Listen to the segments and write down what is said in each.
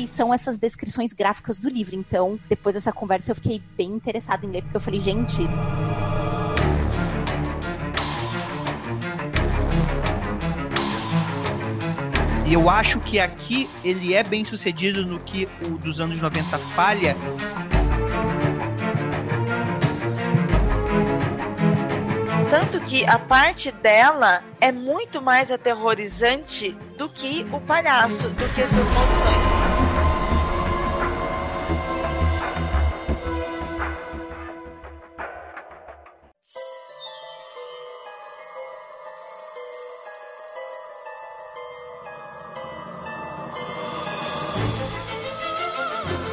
que são essas descrições gráficas do livro. Então, depois dessa conversa, eu fiquei bem interessada em ler, porque eu falei, gente. E eu acho que aqui ele é bem sucedido no que o dos anos 90 falha. Tanto que a parte dela é muito mais aterrorizante do que o palhaço, do que suas maldições.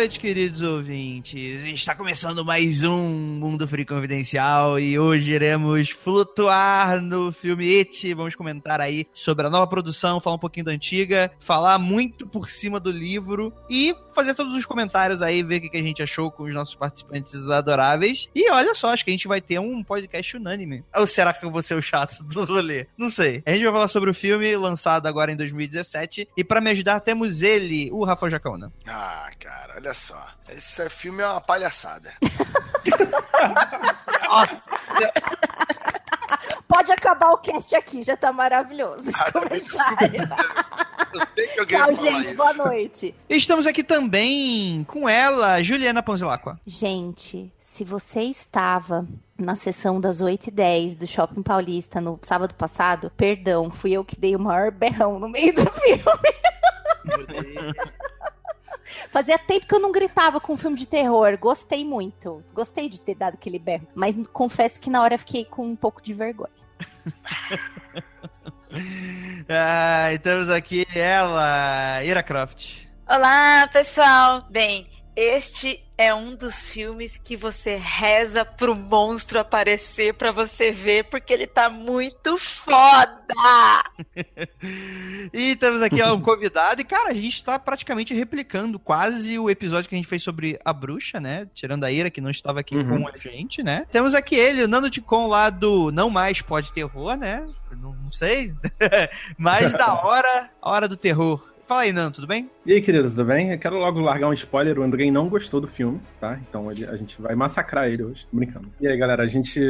Noites, queridos ouvintes. Está começando mais um Mundo Free Confidencial e hoje iremos flutuar no filme It. Vamos comentar aí sobre a nova produção, falar um pouquinho da antiga, falar muito por cima do livro e fazer todos os comentários aí, ver o que a gente achou com os nossos participantes adoráveis. E olha só, acho que a gente vai ter um podcast unânime. Ou será que eu vou ser o chato do rolê? Não sei. A gente vai falar sobre o filme lançado agora em 2017 e para me ajudar temos ele, o Rafael Jacauna. Ah, cara, olha só. Esse filme é uma palhaçada. Nossa. Pode acabar o cast aqui, já tá maravilhoso. Tchau, gente. Isso. Boa noite. Estamos aqui também com ela, Juliana Ponzilacqua. Gente, se você estava na sessão das 8h10 do Shopping Paulista no sábado passado, perdão, fui eu que dei o maior berrão no meio do filme. Fazia tempo que eu não gritava com um filme de terror. Gostei muito. Gostei de ter dado aquele berro. Mas confesso que na hora fiquei com um pouco de vergonha. ah, estamos aqui ela, Ira Croft. Olá, pessoal. Bem, este é um dos filmes que você reza pro monstro aparecer para você ver, porque ele tá muito foda! e temos aqui ó, um convidado, e cara, a gente tá praticamente replicando quase o episódio que a gente fez sobre a bruxa, né? Tirando a Ira, que não estava aqui uhum. com a gente, né? Temos aqui ele, o Nando Ticon lá do Não Mais Pode Terror, né? Não, não sei. Mas da hora, a hora do terror. Fala aí, Nando, tudo bem? E aí, queridos, tudo bem? Eu quero logo largar um spoiler. O Andrei não gostou do filme, tá? Então ele, a gente vai massacrar ele hoje. Brincando. E aí, galera, a gente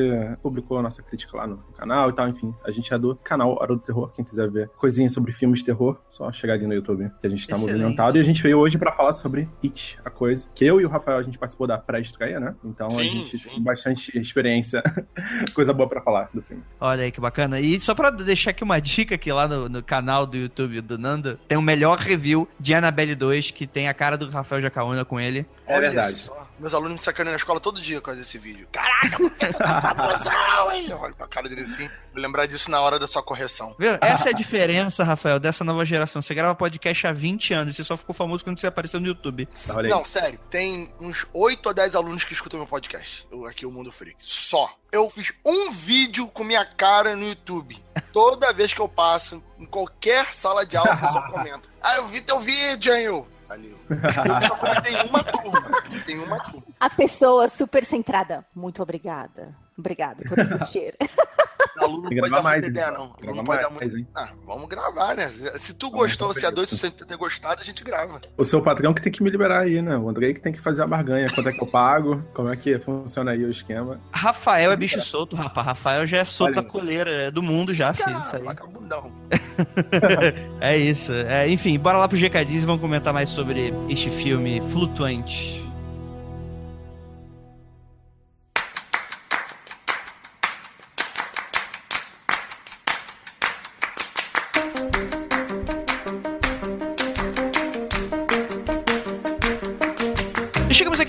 publicou a nossa crítica lá no canal e tal. Enfim, a gente é do canal Hora do Terror. Quem quiser ver coisinhas sobre filmes de terror, só chegar ali no YouTube, que a gente tá Excelente. movimentado. E a gente veio hoje para falar sobre It, a coisa. Que eu e o Rafael, a gente participou da pré-estreia, né? Então sim, a gente sim. tem bastante experiência, coisa boa para falar do filme. Olha aí que bacana. E só pra deixar aqui uma dica aqui lá no, no canal do YouTube do Nando, tem o melhor melhor review de Annabelle 2, que tem a cara do Rafael Jacaúna com ele. É Olha verdade. Só. Meus alunos me sacaneiam na escola todo dia com esse vídeo. Caraca, porque tu tá famosão, hein? Olha pra cara dele assim. Vou lembrar disso na hora da sua correção. Viu? Essa é a diferença, Rafael, dessa nova geração. Você grava podcast há 20 anos e você só ficou famoso quando você apareceu no YouTube. Não, sério. Tem uns 8 ou 10 alunos que escutam meu podcast. Eu, aqui, o Mundo Freak. Só. Eu fiz um vídeo com minha cara no YouTube. Toda vez que eu passo, em qualquer sala de aula, a pessoa comenta. Ah, eu vi teu vídeo, hein, eu. Valeu. Eu só comentei uma turma. Tem uma turma. A pessoa super centrada. Muito obrigada. Obrigada por assistir. aluno não pode dar mais ideia, não. não pode dar ah, vamos gravar, né? Se tu gostou, se é dois por ter gostado, a gente grava. O seu patrão que tem que me liberar aí, né? O Andrei que tem que fazer a barganha. Quanto é que eu pago? Como é que funciona aí o esquema? Rafael é bicho solto, rapaz. Rafael já é solto a coleira é do mundo já, filho. Isso aí. é isso. É, enfim, bora lá pro GKDs e vamos comentar mais sobre este filme flutuante.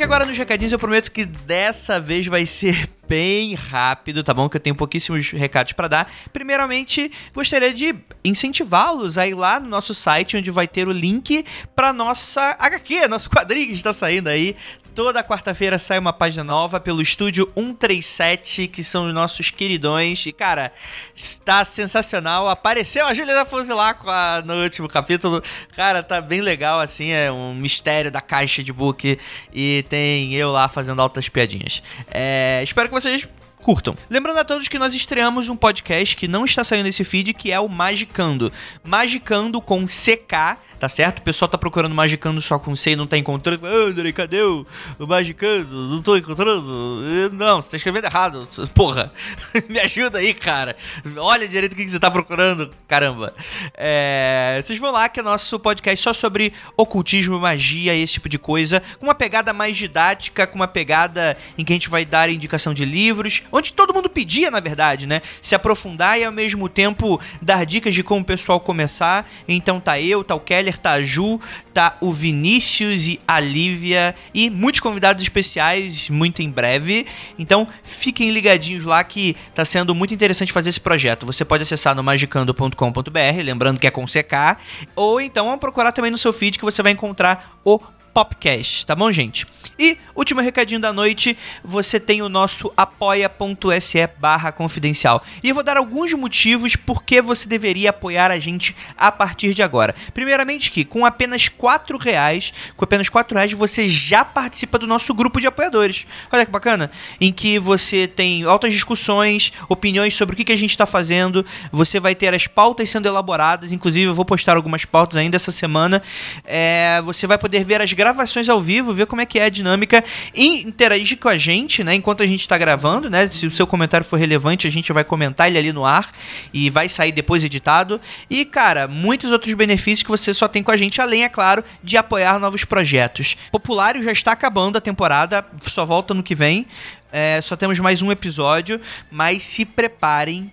Aqui agora nos recadinhos. Eu prometo que dessa vez vai ser bem rápido, tá bom? Que eu tenho pouquíssimos recados para dar. Primeiramente, gostaria de incentivá-los a ir lá no nosso site, onde vai ter o link para nossa HQ, nosso quadrinho que está saindo aí. Toda quarta-feira sai uma página nova pelo estúdio 137, que são os nossos queridões. E, cara, está sensacional. Apareceu a Juliana Fuzilaco no último capítulo. Cara, tá bem legal, assim. É um mistério da caixa de book. E tem eu lá fazendo altas piadinhas. É, espero que vocês curtam. Lembrando a todos que nós estreamos um podcast que não está saindo nesse feed, que é o Magicando. Magicando com CK tá certo? O pessoal tá procurando Magicando só com C e não tá encontrando. Andrei, cadê o, o Magicando? Não tô encontrando. Não, você tá escrevendo errado. Porra, me ajuda aí, cara. Olha direito o que você tá procurando, caramba. É, vocês vão lá que é nosso podcast só sobre ocultismo, magia esse tipo de coisa, com uma pegada mais didática, com uma pegada em que a gente vai dar indicação de livros, onde todo mundo pedia, na verdade, né? Se aprofundar e ao mesmo tempo dar dicas de como o pessoal começar. Então tá eu, tá o Kelly tá a Ju, tá o Vinícius e a Lívia e muitos convidados especiais muito em breve. Então fiquem ligadinhos lá que tá sendo muito interessante fazer esse projeto. Você pode acessar no magicando.com.br, lembrando que é com CK, ou então procurar também no seu feed que você vai encontrar o Popcast, tá bom, gente? E, último recadinho da noite, você tem o nosso apoia.se barra confidencial. E eu vou dar alguns motivos por que você deveria apoiar a gente a partir de agora. Primeiramente que, com apenas 4 reais, com apenas 4 reais, você já participa do nosso grupo de apoiadores. Olha que bacana. Em que você tem altas discussões, opiniões sobre o que, que a gente está fazendo, você vai ter as pautas sendo elaboradas, inclusive eu vou postar algumas pautas ainda essa semana. É, você vai poder ver as gravações ao vivo, ver como é que é a dinâmica e interagir com a gente, né? Enquanto a gente está gravando, né? Se o seu comentário for relevante, a gente vai comentar ele ali no ar e vai sair depois editado. E, cara, muitos outros benefícios que você só tem com a gente, além, é claro, de apoiar novos projetos. Populário já está acabando a temporada, só volta no que vem. É, só temos mais um episódio, mas se preparem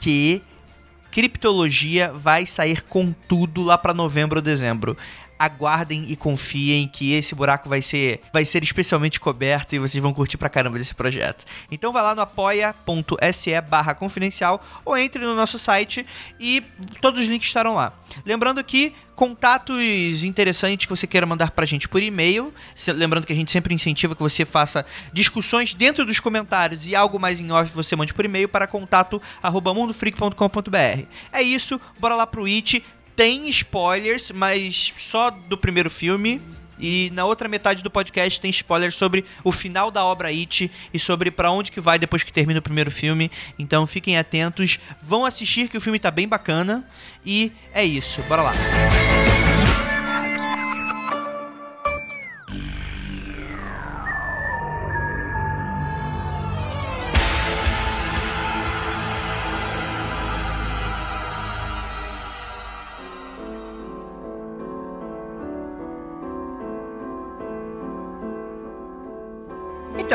que criptologia vai sair com tudo lá para novembro ou dezembro aguardem e confiem que esse buraco vai ser, vai ser especialmente coberto e vocês vão curtir pra caramba desse projeto. Então vai lá no apoia.se barra confidencial ou entre no nosso site e todos os links estarão lá. Lembrando que contatos interessantes que você queira mandar pra gente por e-mail. Lembrando que a gente sempre incentiva que você faça discussões dentro dos comentários e algo mais em off você mande por e-mail para contato@mundofreak.com.br. É isso, bora lá pro It tem spoilers, mas só do primeiro filme. E na outra metade do podcast tem spoilers sobre o final da obra It e sobre para onde que vai depois que termina o primeiro filme. Então fiquem atentos, vão assistir que o filme tá bem bacana. E é isso, bora lá.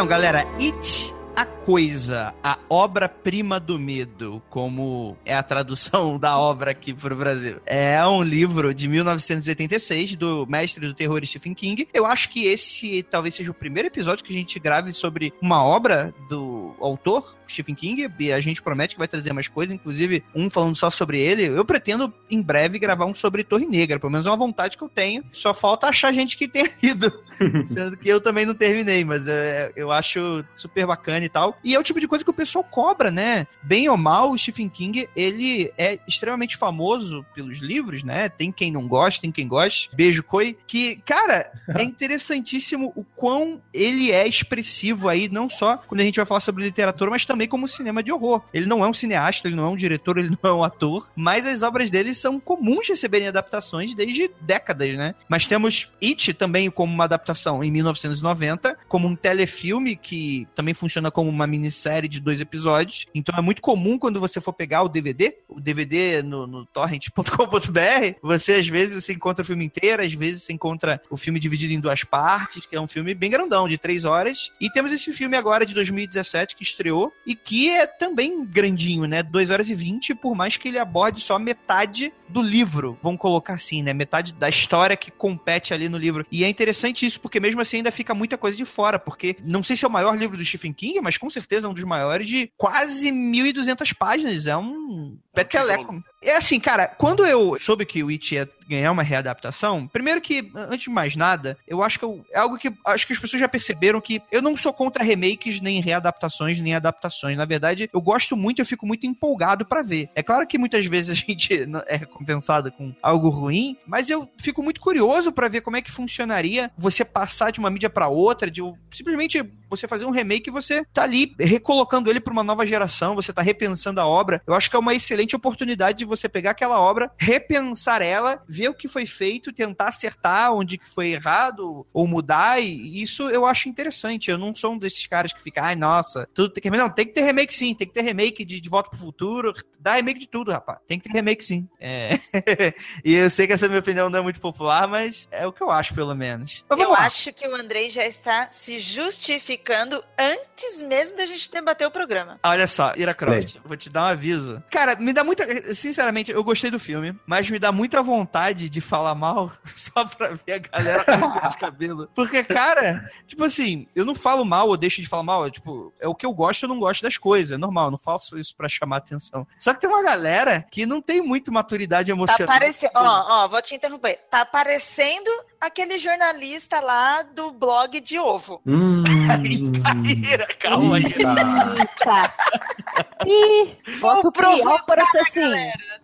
Então, galera, It a coisa, a obra-prima do medo, como é a tradução da obra aqui pro Brasil. É um livro de 1986 do mestre do terror Stephen King. Eu acho que esse talvez seja o primeiro episódio que a gente grave sobre uma obra do autor Stephen King e a gente promete que vai trazer mais coisas, inclusive um falando só sobre ele. Eu pretendo em breve gravar um sobre Torre Negra, pelo menos é uma vontade que eu tenho. Só falta achar gente que tenha lido, sendo que eu também não terminei, mas é, eu acho super bacana e tal. E é o tipo de coisa que o pessoal cobra, né? Bem ou mal, o Stephen King, ele é extremamente famoso pelos livros, né? Tem quem não gosta, tem quem gosta. Beijo, Coi. Que, cara, é interessantíssimo o quão ele é expressivo aí, não só quando a gente vai falar sobre literatura, mas também como cinema de horror. Ele não é um cineasta, ele não é um diretor, ele não é um ator, mas as obras dele são comuns de receberem adaptações desde décadas, né? Mas temos It também como uma adaptação em 1990, como um telefilme que também funciona como uma minissérie de dois episódios. Então é muito comum quando você for pegar o DVD, o DVD no, no torrent.com.br, você às vezes você encontra o filme inteiro, às vezes você encontra o filme dividido em duas partes, que é um filme bem grandão, de três horas. E temos esse filme agora de 2017 que estreou e que é também grandinho, né? 2 horas e 20, por mais que ele aborde só metade do livro, vamos colocar assim, né? Metade da história que compete ali no livro. E é interessante isso, porque mesmo assim ainda fica muita coisa de fora, porque não sei se é o maior livro do Stephen King, mas com certeza é um dos maiores de quase 1.200 páginas. É um peteleco. É assim, cara, quando eu soube que o It ia ganhar uma readaptação, primeiro que, antes de mais nada, eu acho que eu, é algo que acho que as pessoas já perceberam que eu não sou contra remakes, nem readaptações, nem adaptações. Na verdade, eu gosto muito, eu fico muito empolgado para ver. É claro que muitas vezes a gente é recompensado com algo ruim, mas eu fico muito curioso para ver como é que funcionaria você passar de uma mídia para outra, de simplesmente você fazer um remake e você tá ali recolocando ele para uma nova geração, você tá repensando a obra. Eu acho que é uma excelente oportunidade de você pegar aquela obra, repensar ela, ver o que foi feito, tentar acertar onde que foi errado ou mudar, e isso eu acho interessante. Eu não sou um desses caras que fica, ai, nossa, tudo tem que Não, tem que ter remake sim, tem que ter remake de, de Volta pro Futuro, dá remake de tudo, rapaz. Tem que ter remake sim. É. e eu sei que essa minha opinião não é muito popular, mas é o que eu acho, pelo menos. eu lá. acho que o Andrei já está se justificando antes mesmo da gente debater o programa. Olha só, Ira Croft, vou te dar um aviso. Cara, me dá muita. Sinceramente, eu gostei do filme, mas me dá muita vontade de falar mal só pra ver a galera com de cabelo. Porque, cara, tipo assim, eu não falo mal ou deixo de falar mal. É, tipo, é o que eu gosto, eu não gosto das coisas. É normal, eu não faço isso pra chamar atenção. Só que tem uma galera que não tem muito maturidade tá emocional. Tá parecendo. Ó, ó, vou te interromper. Tá parecendo aquele jornalista lá do blog de ovo. Hum. Ira, calma, Ira. Ih, bota o pior para assim.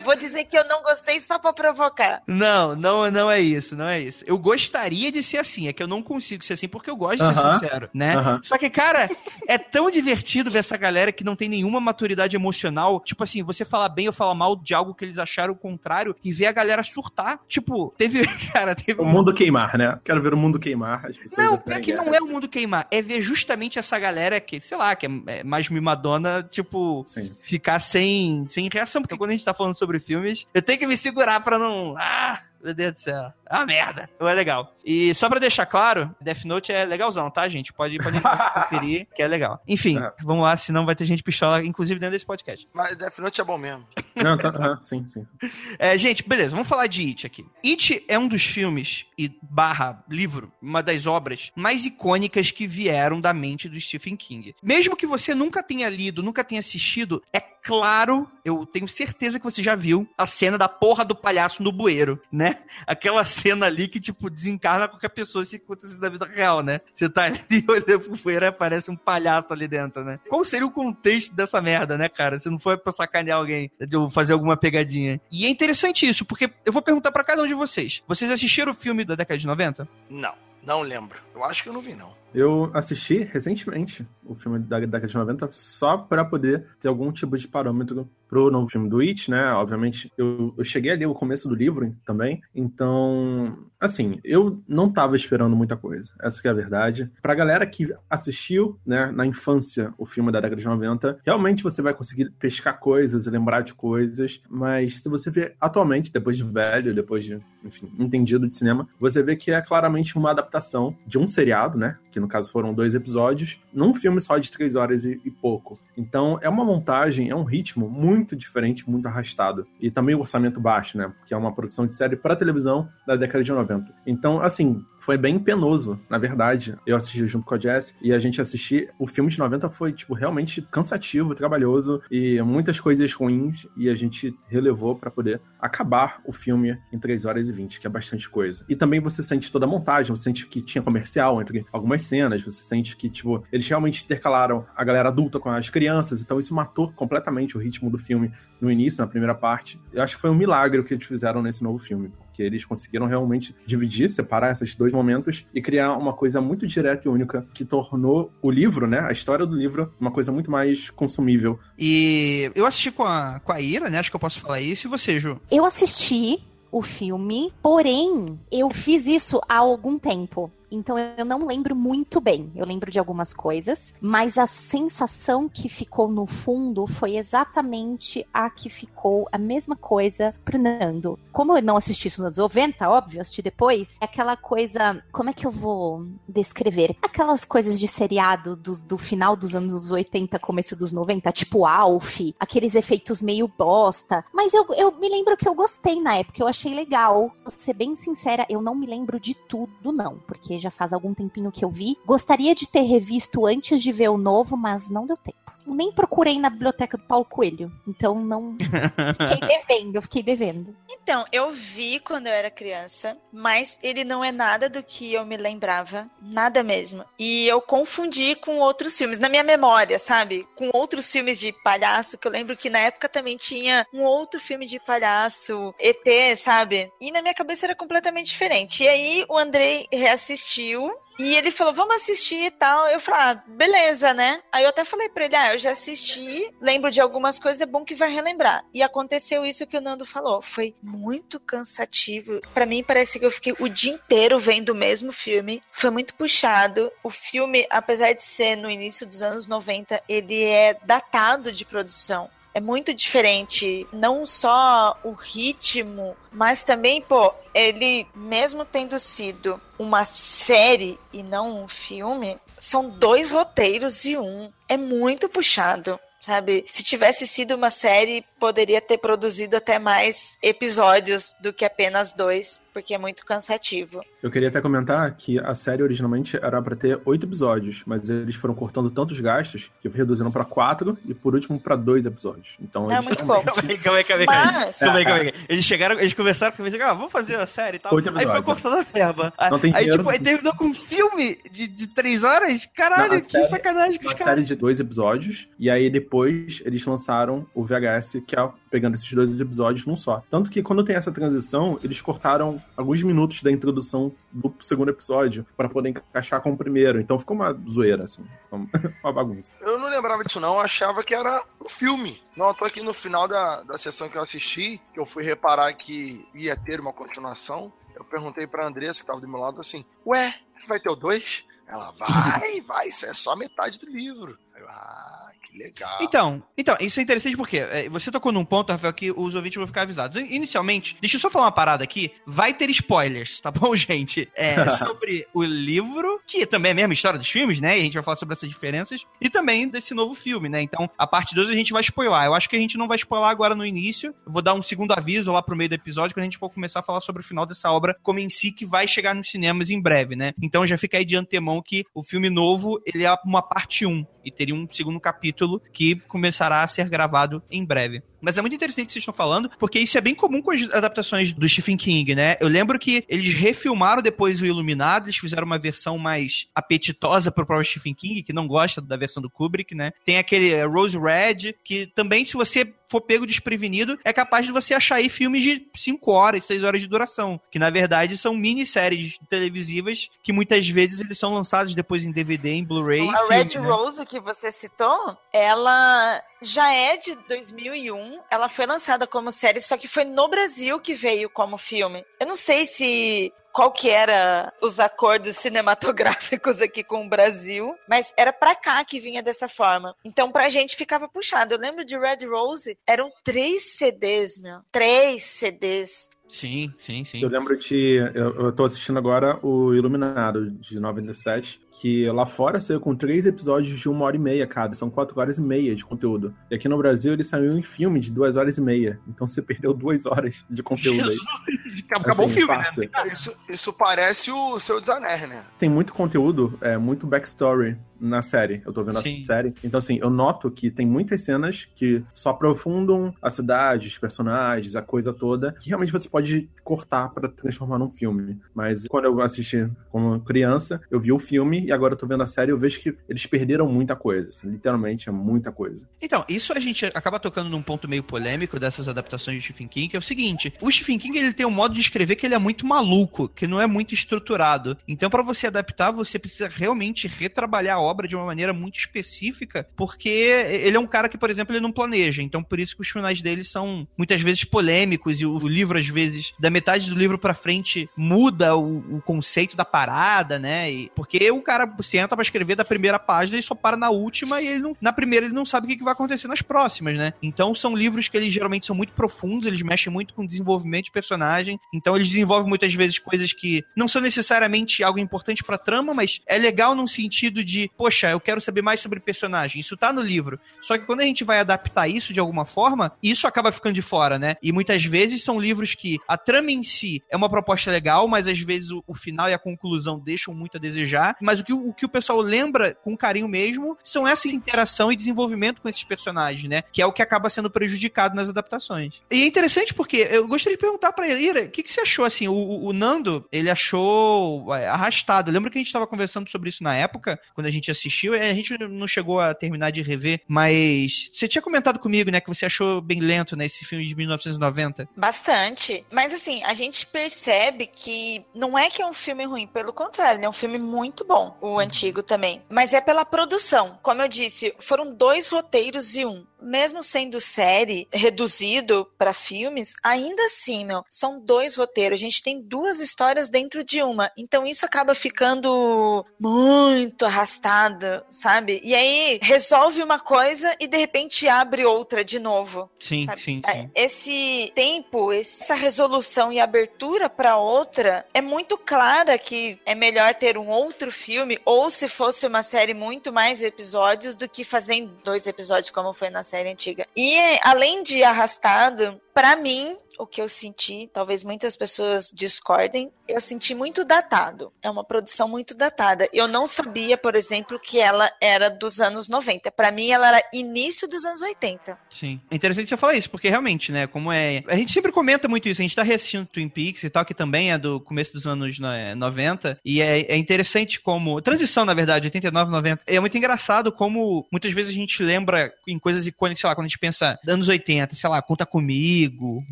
Vou dizer que eu não gostei só pra provocar. Não, não, não é isso, não é isso. Eu gostaria de ser assim, é que eu não consigo ser assim porque eu gosto de uh -huh. ser sincero, né? Uh -huh. Só que, cara, é tão divertido ver essa galera que não tem nenhuma maturidade emocional. Tipo assim, você fala bem ou fala mal de algo que eles acharam o contrário e ver a galera surtar. Tipo, teve, cara, teve... O mundo queimar, né? Quero ver o mundo queimar. não, é que não é o mundo queimar. É ver justamente essa galera que, sei lá, que é, é mais mimadona, tipo, Sim. ficar sem, sem reação. Porque quando a gente tá falando sobre filmes, eu tenho que me segurar pra não... Ah, meu Deus do céu. É uma merda. Não é legal. E só pra deixar claro, Death Note é legalzão, tá, gente? Pode, pode conferir, que é legal. Enfim, é. vamos lá, senão vai ter gente pistola, inclusive dentro desse podcast. Mas Death Note é bom mesmo. Não, tá, tá, sim, sim. É, gente, beleza, vamos falar de It aqui. It é um dos filmes e barra livro, uma das obras mais icônicas que vieram da mente do Stephen King. Mesmo que você nunca tenha lido, nunca tenha assistido, é claro, eu tenho certeza que você já viu a cena da porra do palhaço no bueiro, né? Aquela cena ali que, tipo, desencarna qualquer pessoa se acontecer na vida real, né? Você tá ali olhando pro bueiro e aparece um palhaço ali dentro, né? Qual seria o contexto dessa merda, né, cara? Se não for pra sacanear alguém, de fazer alguma pegadinha. E é interessante isso, porque eu vou perguntar para cada um de vocês. Vocês assistiram o filme da década de 90? Não, não lembro. Eu acho que eu não vi, não. Eu assisti recentemente o filme da década de 90 só para poder ter algum tipo de parâmetro pro novo filme do It, né? Obviamente, eu, eu cheguei ali o começo do livro também, então, assim, eu não tava esperando muita coisa, essa é a verdade. Pra galera que assistiu, né, na infância, o filme da década de 90, realmente você vai conseguir pescar coisas, lembrar de coisas, mas se você vê atualmente, depois de velho, depois de, enfim, entendido de cinema, você vê que é claramente uma adaptação de um seriado, né? Que no caso foram dois episódios, num filme só de três horas e, e pouco. Então, é uma montagem, é um ritmo muito diferente, muito arrastado. E também o orçamento baixo, né? Porque é uma produção de série para televisão da década de 90. Então, assim, foi bem penoso, na verdade. Eu assisti junto com a Jess e a gente assistir. O filme de 90 foi, tipo, realmente cansativo, trabalhoso e muitas coisas ruins. E a gente relevou para poder acabar o filme em 3 horas e 20, que é bastante coisa. E também você sente toda a montagem, você sente que tinha comercial entre algumas cenas, você sente que, tipo, eles realmente intercalaram a galera adulta com as crianças, então isso matou completamente o ritmo do filme no início, na primeira parte. Eu acho que foi um milagre o que eles fizeram nesse novo filme que eles conseguiram realmente dividir, separar esses dois momentos e criar uma coisa muito direta e única que tornou o livro, né, a história do livro, uma coisa muito mais consumível. E eu assisti com a, com a Ira, né, acho que eu posso falar isso, e você, Ju? Eu assisti o filme, porém, eu fiz isso há algum tempo. Então eu não lembro muito bem. Eu lembro de algumas coisas, mas a sensação que ficou no fundo foi exatamente a que ficou a mesma coisa pro Nando. Como eu não assisti isso nos anos 90, óbvio, assisti depois, é aquela coisa. Como é que eu vou descrever? Aquelas coisas de seriado do, do final dos anos 80, começo dos 90, tipo Alf, aqueles efeitos meio bosta. Mas eu, eu me lembro que eu gostei na época, eu achei legal. Vou ser bem sincera, eu não me lembro de tudo, não, porque já faz algum tempinho que eu vi. Gostaria de ter revisto antes de ver o novo, mas não deu tempo nem procurei na biblioteca do Paulo Coelho. Então não. Fiquei devendo, eu fiquei devendo. Então, eu vi quando eu era criança, mas ele não é nada do que eu me lembrava. Nada mesmo. E eu confundi com outros filmes, na minha memória, sabe? Com outros filmes de palhaço, que eu lembro que na época também tinha um outro filme de palhaço, ET, sabe? E na minha cabeça era completamente diferente. E aí o Andrei reassistiu e ele falou, vamos assistir e tal. Eu falei, ah, beleza, né? Aí eu até falei pra ele, ah, eu já assisti, lembro de algumas coisas, é bom que vai relembrar. E aconteceu isso que o Nando falou. Foi muito cansativo. Para mim, parece que eu fiquei o dia inteiro vendo o mesmo filme. Foi muito puxado. O filme, apesar de ser no início dos anos 90, ele é datado de produção é muito diferente. Não só o ritmo, mas também, pô, ele, mesmo tendo sido uma série e não um filme, são dois roteiros e um. É muito puxado sabe? Se tivesse sido uma série, poderia ter produzido até mais episódios do que apenas dois, porque é muito cansativo. Eu queria até comentar que a série originalmente era para ter oito episódios, mas eles foram cortando tantos gastos que reduziram para quatro e por último para dois episódios. Então, é eles muito bom. Calma aí, calma aí, calma aí. Mas... Calma aí, calma aí. Eles chegaram, eles conversaram comigo, ah, vamos fazer a série e tal. Oito Aí foi episódios, cortando a verba. Não tem aí, dinheiro. tipo, aí terminou com um filme de, de três horas? Caralho, Não, que série- sacanagem, uma cara. série de dois episódios, e aí depois eles lançaram o VHS, que é pegando esses dois episódios num só. Tanto que quando tem essa transição, eles cortaram alguns minutos da introdução do segundo episódio para poder encaixar com o primeiro. Então ficou uma zoeira, assim. Uma- bagunça. Eu não lembrava disso, não. Eu achava que era um filme. Não, eu tô aqui no final da, da sessão que eu assisti, que eu fui reparar que ia ter uma continuação. Eu perguntei pra Andressa, que tava do meu lado, assim: Ué, vai ter o dois? Ela vai, vai, isso é só metade do livro. Eu, ah, que legal. Então, então, isso é interessante porque é, você tocou num ponto, Rafael, que os ouvintes vão ficar avisados. Inicialmente, deixa eu só falar uma parada aqui. Vai ter spoilers, tá bom, gente? É, sobre o livro, que também é a mesma história dos filmes, né? E a gente vai falar sobre essas diferenças. E também desse novo filme, né? Então, a parte 2 a gente vai spoiler. Eu acho que a gente não vai spoiler agora no início. Eu vou dar um segundo aviso lá pro meio do episódio, quando a gente for começar a falar sobre o final dessa obra, como em si, que vai chegar nos cinemas em breve, né? Então já fica aí de antemão que o filme novo, ele é uma parte 1. E teria um segundo capítulo que começará a ser gravado em breve. Mas é muito interessante o que vocês estão falando, porque isso é bem comum com as adaptações do Stephen King, né? Eu lembro que eles refilmaram depois o Iluminado, eles fizeram uma versão mais apetitosa pro próprio Stephen King, que não gosta da versão do Kubrick, né? Tem aquele eh, Rose Red, que também, se você for pego desprevenido, é capaz de você achar aí filmes de 5 horas, 6 horas de duração, que na verdade são minisséries televisivas que muitas vezes eles são lançados depois em DVD, em Blu-ray. A filme, Red né? Rose que você citou, ela já é de 2001. Ela foi lançada como série, só que foi no Brasil que veio como filme. Eu não sei se qual que era os acordos cinematográficos aqui com o Brasil, mas era pra cá que vinha dessa forma. Então pra gente ficava puxado. Eu lembro de Red Rose, eram três CDs, meu. Três CDs. Sim, sim, sim. Eu lembro de. Eu, eu tô assistindo agora o Iluminado de 97, que lá fora saiu com três episódios de uma hora e meia cada. São quatro horas e meia de conteúdo. E aqui no Brasil ele saiu em filme de duas horas e meia. Então você perdeu duas horas de conteúdo aí. Jesus! Acabou Assim, o filme, fácil. né? Isso, isso parece o Seu dos Anéis, né? Tem muito conteúdo, é, muito backstory na série. Eu tô vendo Sim. a série. Então, assim, eu noto que tem muitas cenas que só aprofundam a cidade, os personagens, a coisa toda, que realmente você pode cortar pra transformar num filme. Mas quando eu assisti como criança, eu vi o filme e agora eu tô vendo a série e eu vejo que eles perderam muita coisa. assim, literalmente é muita coisa. Então, isso a gente acaba tocando num ponto meio polêmico dessas adaptações de Stephen King, que é o seguinte: o Stephen King ele tem um modo de escrever que ele é muito maluco, que não é muito estruturado. Então, pra você adaptar, você precisa realmente retrabalhar a obra de uma maneira muito específica, porque ele é um cara que, por exemplo, ele não planeja. Então, por isso que os finais dele são muitas vezes polêmicos e o livro, às vezes, da metade do livro pra frente, muda o, o conceito da parada, né? E, porque o cara senta pra escrever da primeira página e só para na última e ele não, na primeira ele não sabe o que, que vai acontecer nas próximas, né? Então, são livros que eles geralmente são muito profundos, eles mexem muito com desenvolvimento de personagem. Então, eles desenvolvem muitas vezes coisas que não são necessariamente algo importante pra trama, mas é legal num sentido de, poxa, eu quero saber mais sobre personagem. Isso tá no livro. Só que quando a gente vai adaptar isso de alguma forma, isso acaba ficando de fora, né? E muitas vezes são livros que a trama em si é uma proposta legal, mas às vezes o, o final e a conclusão deixam muito a desejar. Mas o que o, que o pessoal lembra com carinho mesmo são essa interação e desenvolvimento com esses personagens, né? Que é o que acaba sendo prejudicado nas adaptações. E é interessante porque eu gostaria de perguntar pra Ira, o que, que você achou assim? O, o, o Nando, ele achou é, arrastado. Lembra que a gente tava conversando sobre isso na época, quando a gente assistiu, e a gente não chegou a terminar de rever, mas você tinha comentado comigo, né, que você achou bem lento, né, esse filme de 1990. Bastante. Mas assim, a gente percebe que não é que é um filme ruim, pelo contrário, é um filme muito bom, o antigo também. Mas é pela produção. Como eu disse, foram dois roteiros e um mesmo sendo série reduzido para filmes, ainda assim, meu, são dois roteiros. A gente tem duas histórias dentro de uma. Então isso acaba ficando muito arrastado, sabe? E aí resolve uma coisa e de repente abre outra de novo. Sim, sabe? sim, É, sim. Esse tempo, essa resolução e abertura para outra é muito clara que é melhor ter um outro filme ou se fosse uma série muito mais episódios do que fazer dois episódios como foi na série antiga. E além de arrastado, pra mim, o que eu senti, talvez muitas pessoas discordem, eu senti muito datado. É uma produção muito datada. Eu não sabia, por exemplo, que ela era dos anos 90. Pra mim, ela era início dos anos 80. Sim. É interessante você falar isso, porque realmente, né, como é... A gente sempre comenta muito isso, a gente tá reassistindo Twin Peaks e tal, que também é do começo dos anos né, 90, e é, é interessante como... Transição, na verdade, 89, 90. É muito engraçado como muitas vezes a gente lembra em coisas icônicas, sei lá, quando a gente pensa anos 80, sei lá, Conta Comigo,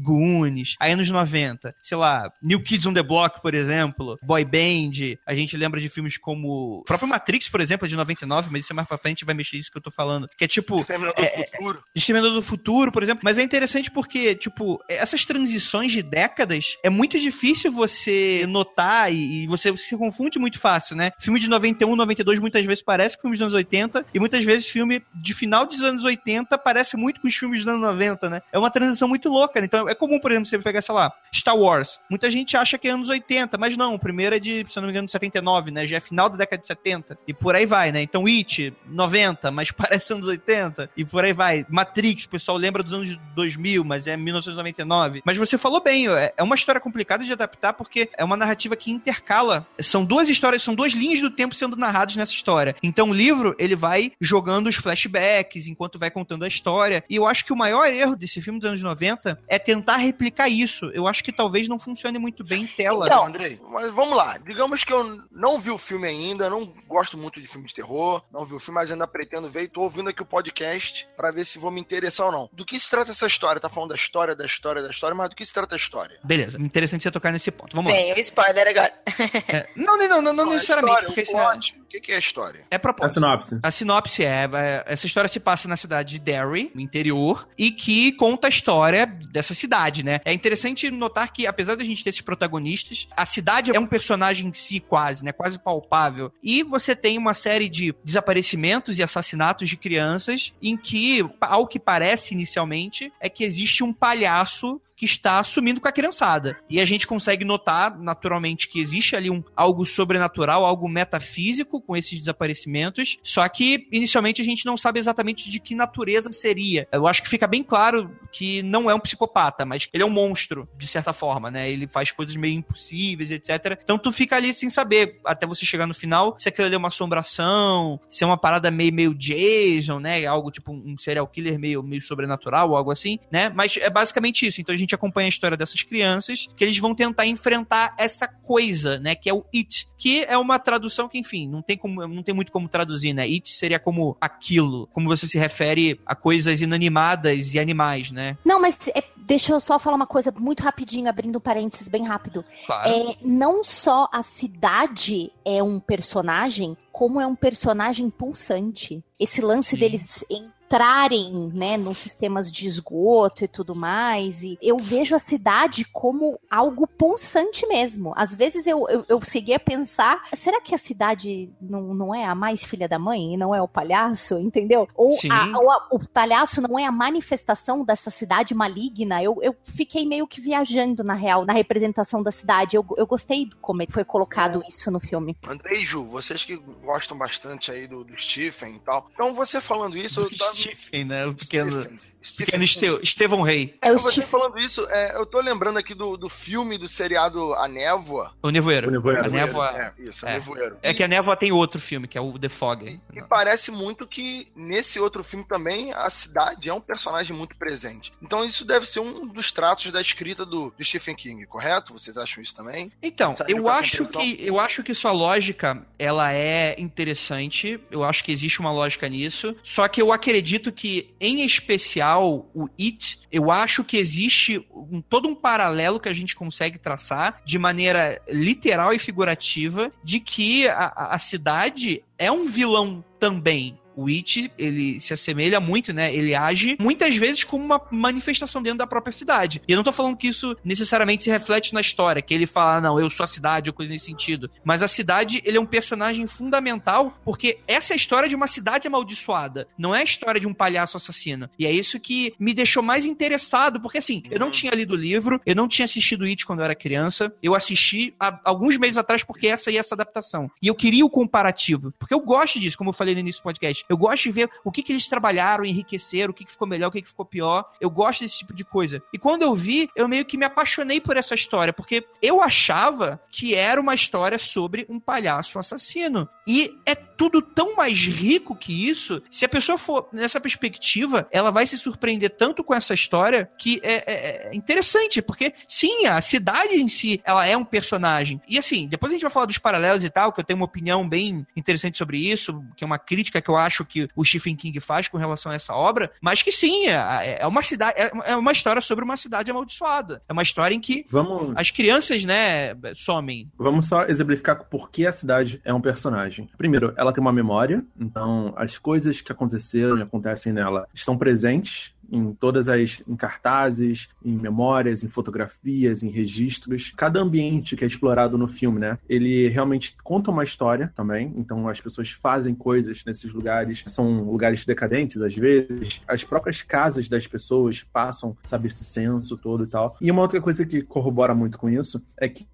Goonies, aí anos 90, sei lá, New Kids on the Block, por exemplo, Boy Band, a gente lembra de filmes como... O próprio Matrix, por exemplo, é de 99, mas isso é mais pra frente, vai mexer isso que eu tô falando, que é tipo... Exterminador é- do futuro. Exterminador do Futuro, por exemplo. Mas é interessante porque, tipo, essas transições de décadas é muito difícil você notar e, e você se confunde muito fácil, né? Filme de 91, 92 muitas vezes parece com filme dos anos 80 e muitas vezes filme de final dos anos 80 parece muito com os filmes dos anos 90, né? É uma transição muito louca, né? Então é comum, por exemplo, você pegar, sei lá, Star Wars. Muita gente acha que é anos 80, mas não, o primeiro é de, se não me engano, de 79, né? Já é final da década de 70 e por aí vai, né? Então It, 90, mas parece anos 80 e por aí vai. Matrix, o pessoal lembra dos anos 2000, mas é 1999. Mas você falou bem, é é uma história complicada de adaptar porque é uma narrativa que intercala. São duas histórias, são duas linhas do tempo sendo narradas nessa história. Então o livro, ele vai jogando os flashbacks enquanto vai contando a história. E eu acho que o maior erro desse filme dos anos 90 é tentar replicar isso. Eu acho que talvez não funcione muito bem em tela. Então, Andrei, mas vamos lá. Digamos que eu não vi o filme ainda, não gosto muito de filme de terror, não vi o filme, mas ainda pretendo ver e tô ouvindo aqui o podcast pra ver se vou me interessar ou não. Do que se trata essa história? Tá falando da história, da história, da história, mas do que se trata a história? Beleza, interessante você tocar nesse ponto. Vamos lá. Tem o spoiler agora. É, não, não, não, não, não a necessariamente, história, porque o é, plot, o que é a história? é A propósito. sinopse. A sinopse é, é, essa história se passa na cidade de Derry, no interior, e que conta a história dessa cidade, né? É interessante notar que, apesar da gente ter esses protagonistas, a cidade é um personagem em si quase, né? Quase palpável. E você tem uma série de desaparecimentos e assassinatos de crianças em que, ao que parece inicialmente, é que existe um palhaço que está sumindo com a criançada. E a gente consegue notar, naturalmente, que existe ali um algo sobrenatural, algo metafísico com esses desaparecimentos, só que inicialmente a gente não sabe exatamente de que natureza seria. Eu acho que fica bem claro que não é um psicopata, mas ele é um monstro, de certa forma, né? Ele faz coisas meio impossíveis, etc. Então tu fica ali sem saber, até você chegar no final, se aquilo ali é uma assombração, se é uma parada meio, meio Jason, né? Algo tipo um serial killer meio, meio sobrenatural, algo assim, né? Mas é basicamente isso. Então a gente gente acompanha a história dessas crianças, que eles vão tentar enfrentar essa coisa, né, que é o it, que é uma tradução que, enfim, não tem como, não tem muito como traduzir, né? It seria como aquilo, como você se refere a coisas inanimadas e animais, né? Não, mas é, deixa eu só falar uma coisa muito rapidinho, abrindo parênteses bem rápido. Claro. É, não só a cidade é um personagem, como é um personagem pulsante. Esse lance Sim. deles entrarem, né, nos sistemas de esgoto e tudo mais, e eu vejo a cidade como algo pulsante mesmo. Às vezes eu, eu, eu segui a pensar, será que a cidade não, não é a mais filha da mãe e não é o palhaço, entendeu? Ou, a- ou a- o palhaço não é a manifestação dessa cidade maligna. Eu, eu fiquei meio que viajando, na real, na representação da cidade. Eu, eu gostei de como foi colocado isso no filme. Andrei e Ju, vocês que gostam bastante aí do, do Stephen e tal. Então, você falando isso, eu tava. Stephen, né? O pequeno, Stephen. Pequeno Esteu, Estevão Rei. É você falando isso, é, eu tô lembrando aqui do, do filme do seriado A Névoa. O Nevoeiro. O Nevoeiro. A névoa. É, isso, é. é. Nevoeiro. É que a névoa tem outro filme, que é o The Fog. E parece muito que nesse outro filme também a cidade é um personagem muito presente. Então isso deve ser um dos tratos da escrita do, do Stephen King, correto? Vocês acham isso também? Então, eu acho que eu acho que sua lógica ela é interessante. Eu acho que existe uma lógica nisso. Só que eu acredito que, em especial, o It, eu acho que existe um- todo um paralelo que a gente consegue traçar de maneira literal e figurativa de que a, a- a cidade é um vilão também. O It, ele se assemelha muito, né? Ele age muitas vezes como uma manifestação dentro da própria cidade. E eu não tô falando que isso necessariamente se reflete na história, que ele fala, "Ah, não, eu sou a cidade, ou coisa nesse sentido. Mas a cidade, ele é um personagem fundamental, porque essa é a história de uma cidade amaldiçoada. Não é a história de um palhaço assassino. E é isso que me deixou mais interessado, porque assim, eu não Uhum. tinha lido o livro, eu não tinha assistido It quando eu era criança. Eu assisti há alguns meses atrás porque essa e essa adaptação. E eu queria o comparativo, porque eu gosto disso, como eu falei no início do podcast. Eu gosto de ver o que, que eles trabalharam, enriqueceram, o que, que ficou melhor, o que, que ficou pior. Eu gosto desse tipo de coisa. E quando eu vi, eu meio que me apaixonei por essa história, porque eu achava que era uma história sobre um palhaço assassino. E é tudo tão mais rico que isso. Se a pessoa for nessa perspectiva, ela vai se surpreender tanto com essa história que é, é- é interessante, porque sim, a cidade em si, ela é um personagem. E assim, depois a gente vai falar dos paralelos e tal, que eu tenho uma opinião bem interessante sobre isso, que é uma crítica que eu acho que o Stephen King faz com relação a essa obra, mas que sim, é, é uma cidade, é é uma história sobre uma cidade amaldiçoada. É uma história em que Vamos, as crianças, né, somem. vamos só exemplificar por que a cidade é um personagem. Primeiro, ela tem uma memória, então as coisas que aconteceram e acontecem nela estão presentes em todas as em cartazes, em memórias, em fotografias, em registros. Cada ambiente que é explorado no filme, né? Ele realmente conta uma história também. Então as pessoas fazem coisas nesses lugares, são lugares decadentes às vezes. As próprias casas das pessoas passam, sabe, esse senso todo e tal. E uma outra coisa que corrobora muito com isso é que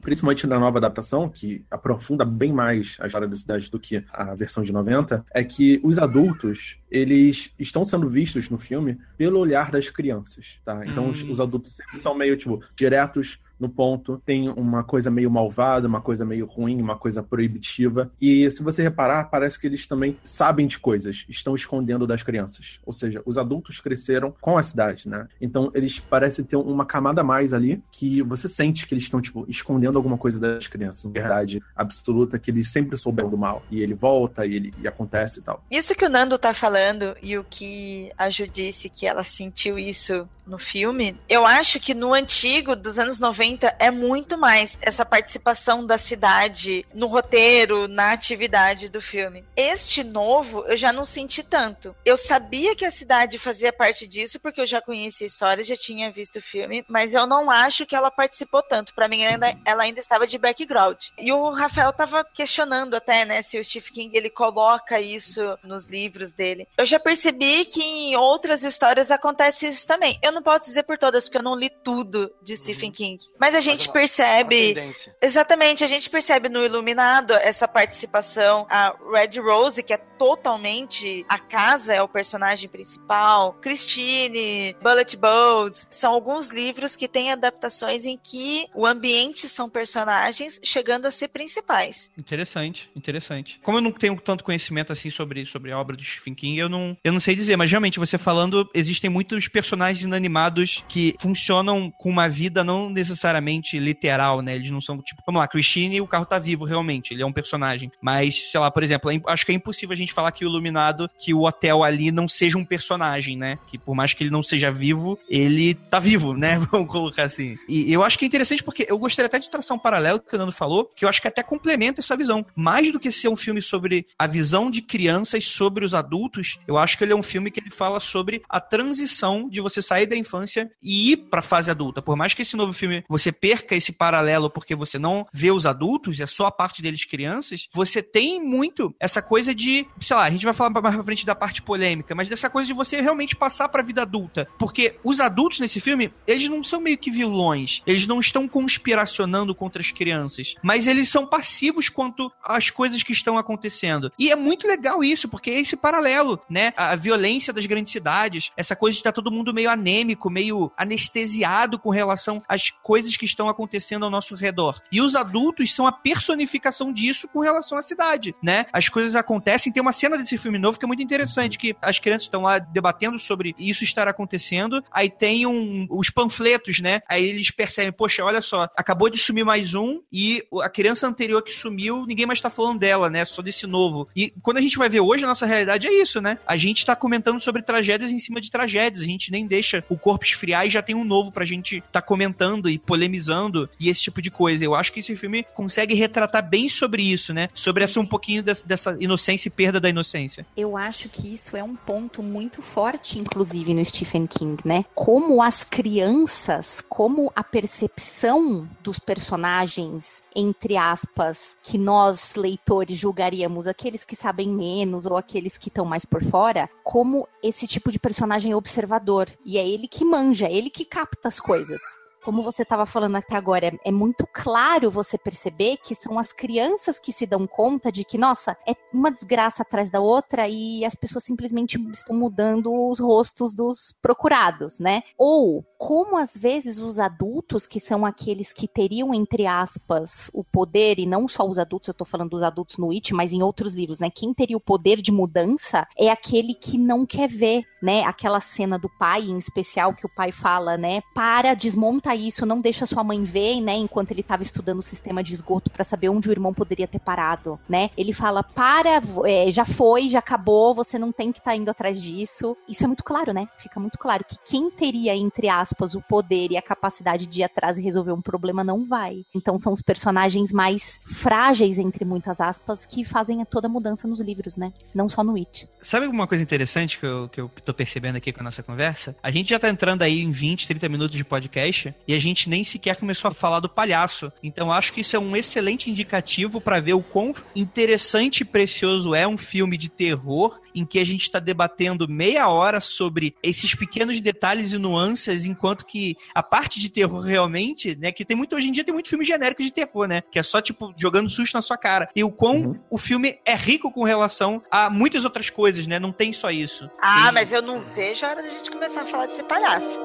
principalmente na nova adaptação, que aprofunda bem mais a história da cidade do que a versão de 90, é que os adultos, eles estão sendo vistos no filme pelo olhar das crianças, tá? Então os, Hum. os adultos sempre são meio, tipo, diretos no ponto, tem uma coisa meio malvada, uma coisa meio ruim, uma coisa proibitiva. E se você reparar, parece que eles também sabem de coisas, estão escondendo das crianças. Ou seja, os adultos cresceram com a cidade, né? Então eles parecem ter uma camada a mais ali que você sente que eles estão, tipo, escondendo alguma coisa das crianças. Verdade absoluta que eles sempre souberam do mal. E ele volta e ele e acontece e tal. Isso que o Nando tá falando e o que a Ju disse que ela sentiu isso no filme, eu acho que no antigo, dos anos 90, é muito mais essa participação da cidade no roteiro, na atividade do filme. Este novo, eu já não senti tanto. Eu sabia que a cidade fazia parte disso, porque eu já conhecia a história, já tinha visto o filme, mas eu não acho que ela participou tanto. Para mim, ainda, ela ainda estava de background. E o Rafael tava questionando até, né, se o Stephen King ele coloca isso nos livros dele. Eu já percebi que em outras histórias acontece isso também. Eu não posso dizer por todas, porque eu não li tudo de Stephen King. Mas a gente uma- percebe. Uma. Exatamente, a gente percebe no Iluminado essa participação. A Red Rose, que é totalmente a casa, é o personagem principal. Christine, Bullet Bones. São alguns livros que têm adaptações em que o ambiente são personagens chegando a ser principais. Interessante, interessante. Como eu não tenho tanto conhecimento assim sobre, sobre a obra do Stephen King, eu não, eu não sei dizer, mas realmente, você falando, existem muitos personagens inanimados que funcionam com uma vida não necessariamente literal, né? Eles não são, tipo, vamos lá, Christine, o carro tá vivo realmente, ele é um personagem. Mas, sei lá, por exemplo, é acho que é impossível a gente falar que o Iluminado, que o hotel ali não seja um personagem, né? Que por mais que ele não seja vivo, ele tá vivo, né? Vamos colocar assim. E eu acho que é interessante porque eu gostaria até de traçar um paralelo que o Nando falou, que eu acho que até complementa essa visão. Mais do que ser um filme sobre a visão de crianças sobre os adultos, eu acho que ele é um filme que ele fala sobre a transição de você sair da infância e ir pra fase adulta. Por mais que esse novo filme você perca esse paralelo porque você não vê os adultos, é só a parte deles crianças, você tem muito essa coisa de, sei lá, a gente vai falar mais pra frente da parte polêmica, mas dessa coisa de você realmente passar pra vida adulta. Porque os adultos nesse filme, eles não são meio que vilões, eles não estão conspiracionando contra as crianças, mas eles são passivos quanto às coisas que estão acontecendo. E é muito legal isso, porque é esse paralelo, né? A violência das grandes cidades, essa coisa de estar todo mundo meio anêmico, meio anestesiado com relação às coisas que estão acontecendo ao nosso redor. E os adultos são a personificação disso com relação à cidade, né? As coisas acontecem. Tem uma cena desse filme novo que é muito interessante, que as crianças estão lá debatendo sobre isso estar acontecendo. Aí tem um, os panfletos, né? Aí eles percebem, poxa, olha só, acabou de sumir mais um e a criança anterior que sumiu, ninguém mais tá falando dela, né? Só desse novo. E quando a gente vai ver hoje, a nossa realidade é isso, né? A gente tá comentando sobre tragédias em cima de tragédias. A gente nem deixa o corpo esfriar e já tem um novo pra gente tá comentando e polemizando e esse tipo de coisa. Eu acho que esse filme consegue retratar bem sobre isso, né? Sobre essa um pouquinho dessa, dessa inocência e perda da inocência. Eu acho que isso é um ponto muito forte, inclusive, no Stephen King, né? Como as crianças, como a percepção dos personagens, entre aspas, que nós, leitores, julgaríamos aqueles que sabem menos ou aqueles que estão mais por fora, como esse tipo de personagem observador. E é ele que manja, é ele que capta as coisas como você estava falando até agora, é, é muito claro você perceber que são as crianças que se dão conta de que, nossa, é uma desgraça atrás da outra e as pessoas simplesmente estão mudando os rostos dos procurados, né? Ou como às vezes os adultos, que são aqueles que teriam, entre aspas, o poder, e não só os adultos, eu tô falando dos adultos no It, mas em outros livros, né? Quem teria o poder de mudança é aquele que não quer ver, né? Aquela cena do pai, em especial, que o pai fala, né? Para, desmonta isso, não deixa sua mãe ver, né? Enquanto ele estava estudando o sistema de esgoto para saber onde o irmão poderia ter parado, né? Ele fala: para, é, já foi, já acabou, você não tem que estar tá indo atrás disso. Isso é muito claro, né? Fica muito claro que quem teria, entre aspas, o poder e a capacidade de ir atrás e resolver um problema não vai. Então são os personagens mais frágeis, entre muitas aspas, que fazem toda a mudança nos livros, né? Não só no It. Sabe alguma coisa interessante que eu, que eu tô percebendo aqui com a nossa conversa? A gente já tá entrando aí em 20, 30 minutos de podcast e a gente nem sequer começou a falar do palhaço. Então acho que isso é um excelente indicativo para ver o quão interessante e precioso é um filme de terror em que a gente está debatendo meia hora sobre esses pequenos detalhes e nuances, enquanto que a parte de terror realmente, né, que tem muito hoje em dia tem muito filme genérico de terror, né, que é só tipo jogando susto na sua cara. E o quão Uhum. o filme é rico com relação a muitas outras coisas, né? Não tem só isso. Ah, Tem- mas eu não vejo a hora da gente começar a falar desse palhaço.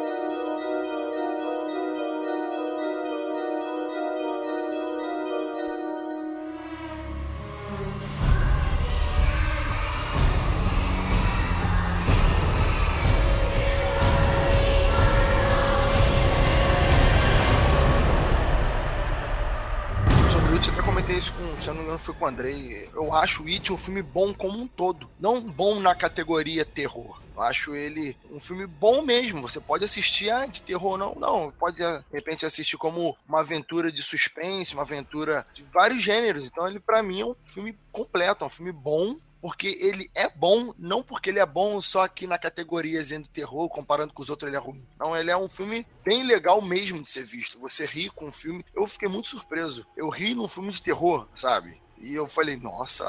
Se eu não me engano, foi com o Andrei. Eu acho o It um filme bom como um todo. Não bom na categoria terror. Eu acho ele um filme bom mesmo. Você pode assistir ah, de terror, não, não. Pode, de repente, assistir como uma aventura de suspense, uma aventura de vários gêneros. Então, ele, pra mim, é um filme completo, é um filme bom. Porque ele é bom, não porque ele é bom só aqui na categoria do terror, comparando com os outros ele é ruim. Não, ele é um filme bem legal mesmo de ser visto. Você ri com o filme. Eu fiquei muito surpreso. Eu ri num filme de terror, sabe? E eu falei, nossa,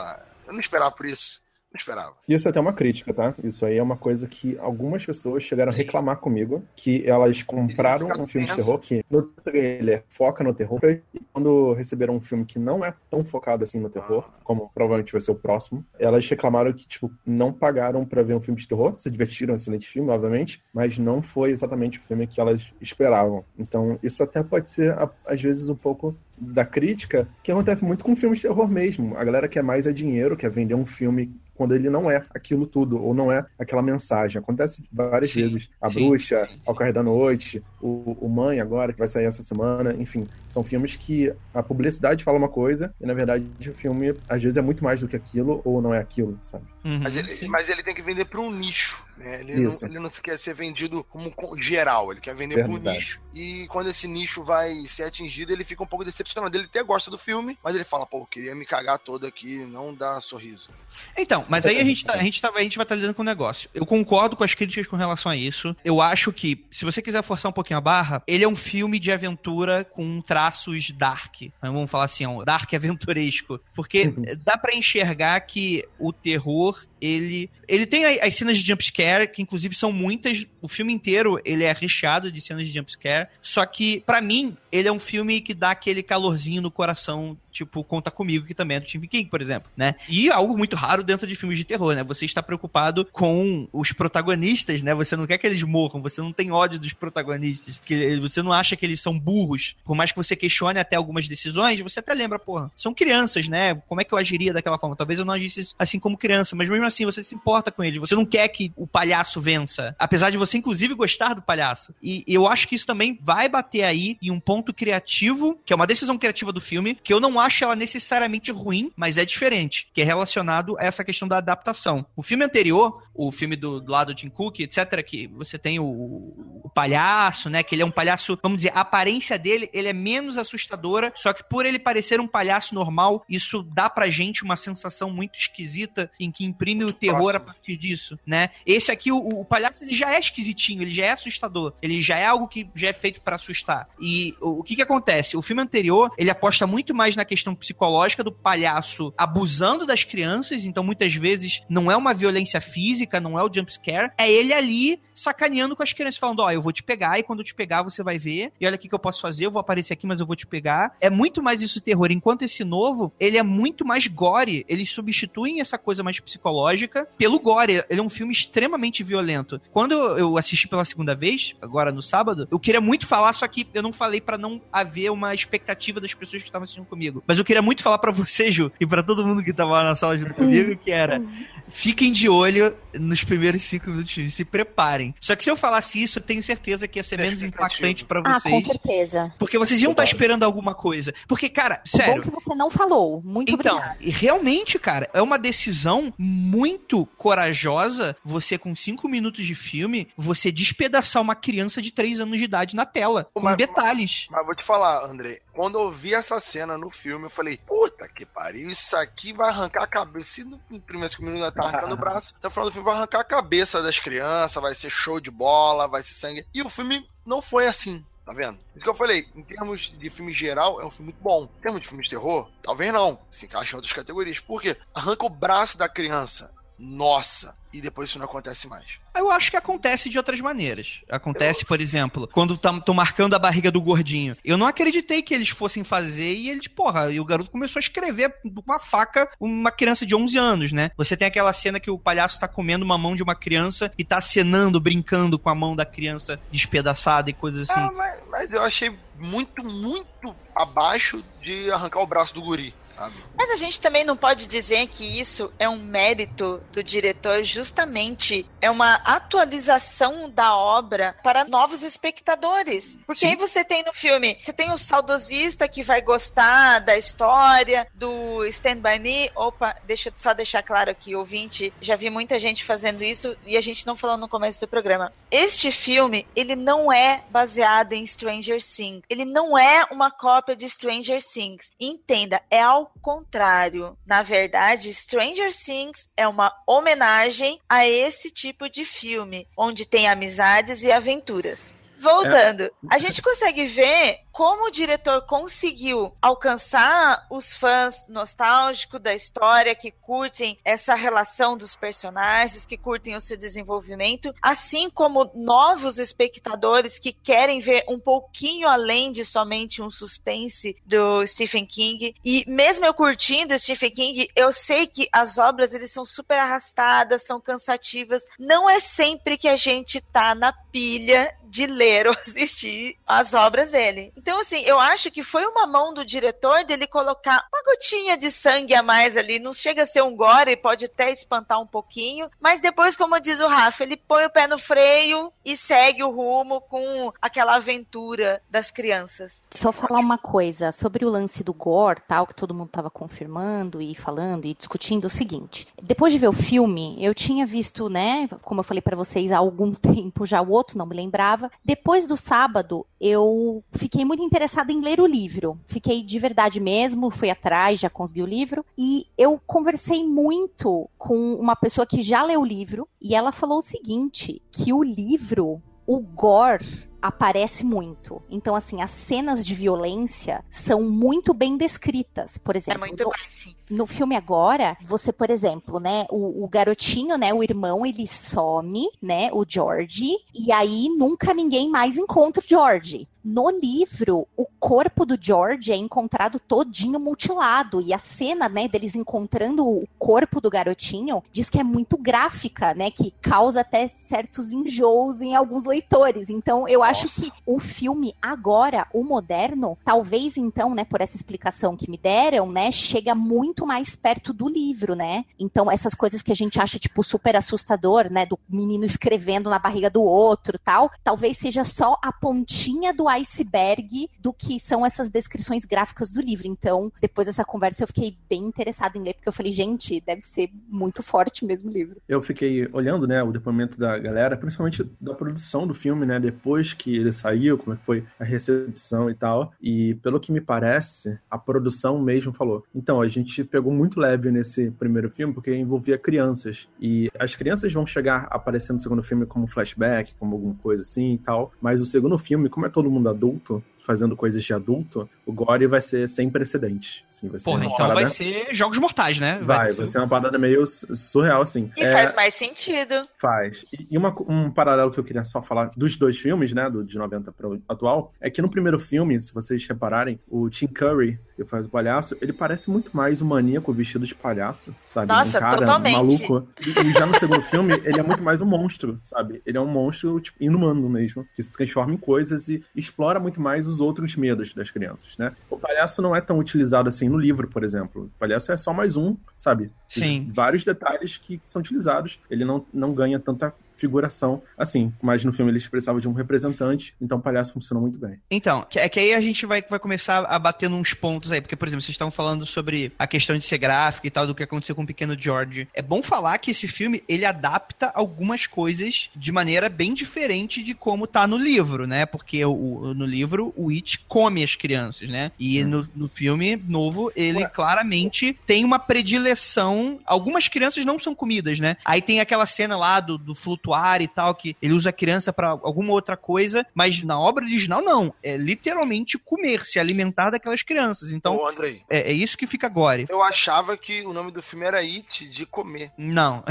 eu não esperava por isso. Esperava. Isso é até uma crítica, tá? Isso aí é uma coisa que algumas pessoas chegaram a reclamar comigo, que elas compraram um filme de terror que no trailer foca no terror, e quando receberam um filme que não é tão focado assim no terror, Ah. como provavelmente vai ser o próximo, elas reclamaram que, tipo, não pagaram pra ver um filme de terror, se divertiram, um excelente filme, obviamente, mas não foi exatamente o filme que elas esperavam. Então, isso até pode ser, às vezes, um pouco da crítica, que acontece muito com filmes de terror mesmo. A galera quer mais é dinheiro, quer vender um filme quando ele não é aquilo tudo, ou não é aquela mensagem. Acontece várias Sim, vezes. A sim, Bruxa, sim. Ao Cair da Noite, o, o Mãe agora, que vai sair essa semana, enfim. São filmes que a publicidade fala uma coisa, e na verdade o filme às vezes é muito mais do que aquilo, ou não é aquilo, sabe? Uhum, Mas ele, mas ele tem que vender para um nicho. Né? Ele, não, ele não quer ser vendido como co- geral, ele quer vender para um nicho. E quando esse nicho vai ser atingido, ele fica um pouco decepcionado. Ele até gosta do filme, mas ele fala, pô, eu queria me cagar todo aqui, não dá sorriso. Então, mas aí a gente, tá, a, gente tá, a gente vai estar lidando com o negócio. Eu concordo com as críticas com relação a isso. Eu acho que, se você quiser forçar um pouquinho a barra, ele é um filme de aventura com traços dark. Vamos falar assim, um dark aventuresco. Porque dá pra enxergar que o terror, ele. Ele tem as cenas de jumpscare, que inclusive são muitas. O filme inteiro ele é recheado de cenas de jumpscare. Só que, pra mim, ele é um filme que dá aquele calorzinho no coração, tipo, Conta Comigo, que também é do Stephen King, por exemplo, né? E algo muito raro dentro de filmes de terror, né? Você está preocupado com os protagonistas, né? Você não quer que eles morram, você não tem ódio dos protagonistas, que você não acha que eles são burros. Por mais que você questione até algumas decisões, você até lembra, porra, são crianças, né? Como é que eu agiria daquela forma? Talvez eu não agisse assim como criança, mas mesmo assim você se importa com eles. Você não quer que o palhaço vença, apesar de você inclusive gostar do palhaço. E eu acho que isso também vai bater aí em um ponto criativo, que é uma decisão criativa do filme, que eu não acho ela necessariamente ruim, mas é diferente, que é relacionado a essa questão da adaptação. O filme anterior, o filme do, do lado de Tim Cook, etc, que você tem o, o palhaço, né, que ele é um palhaço, vamos dizer, a aparência dele, ele é menos assustadora, só que por ele parecer um palhaço normal, isso dá pra gente uma sensação muito esquisita em que imprime o terror a próximo. partir disso, né? Esse aqui, o, o palhaço, ele já é esquisitinho, ele já é assustador, ele já é algo que já é feito pra assustar. E o, o que que acontece? O filme anterior, ele aposta muito mais na questão psicológica do palhaço abusando das crianças, então muitas vezes não é uma violência física, não é o jump scare, é ele ali sacaneando com as crianças, falando, ó, eu vou te pegar e quando eu te pegar você vai ver, e olha o que eu posso fazer, eu vou aparecer aqui, mas eu vou te pegar. É muito mais isso terror, enquanto esse novo, ele é muito mais gore, eles substituem essa coisa mais psicológica pelo gore, ele é um filme extremamente violento. Quando eu assisti pela segunda vez, agora no sábado, eu queria muito falar, só que eu não falei pra não haver uma expectativa das pessoas que estavam assistindo comigo. Mas eu queria muito falar pra você, Ju, e pra todo mundo que tava lá na sala junto comigo, que era fiquem de olho nos primeiros cinco minutos se preparem. Só que se eu falasse isso, eu tenho certeza que ia ser menos impactante pra Ah, com vocês. certeza. porque vocês iam estar Verdade. esperando alguma coisa. Porque, cara, Bom sério. que você não falou. Muito Então, obrigada. e realmente, cara, é uma decisão muito corajosa você, com cinco minutos de filme, você despedaçar uma criança de três anos de idade na tela, com Mas- detalhes. Mas vou te falar, André, quando eu vi essa cena no filme, eu falei, puta que pariu, isso aqui vai arrancar a cabeça. Se no primeiro cinco minutos tá arrancando o braço, até o final do filme vai arrancar a cabeça das crianças, vai ser show de bola, vai ser sangue. E o filme não foi assim. Tá vendo? Isso que eu falei, em termos de filme geral, é um filme muito bom. Em termos de filme de terror, talvez não. Se encaixa em outras categorias. Por quê? Arranca o braço da criança. Nossa. E depois isso não acontece mais. Eu acho que acontece de outras maneiras. Acontece, por exemplo, quando estão marcando a barriga do gordinho. Eu não acreditei que eles fossem fazer e eles, porra, e o garoto começou a escrever com uma faca uma criança de 11 anos, né? Você tem aquela cena que o palhaço tá comendo uma mão de uma criança e tá acenando, brincando com a mão da criança despedaçada e coisas assim. Ah, mas, mas eu achei muito, muito abaixo de arrancar o braço do guri, sabe? Mas a gente também não pode dizer que isso é um mérito do diretor, justamente é uma atualização da obra para novos espectadores. Porque Sim. aí você tem no filme, você tem o saudosista que vai gostar da história do Stand By Me. Opa, deixa eu só deixar claro aqui, ouvinte, já vi muita gente fazendo isso e a gente não falou no começo do programa. Este filme, ele não é baseado em Stranger Things. Ele não é uma cópia de Stranger Things. Entenda, é ao contrário. Na verdade, Stranger Things é uma homenagem a esse tipo de filme, onde tem amizades e aventuras. Voltando, a gente consegue ver como o diretor conseguiu alcançar os fãs nostálgicos da história, que curtem essa relação dos personagens, que curtem o seu desenvolvimento, assim como novos espectadores que querem ver um pouquinho além de somente um suspense do Stephen King. E mesmo eu curtindo Stephen King, eu sei que as obras eles são super arrastadas, são cansativas. Não é sempre que a gente tá na pilha de ler ou assistir as obras dele. Então, assim, eu acho que foi uma mão do diretor dele colocar uma gotinha de sangue a mais ali. Não chega a ser um gore, pode até espantar um pouquinho, mas depois, como diz o Rafa, ele põe o pé no freio e segue o rumo com aquela aventura das crianças. Só falar uma coisa sobre o lance do gore, tal, que todo mundo estava confirmando e falando e discutindo o seguinte. Depois de ver o filme, eu tinha visto, né, como eu falei para vocês há algum tempo já o outro, não me lembrava depois do sábado, eu fiquei muito interessada em ler o livro. Fiquei de verdade mesmo, fui atrás, já consegui o livro. E eu conversei muito com uma pessoa que já leu o livro. E ela falou o seguinte: que o livro, o gore aparece muito. Então, assim, as cenas de violência são muito bem descritas. Por exemplo, é muito no, bem, sim. no filme agora, você, por exemplo, né, o, o, garotinho, né, o irmão, ele some, né, o George, e aí nunca ninguém mais encontra o George. No livro, o corpo do George é encontrado todinho mutilado e a cena, né, deles encontrando o corpo do garotinho diz que é muito gráfica, né, que causa até certos enjoos em alguns leitores. Então, eu acho que o filme agora, o moderno, talvez então, né, por essa explicação que me deram, né, chega muito mais perto do livro, né? Então, essas coisas que a gente acha tipo super assustador, né, do menino escrevendo na barriga do outro, tal, talvez seja só a pontinha do iceberg do que são essas descrições gráficas do livro. Então, depois dessa conversa, eu fiquei bem interessada em ler, porque eu falei, gente, deve ser muito forte mesmo o livro. Eu fiquei olhando, né, o depoimento da galera, principalmente da produção do filme, né, depois que ele saiu, como é foi a recepção e tal. E pelo que me parece, a produção mesmo falou. Então, a gente pegou muito leve nesse primeiro filme, porque envolvia crianças. E as crianças vão chegar aparecendo no segundo filme como flashback, como alguma coisa assim e tal. Mas o segundo filme, como é todo mundo adulto, fazendo coisas de adulto, o Gore vai ser sem precedentes. Assim, vai ser Porra, então parada... vai ser Jogos Mortais, né? Vai, vai, vai ser uma parada meio surreal, assim. E é... faz mais sentido. Faz. E uma, um paralelo que eu queria só falar dos dois filmes, né, do de 90 para o atual, é que no primeiro filme, se vocês repararem, o Tim Curry, que faz o palhaço, ele parece muito mais um maníaco vestido de palhaço, sabe? Nossa, um cara totalmente. maluco. E, e já no segundo filme, ele é muito mais um monstro, sabe? Ele é um monstro, tipo, inumano mesmo, que se transforma em coisas e explora muito mais os outros medos das crianças, né? O palhaço não é tão utilizado assim no livro, por exemplo. O palhaço é só mais um, sabe? Sim. vários detalhes que, que são utilizados. Ele não, não ganha tanta figuração assim, mas no filme eles precisavam de um representante, então o palhaço funcionou muito bem. Então, é que aí a gente vai, vai começar a bater uns pontos aí, porque, por exemplo, vocês estavam falando sobre a questão de ser gráfico e tal, do que aconteceu com o Pequeno George. É bom falar que esse filme, ele adapta algumas coisas de maneira bem diferente de como tá no livro, né? Porque o, no livro, o It come as crianças, né? E hum. no, no filme novo, ele Ué. claramente tem uma predileção. Algumas crianças não são comidas, né? Aí tem aquela cena lá do, do flutuar e tal, que ele usa a criança para alguma outra coisa, mas na obra original não. É literalmente comer, se alimentar daquelas crianças. Então, Ô, Andrei, é, é isso que fica agora. Eu achava que o nome do filme era It, de comer. Não.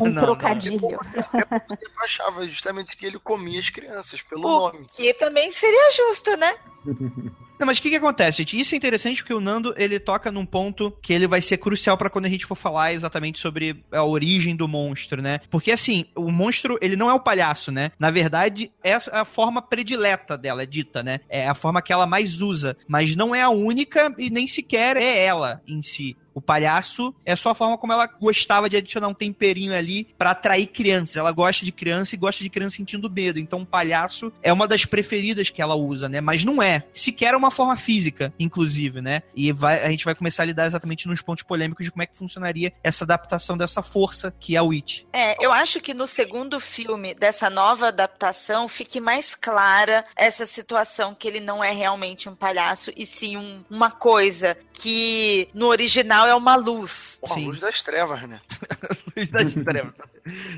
Um não, trocadilho. Não. Eu achava justamente que ele comia as crianças, pelo o nome. Que também seria justo, né? Não, mas o que, que acontece, gente? Isso é interessante porque o Nando ele toca num ponto que ele vai ser crucial para quando a gente for falar exatamente sobre a origem do monstro, né? Porque assim, o monstro ele não é o palhaço, né? Na verdade, é a forma predileta dela, é dita, né? É a forma que ela mais usa, mas não é a única e nem sequer é ela em si. O palhaço é só a forma como ela gostava de adicionar um temperinho ali para atrair crianças. Ela gosta de criança e gosta de criança sentindo medo. Então, o palhaço é uma das preferidas que ela usa, né? Mas não é. Sequer uma forma física, inclusive, né? E vai, a gente vai começar a lidar exatamente nos pontos polêmicos de como é que funcionaria essa adaptação dessa força que é a Witch. É, eu acho que no segundo filme dessa nova adaptação fique mais clara essa situação que ele não é realmente um palhaço e sim um, uma coisa que no original é uma luz. Uma Sim. luz das trevas, né? luz das trevas.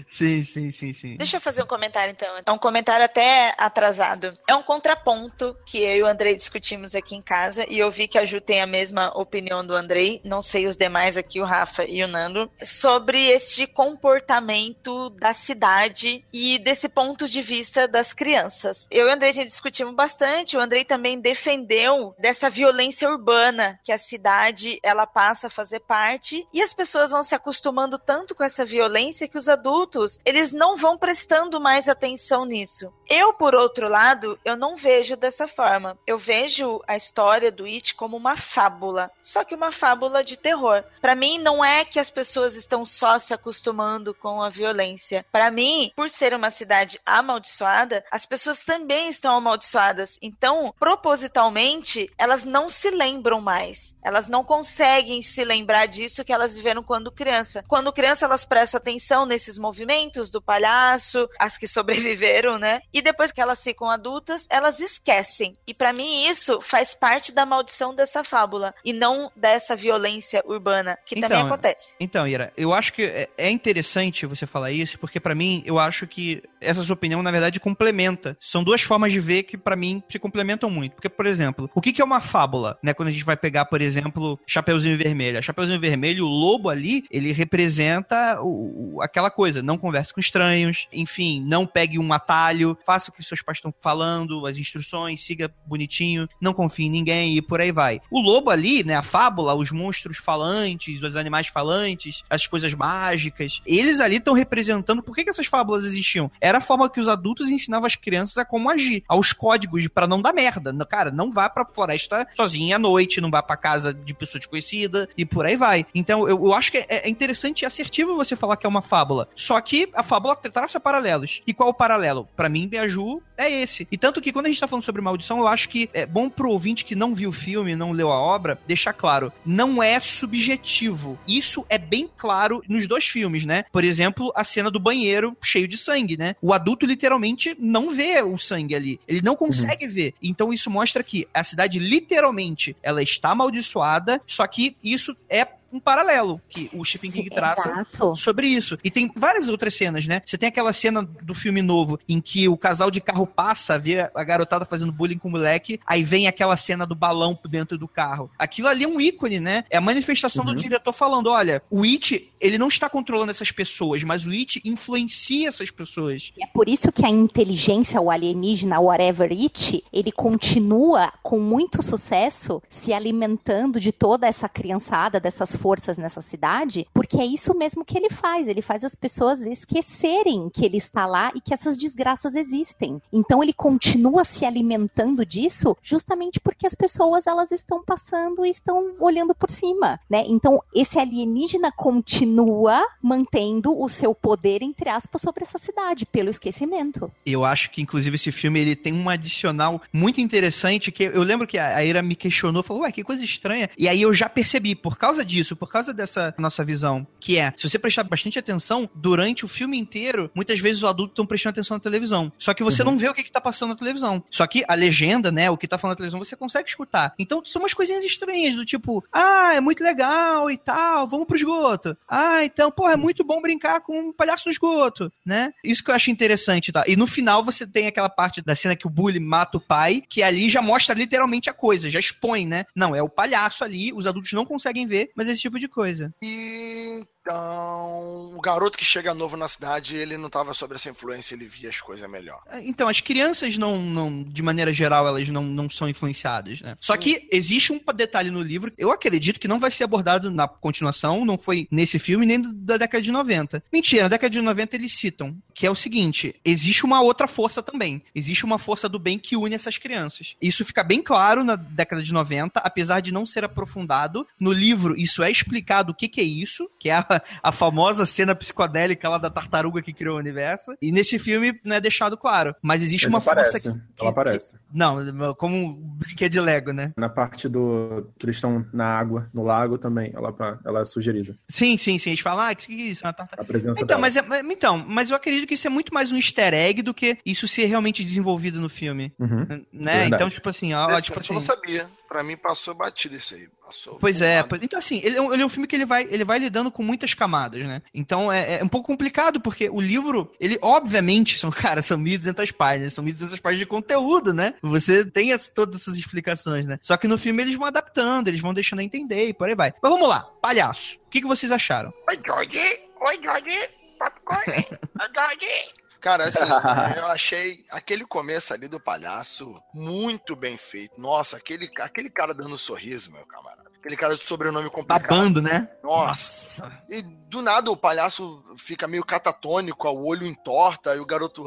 Sim, sim, sim, sim. Deixa eu fazer um comentário então. É um comentário até atrasado. É um contraponto que eu e o Andrei discutimos aqui em casa e eu vi que a Ju tem a mesma opinião do Andrei, não sei os demais aqui, o Rafa e o Nando, sobre este comportamento da cidade e desse ponto de vista das crianças. Eu e o Andrei já discutimos bastante, o Andrei também defendeu dessa violência urbana que a cidade ela passa a fazer parte e as pessoas vão se acostumando tanto com essa violência que os adultos, eles não vão prestando mais atenção nisso. Eu, por outro lado, eu não vejo dessa forma. Eu vejo a história do It como uma fábula, só que uma fábula de terror. Para mim, não é que as pessoas estão só se acostumando com a violência. Para mim, por ser uma cidade amaldiçoada, as pessoas também estão amaldiçoadas. Então, propositalmente, elas não se lembram mais. Elas não conseguem se lembrar disso que elas viveram quando criança. Quando criança, elas prestam atenção nesses movimentos do palhaço, as que sobreviveram, né? E depois que elas ficam adultas, elas esquecem. E para mim isso faz parte da maldição dessa fábula e não dessa violência urbana que Então, também acontece. Então, Ira, eu acho que é- é interessante você falar isso, porque pra mim, eu acho que essa sua opinião, na verdade, complementa. São duas formas de ver que, pra mim, se complementam muito. Porque, por exemplo, o que que é uma fábula, né? Quando a gente vai pegar, por exemplo, Chapeuzinho Vermelho. A Chapeuzinho Vermelho, o lobo ali, ele representa o- o- aquela coisa, não converse com estranhos, enfim, não pegue um atalho, faça o que seus pais estão falando, as instruções, siga bonitinho, não confie em ninguém e por aí vai. O lobo ali, né, a fábula, os monstros falantes, os animais falantes, as coisas mágicas, eles ali estão representando por que, que essas fábulas existiam. Era a forma que os adultos ensinavam as crianças a como agir, aos códigos para não dar merda. Cara, não vá pra floresta sozinha à noite, não vá pra casa de pessoa desconhecida e por aí vai. Então, eu, eu acho que é, é interessante e assertivo você falar que é uma fábula. Só que a fábula traça paralelos. E qual o paralelo? Pra mim, Beaju é esse. E tanto que quando a gente tá falando sobre maldição, eu acho que é bom pro ouvinte que não viu o filme, não leu a obra, deixar claro, não é subjetivo. Isso é bem claro nos dois filmes, né? Por exemplo, a cena do banheiro cheio de sangue, né? O adulto literalmente não vê o sangue ali. Ele não consegue ver. Então isso mostra que a cidade literalmente ela está amaldiçoada, só que isso é um paralelo que o Stephen King Sim, traça Exato. sobre isso. E tem várias outras cenas, né? Você tem aquela cena do filme novo em que o casal de carro passa, vê a garotada fazendo bullying com o moleque, aí vem aquela cena do balão dentro do carro. Aquilo ali é um ícone, né? É a manifestação do Uhum. diretor falando, olha, o It, ele não está controlando essas pessoas, mas o It influencia essas pessoas. E é por isso que a inteligência, o alienígena, whatever it, ele continua com muito sucesso se alimentando de toda essa criançada, dessas forças nessa cidade, porque é isso mesmo que ele faz. Ele faz as pessoas esquecerem que ele está lá e que essas desgraças existem. Então ele continua se alimentando disso justamente porque as pessoas elas estão passando e estão olhando por cima, né? Então esse alienígena continua mantendo o seu poder entre aspas sobre essa cidade pelo esquecimento. Eu acho que, inclusive, esse filme ele tem um adicional muito interessante que eu lembro que a Ira me questionou, falou, ué, que coisa estranha. E aí eu já percebi, por causa disso, por causa dessa nossa visão, que é, se você prestar bastante atenção, durante o filme inteiro, muitas vezes os adultos estão prestando atenção na televisão. Só que você Uhum. não vê o que, que tá passando na televisão. Só que a legenda, né, o que tá falando na televisão, você consegue escutar. Então são umas coisinhas estranhas, do tipo, ah, é muito legal e tal, vamos pro esgoto. Ah, então, pô, é muito bom brincar com um palhaço no esgoto, né? Isso que eu acho interessante, tá? E no final você tem aquela parte da cena que o bully mata o pai, que ali já mostra literalmente a coisa, já expõe, né? Não, é o palhaço ali, os adultos não conseguem ver, mas esse tipo de coisa. E então, o garoto que chega novo na cidade, ele não tava sob essa influência, ele via as coisas melhor. Então, as crianças não, não de maneira geral, elas não, não são influenciadas, né? Só Sim. que existe um detalhe no livro, eu acredito que não vai ser abordado na continuação, não foi nesse filme, nem da década de 90. Mentira, na década de 90 eles citam, que é o seguinte, existe uma outra força também. Existe uma força do bem que une essas crianças. Isso fica bem claro na década de 90, apesar de não ser aprofundado. No livro, isso é explicado o que, que é isso, que é a, a famosa cena psicodélica lá da tartaruga que criou o universo. E nesse filme não é deixado claro. Mas existe Ela uma força aparece. que, Ela aparece. Não, como um brinquedo de Lego, né? Na parte do que eles estão na água, no lago também, ela, ela é sugerida. Sim, sim, sim. Eles falam, ah, o que que é isso? Uma tartaruga. A presença Então dela. mas, é, então, mas eu acredito que isso é muito mais um easter egg do que isso ser realmente desenvolvido no filme. Uhum. Né? Verdade. Então, tipo assim, ó, tipo eu não assim. sabia. Pra mim passou batido isso aí. Passou Pois é, então assim, ele é, um, ele é um filme que ele vai, ele vai lidando com muitas camadas, né? Então é, é um pouco complicado, porque o livro, ele obviamente, são, cara, são 1.200 páginas, são 1.200 páginas de conteúdo, né? Você tem as- todas essas explicações, né? Só que no filme eles vão adaptando, eles vão deixando a entender e por aí vai. Mas vamos lá, palhaço. O que, que vocês acharam? Oi, George! Oi, George! Popcorn! Oi, George! Cara, assim, eu achei aquele começo ali do palhaço muito bem feito. Nossa, aquele, aquele cara dando sorriso, meu camarada. Aquele cara de sobrenome complicado. Babando, né? Nossa. E do nada o palhaço fica meio catatônico, o olho entorta, aí o garoto,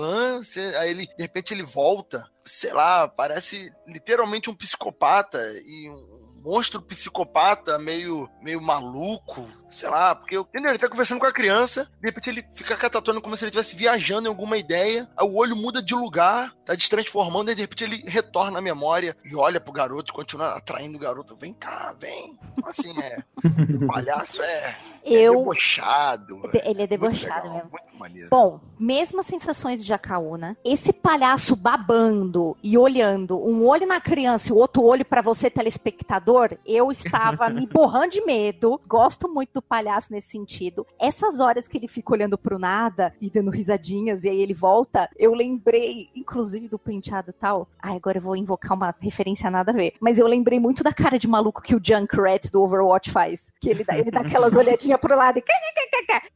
aí ele, de repente ele volta, sei lá, parece literalmente um psicopata e um monstro psicopata meio, meio maluco, sei lá, porque entendeu? ele tá conversando com a criança, de repente ele fica catatônico como se ele estivesse viajando em alguma ideia, aí o olho muda de lugar, tá se transformando, e de repente ele retorna à memória e olha pro garoto, continua atraindo o garoto, vem cá, vem. Assim, é, o palhaço é, é Eu. debochado. Ele é Muito debochado legal, mesmo. Muito maneiro. Bom, mesmas sensações de Jacaúna. Esse palhaço babando e olhando, um olho na criança e o outro olho pra você, telespectador, eu estava me borrando de medo. Gosto muito do palhaço nesse sentido. Essas horas que ele fica olhando pro nada e dando risadinhas e aí ele volta, eu lembrei, inclusive, do penteado e tal. Ai, agora eu vou invocar uma referência nada a ver. Mas eu lembrei muito da cara de maluco que o Junkrat do Overwatch faz. Que ele dá, ele dá aquelas olhadinhas pro lado e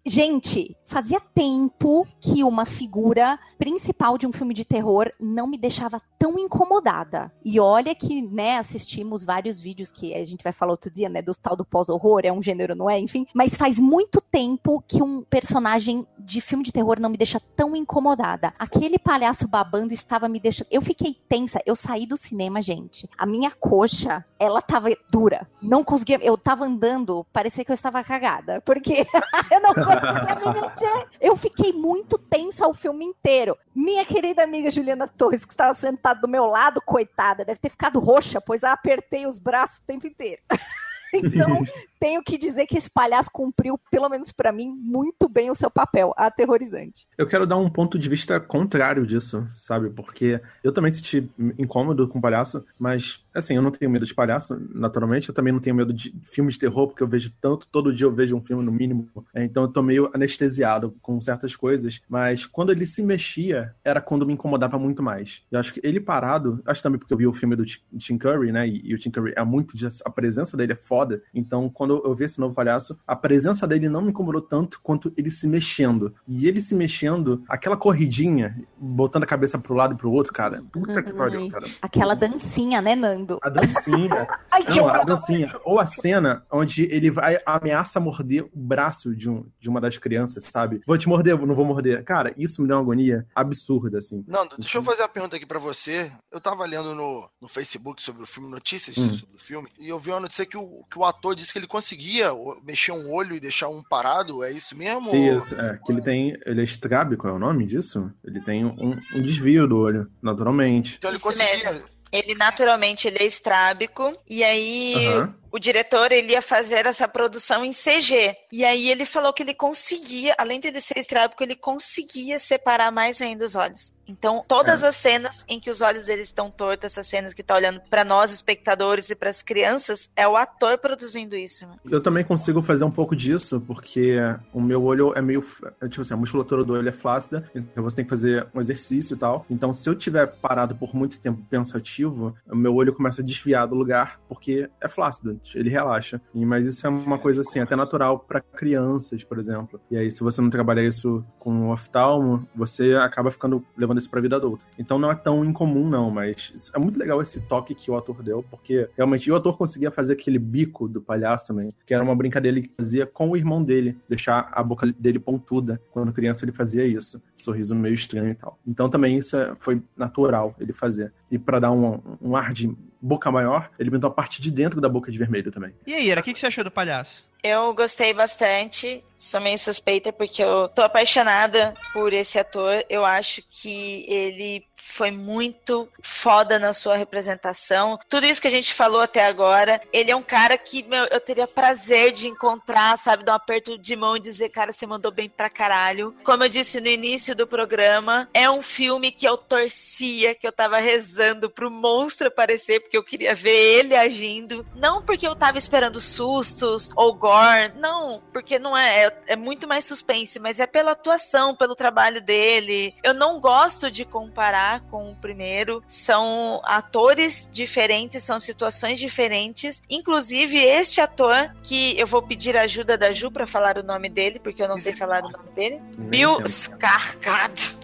Gente, fazia tempo que uma figura principal de um filme de terror não me deixava tão incomodada. E olha que, né, assistimos vários vídeos que a gente vai falar outro dia, né, do tal do pós-horror, é um gênero, não é? Enfim, mas faz muito tempo que um personagem de filme de terror não me deixa tão incomodada. Aquele palhaço babando estava me deixando. Eu fiquei tensa, eu saí do cinema, gente. A minha coxa, ela tava dura. Não conseguia. Eu tava andando, parecia que eu estava cagada. Porque eu não conseguia me mexer. Eu fiquei muito tensa o filme inteiro. Minha querida amiga Juliana Torres, que estava sentada do meu lado, coitada, deve ter ficado roxa, pois eu apertei os braços o tempo inteiro. Então, tenho que dizer que esse palhaço cumpriu, pelo menos pra mim, muito bem o seu papel, aterrorizante. Eu quero dar um ponto de vista contrário disso, sabe? Porque eu também senti incômodo com palhaço, mas, assim, eu não tenho medo de palhaço, naturalmente. Eu também não tenho medo de filmes de terror, porque eu vejo tanto, todo dia eu vejo um filme no mínimo. Então eu tô meio anestesiado com certas coisas. Mas quando ele se mexia, era quando me incomodava muito mais. Eu acho que ele parado, acho também porque eu vi o filme do Tim- Curry, né? E, e o Tim Curry é muito. A presença dele é foda. Então, quando eu vi esse novo palhaço, a presença dele não me incomodou tanto quanto ele se mexendo. E ele se mexendo, aquela corridinha, botando a cabeça pro lado e pro outro, cara. Puta que pariu, cara. Aquela dancinha, né, Nando? A dancinha. Ai, que Não, a horror. dancinha. Ou a cena onde ele vai ameaça morder o braço de, um, de uma das crianças, sabe? Vou te morder, não vou morder. Cara, isso me deu uma agonia absurda, assim. Nando, deixa eu fazer uma pergunta aqui pra você. Eu tava lendo no, no Facebook sobre o filme, notícias Hum. sobre o filme, e eu vi uma notícia que o, que o ator disse que ele conseguia mexer um olho e deixar um parado. É isso mesmo? Isso, é, que ele tem. Ele é estrábico, é o nome disso? Ele tem um, um desvio do olho, naturalmente. Então ele Isso conseguia. mesmo. Ele naturalmente ele é estrábico e aí Aham. O diretor ele ia fazer essa produção em CG. E aí ele falou que ele conseguia, além de ser estrábico, ele conseguia separar mais ainda os olhos. Então, todas as cenas em que os olhos dele estão tortos, essas cenas que tá olhando pra nós espectadores e pras crianças, é o ator produzindo isso. né? Eu também consigo fazer um pouco disso, porque o meu olho é meio. é, Tipo assim, a musculatura do olho é flácida, então você tem que fazer um exercício e tal. Então, se eu tiver parado por muito tempo pensativo, o meu olho começa a desviar do lugar, porque é flácido, ele relaxa. Mas isso é uma coisa assim, até natural pra crianças, por exemplo. E aí, se você não trabalhar isso com o oftalmo, você acaba ficando levando isso pra vida adulta. Então não é tão incomum, não, mas é muito legal esse toque que o ator deu, porque realmente o ator conseguia fazer aquele bico do palhaço também, que era uma brincadeira que ele fazia com o irmão dele, deixar a boca dele pontuda. Quando criança ele fazia isso, sorriso meio estranho e tal. Então também isso é- foi natural ele fazer. E pra dar um, um ar de boca maior, ele pintou a parte de dentro da boca de vermelho também. E aí, Ira, o que, que você achou do palhaço? Eu gostei bastante, Sou meio suspeita porque eu tô apaixonada por esse ator. Eu acho que ele foi muito foda na sua representação. Tudo isso que a gente falou até agora, ele é um cara que meu, eu teria prazer de encontrar, sabe, dar um aperto de mão e dizer, cara, você mandou bem pra caralho. Como eu disse no início do programa, é um filme que eu torcia, que eu tava rezando pro monstro aparecer, porque eu queria ver ele agindo. Não porque eu tava esperando sustos ou gore, não, porque não é, é, é muito mais suspense, mas é pela atuação, pelo trabalho dele. Eu não gosto de comparar com o primeiro. São atores diferentes, são situações diferentes. Inclusive, este ator, que eu vou pedir a ajuda da Ju para falar o nome dele, porque eu não sei falar o nome dele. Bill Skarsgård.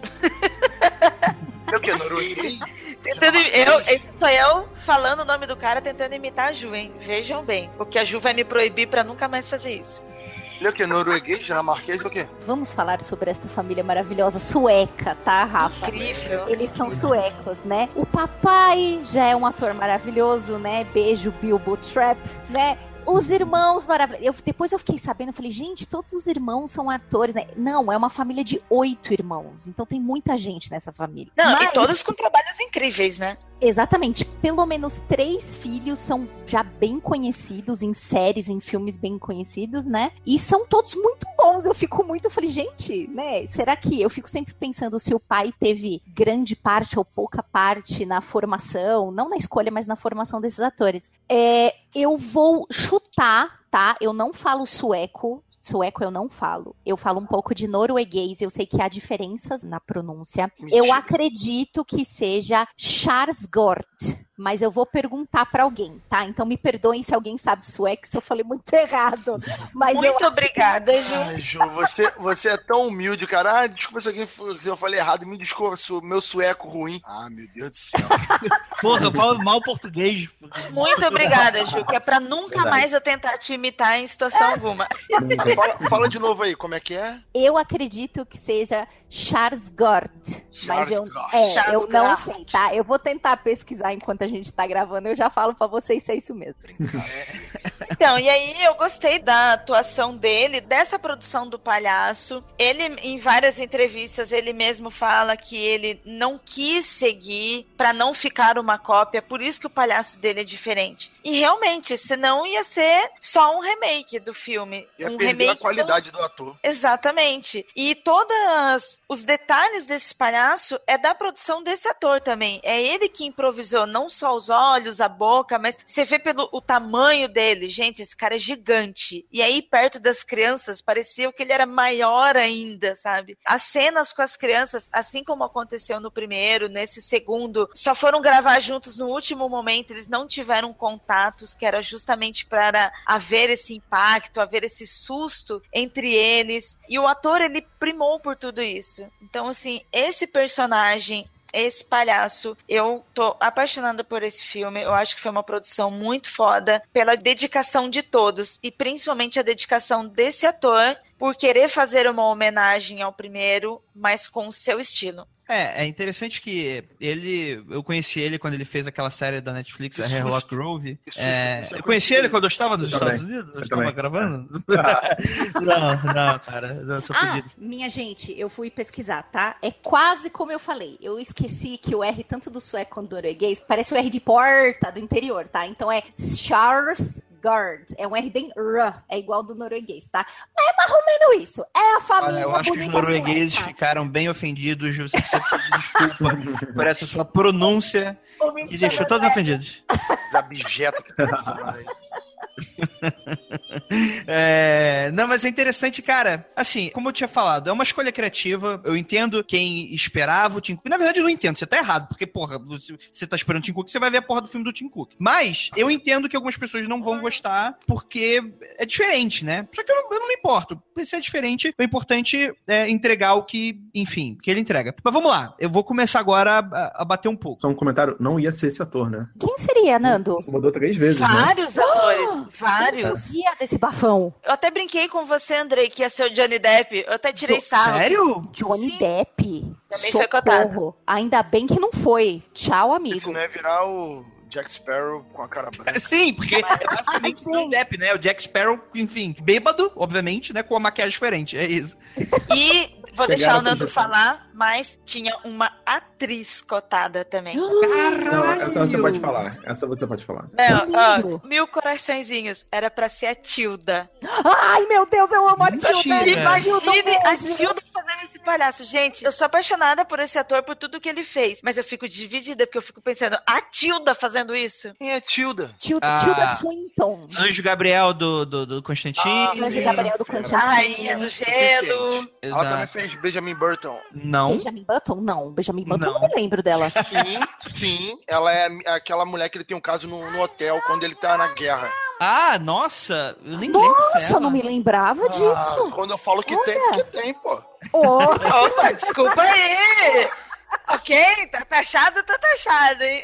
Eu que? Tentando, eu, esse sou eu falando o nome do cara tentando imitar a Ju, hein? Vejam bem. Porque a Ju vai me proibir para nunca mais fazer isso. Ele é o que? Norueguês, dinamarquês, o quê? Vamos falar sobre esta família maravilhosa sueca, tá, Rafa? Incrível. Eles são suecos, né? O papai já é um ator maravilhoso, né? Beijo, Bilbo Trap, né? Os irmãos maravilhosos. Eu, depois eu fiquei sabendo, eu falei, gente, todos os irmãos são atores, né? Não, é uma família de oito irmãos. Então tem muita gente nessa família. Não, Mas- e todos com trabalhos incríveis, né? Exatamente. Pelo menos três filhos são já bem conhecidos em séries, em filmes bem conhecidos, né? E são todos muito bons. Eu fico muito, falei, gente, né? Será que eu fico sempre pensando se o pai teve grande parte ou pouca parte na formação, não na escolha, mas na formação desses atores? É, eu vou chutar, tá? Eu não falo sueco. Sueco eu não falo. Eu falo um pouco de norueguês. Eu sei que há diferenças na pronúncia. Eu Mentira. acredito que seja Skarsgård, mas eu vou perguntar pra alguém, tá? Então me perdoem se alguém sabe sueco, se eu falei muito errado. Mas eu Muito obrigada, Ju. Ai, Ju, você, você é tão humilde, cara. Ah, desculpa se, alguém, se eu falei errado, me desculpa se o meu sueco ruim. Ah, meu Deus do céu. Porra, eu falo mal português. Muito obrigada, Ju, que é pra nunca Verdade. mais eu tentar te imitar em situação alguma. fala, fala de novo aí, como é que é? Eu acredito que seja Skarsgård, mas eu, é, eu não sei, tá? Eu vou tentar pesquisar enquanto a gente tá gravando, eu já falo pra vocês se é isso mesmo. Então, e aí eu gostei da atuação dele, dessa produção do palhaço. Ele, em várias entrevistas, ele mesmo fala que ele não quis seguir pra não ficar uma cópia, por isso que o palhaço dele é diferente. E realmente, senão ia ser só um remake do filme. Ia um remake a qualidade do ator. Exatamente. E todos os detalhes desse palhaço é da produção desse ator também. É ele que improvisou não só os olhos, a boca, mas você vê pelo o tamanho dele. Gente, esse cara é gigante. E aí, perto das crianças, parecia que ele era maior ainda, sabe? As cenas com as crianças, assim como aconteceu no primeiro, nesse segundo, só foram gravar juntos no último momento. Eles não tiveram contatos, que era justamente para haver esse impacto, haver esse susto entre eles. E o ator, ele primou por tudo isso. Então, assim, esse personagem. Esse palhaço, eu tô apaixonada por esse filme. Eu acho que foi uma produção muito foda pela dedicação de todos e principalmente a dedicação desse ator por querer fazer uma homenagem ao primeiro, mas com o seu estilo. É, é interessante que ele. Eu conheci ele quando ele fez aquela série da Netflix, a. Hairlock Grove. Susto, É, você eu conheci ele ele? quando eu estava nos Eu Estados também. Unidos? Eu Eu estava também. gravando? não, não, cara. Eu sou Ah, fudido. minha gente, eu fui pesquisar, tá? É quase como eu falei. Eu esqueci que o R, tanto do sueco quanto do norueguês, parece o R de porta do interior, tá? Então é Skarsgård. É um R bem R, é igual do norueguês, tá? É mais ou menos isso. É a família Olha, eu acho que os noruegueses sueca. ficaram bem ofendidos. Você precisa pedir desculpa por essa sua pronúncia que deixou todos ofendidos. Abjeto É, Não, mas é interessante, cara. Assim, como eu tinha falado, é uma escolha criativa. Eu entendo quem esperava o Tim Cook. Na verdade, eu não entendo. Você tá errado. Porque, porra, você- tá esperando o Tim Cook, você vai ver a porra do filme do Tim Cook. Mas eu entendo que algumas pessoas não vão gostar porque é diferente, né? Só que eu não, eu não me importo. Se é diferente, o importante é entregar o que, enfim, que ele entrega. Mas vamos lá. Eu vou começar agora a, a bater um pouco. Só um comentário, não ia ser esse ator, né? Quem seria, Nando? Você mudou três vezes, né? Vários atores, vários. Dia desse bafão. Eu até brinquei com você, Andrei, que ia ser o Johnny Depp. Eu até tirei sarro. Sério? Johnny Sim. Depp. Também foi cotado. Socorro. Ainda bem que não foi. Tchau, Isso amigo. não é virar o Jack Sparrow com a cara branca. Sim, porque é basicamente o Johnny Depp, né? O Jack Sparrow, enfim, bêbado, obviamente, né? Com uma maquiagem diferente. É isso. E vou Chegaram deixar o Nando falar, mas tinha uma atriz cotada também. Não, essa você pode falar. Essa você pode falar. Não, lembro. ó, mil coraçõezinhos. Era pra ser a Tilda. Ai, meu Deus, eu amo a. Tilda. Imagine a. Tilda fazendo esse palhaço. Gente, eu sou apaixonada por esse ator, por tudo que ele fez. Mas eu fico dividida, porque eu fico pensando, a Tilda fazendo isso? Quem é Tilda? Tilda, Ah. Tilda Swinton. Anjo Gabriel do, do, do Constantino. Anjo Gabriel do A Constantino. rainha do gelo. Ela também Exato. Fez Benjamin Burton. Não. Benjamin Button? Não, Benjamin Button Não. eu não me lembro dela. Sim, sim. Ela é aquela mulher que ele tem um caso no, no hotel quando ele tá na guerra. Ah, nossa, eu nem lembro Nossa, eu não me lembrava Ah, disso. quando eu falo que tem, porque tem, pô. Oh, Opa, desculpa aí. ok, tá taxado, tá taxado, hein?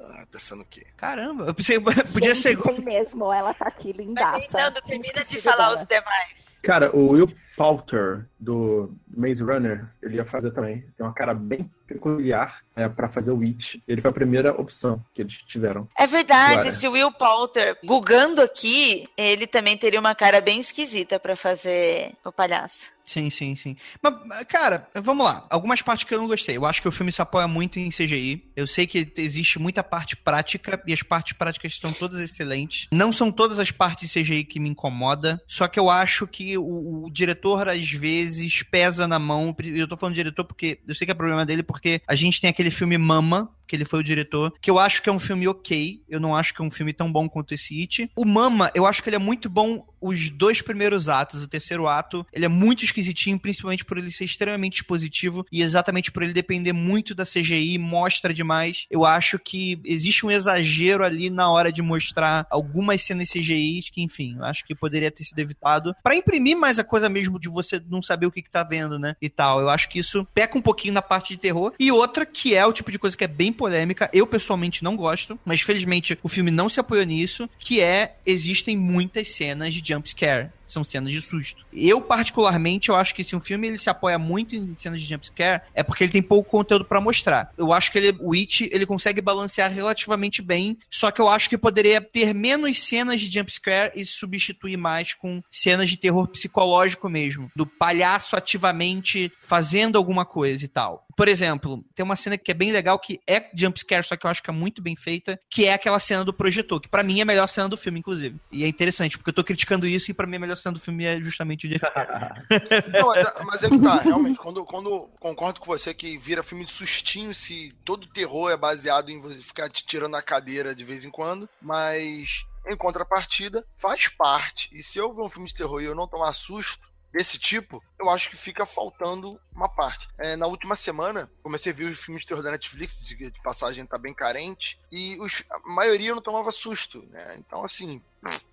Ah, pensando o quê? Caramba, eu pensei, podia gente, ser. tem mesmo, ela tá aqui Mas lindaça. Nando, Tinha termina de falar dela. os demais. Cara, o Will Poulter, do Maze Runner, ele ia fazer também. Tem uma cara bem peculiar é, para fazer o Witch. Ele foi a primeira opção que eles tiveram. É verdade, Agora. esse Will Poulter, gugando aqui, ele também teria uma cara bem esquisita pra fazer o palhaço. Sim, sim, sim. Mas, cara, vamos lá. Algumas partes que eu não gostei. Eu acho que o filme se apoia muito em CGI. Eu sei que existe muita parte prática e as partes práticas estão todas excelentes. Não são todas as partes CGI que me incomoda. Só que eu acho que o, o diretor, às vezes, pesa na mão. Eu tô falando diretor porque eu sei que é problema dele, porque a gente tem aquele filme Mama, que ele foi o diretor, que eu acho que é um filme ok. Eu não acho que é um filme tão bom quanto esse It. O Mama, eu acho que ele é muito bom os dois primeiros atos. O terceiro ato, ele é muito esquisitinho, principalmente por ele ser extremamente expositivo e exatamente por ele depender muito da CGI, mostra demais. Eu acho que existe um exagero ali na hora de mostrar algumas cenas CGI que, enfim, eu acho que poderia ter sido evitado Pra imprimir mais a coisa mesmo de você não saber o que, que tá vendo, né? E tal. Eu acho que isso peca um pouquinho na parte de terror. E outra que é o tipo de coisa que é bem polêmica, eu pessoalmente não gosto, mas felizmente o filme não se apoiou nisso, que é existem muitas cenas de jump scare. São cenas de susto. Eu, particularmente, eu acho que se um filme ele se apoia muito em cenas de jump scare, é porque ele tem pouco conteúdo pra mostrar. Eu acho que ele, o It, ele consegue balancear relativamente bem, só que eu acho que poderia ter menos cenas de jump scare e substituir mais com cenas de terror psicológico mesmo, do palhaço ativamente fazendo alguma coisa e tal. Por exemplo, tem uma cena que é bem legal que é jump scare, só que eu acho que é muito bem feita, que é aquela cena do projetor, que pra mim é a melhor cena do filme, inclusive. E é interessante, porque eu tô criticando isso e pra mim a melhor cena do filme é justamente o scare. Não, mas, mas é que tá, realmente, quando, quando concordo com você que vira filme de sustinho se todo terror é baseado em você ficar te tirando a cadeira de vez em quando, mas em contrapartida, faz parte. E se eu ver um filme de terror e eu não tomar susto desse tipo, eu acho que fica faltando uma parte. É, na última semana, comecei a ver os filmes de terror da Netflix, de, de passagem tá bem carente, e os- a maioria não tomava susto, né? Então, assim,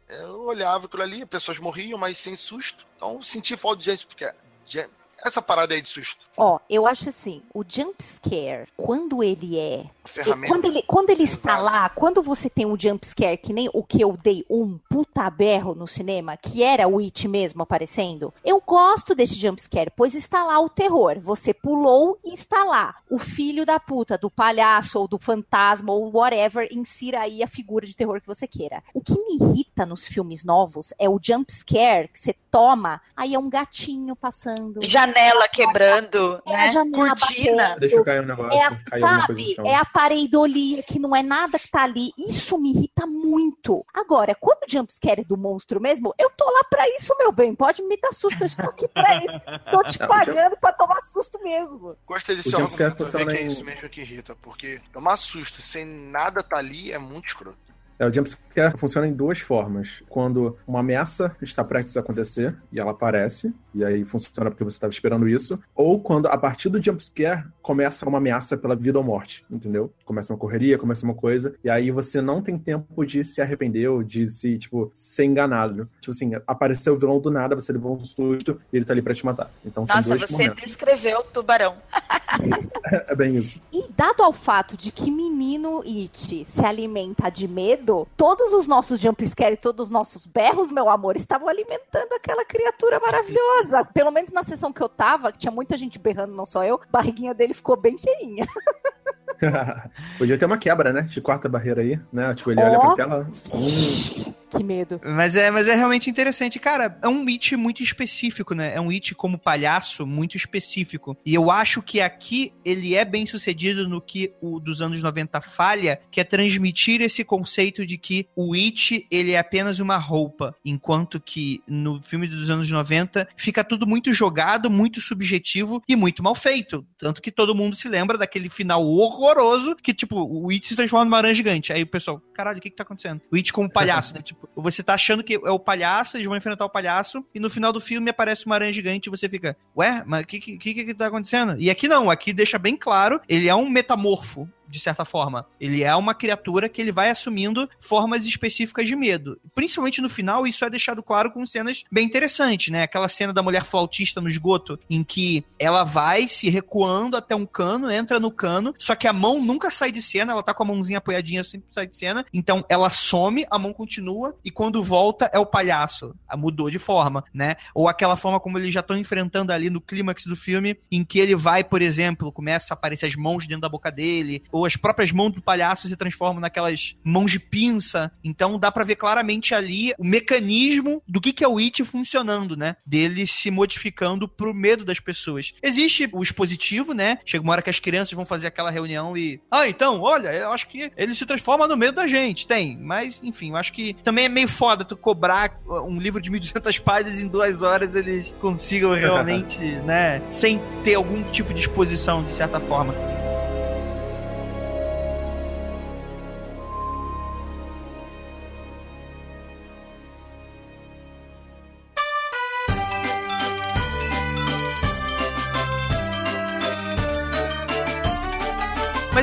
eu olhava aquilo ali, pessoas morriam, mas sem susto. Então, senti falta de gente, porque essa parada aí de susto, Ó, eu acho assim, o jump scare, quando ele é ferramenta. Quando ele, quando ele está lá, quando você tem um jump scare, que nem o que eu dei um puta berro no cinema, que era o It mesmo aparecendo, eu gosto desse jump scare, pois está lá o terror. Você pulou e está lá. O filho da puta, do palhaço, ou do fantasma, ou whatever, insira aí a figura de terror que você queira. O que me irrita nos filmes novos é o jump scare que você toma, aí é um gatinho passando. Janela quebrando, É a né? janela Cortina. batendo. Deixa eu cair um negócio. É a, sabe, é a pareidolia, que não é nada que tá ali. Isso me irrita muito. Agora, quando o jumpscare é do monstro mesmo, eu tô lá pra isso, meu bem. Pode me dar susto, eu estou aqui pra isso. Tô te Não, pagando pra tomar susto mesmo. Gostei desse argumento, funciona que é isso mesmo que irrita, porque tomar susto sem nada tá ali é muito escroto. É, o jumpscare funciona em duas formas. Quando uma ameaça está prestes a acontecer e ela aparece, e aí funciona porque você estava esperando isso, ou quando a partir do jumpscare começa uma ameaça pela vida ou morte, entendeu? Começa uma correria, começa uma coisa, e aí você não tem tempo de se arrepender ou de se, tipo, ser enganado. Tipo assim, apareceu o vilão do nada, você levou um susto e ele tá ali pra te matar. Então Nossa, você momentos. descreveu o tubarão. É bem isso. E dado ao fato de que menino It se alimenta de medo, todos os nossos jumpscare, todos os nossos berros, meu amor, estavam alimentando aquela criatura maravilhosa. Pelo menos na sessão que eu tava, que tinha muita gente berrando, não só eu, a barriguinha dele ficou bem cheinha. Podia ter uma quebra, né? De quarta barreira aí, né? Tipo, ele olha Ó. pra tela. Hum, Que medo. Mas é, mas é realmente interessante. Cara, é um It muito específico, né? É um It como palhaço muito específico. E eu acho que aqui ele é bem sucedido no que o dos anos 90 falha, que é transmitir esse conceito de que o It, ele é apenas uma roupa. Enquanto que no filme dos anos 90 fica tudo muito jogado, muito subjetivo e muito mal feito. Tanto que todo mundo se lembra daquele final horroroso que, tipo, o It se transforma numa aranha gigante. Aí o pessoal, caralho, o que que tá acontecendo? O It como palhaço, né? Tipo, você tá achando que é o palhaço, eles vão enfrentar o palhaço, e no final do filme aparece uma aranha gigante e você fica, ué, mas o que, que, que que tá acontecendo? E aqui não, aqui deixa bem claro, ele é um metamorfo. De certa forma, ele é uma criatura que ele vai assumindo formas específicas de medo. Principalmente no final, isso é deixado claro com cenas bem interessantes, né? Aquela cena da mulher flautista no esgoto, em que ela vai se recuando até um cano, entra no cano, só que a mão nunca sai de cena, ela tá com a mãozinha apoiadinha, sempre sai de cena. Então ela some, a mão continua, e quando volta é o palhaço. Ah, Mudou de forma, né? Ou aquela forma como eles já estão enfrentando ali no clímax do filme, em que ele vai, por exemplo, começa a aparecer as mãos dentro da boca dele, ou as próprias mãos do palhaço se transformam naquelas mãos de pinça. Então dá pra ver claramente ali o mecanismo do que, que é o It funcionando, né? Dele se modificando pro medo das pessoas. Existe o expositivo, né? Chega uma hora que as crianças vão fazer aquela reunião e. Ah, então, olha, eu acho que ele se transforma no medo da gente. Tem. Mas, enfim, eu acho que também é meio foda tu cobrar um livro de 1.200 páginas em duas horas eles consigam realmente, né? Sem ter algum tipo de exposição, de certa forma.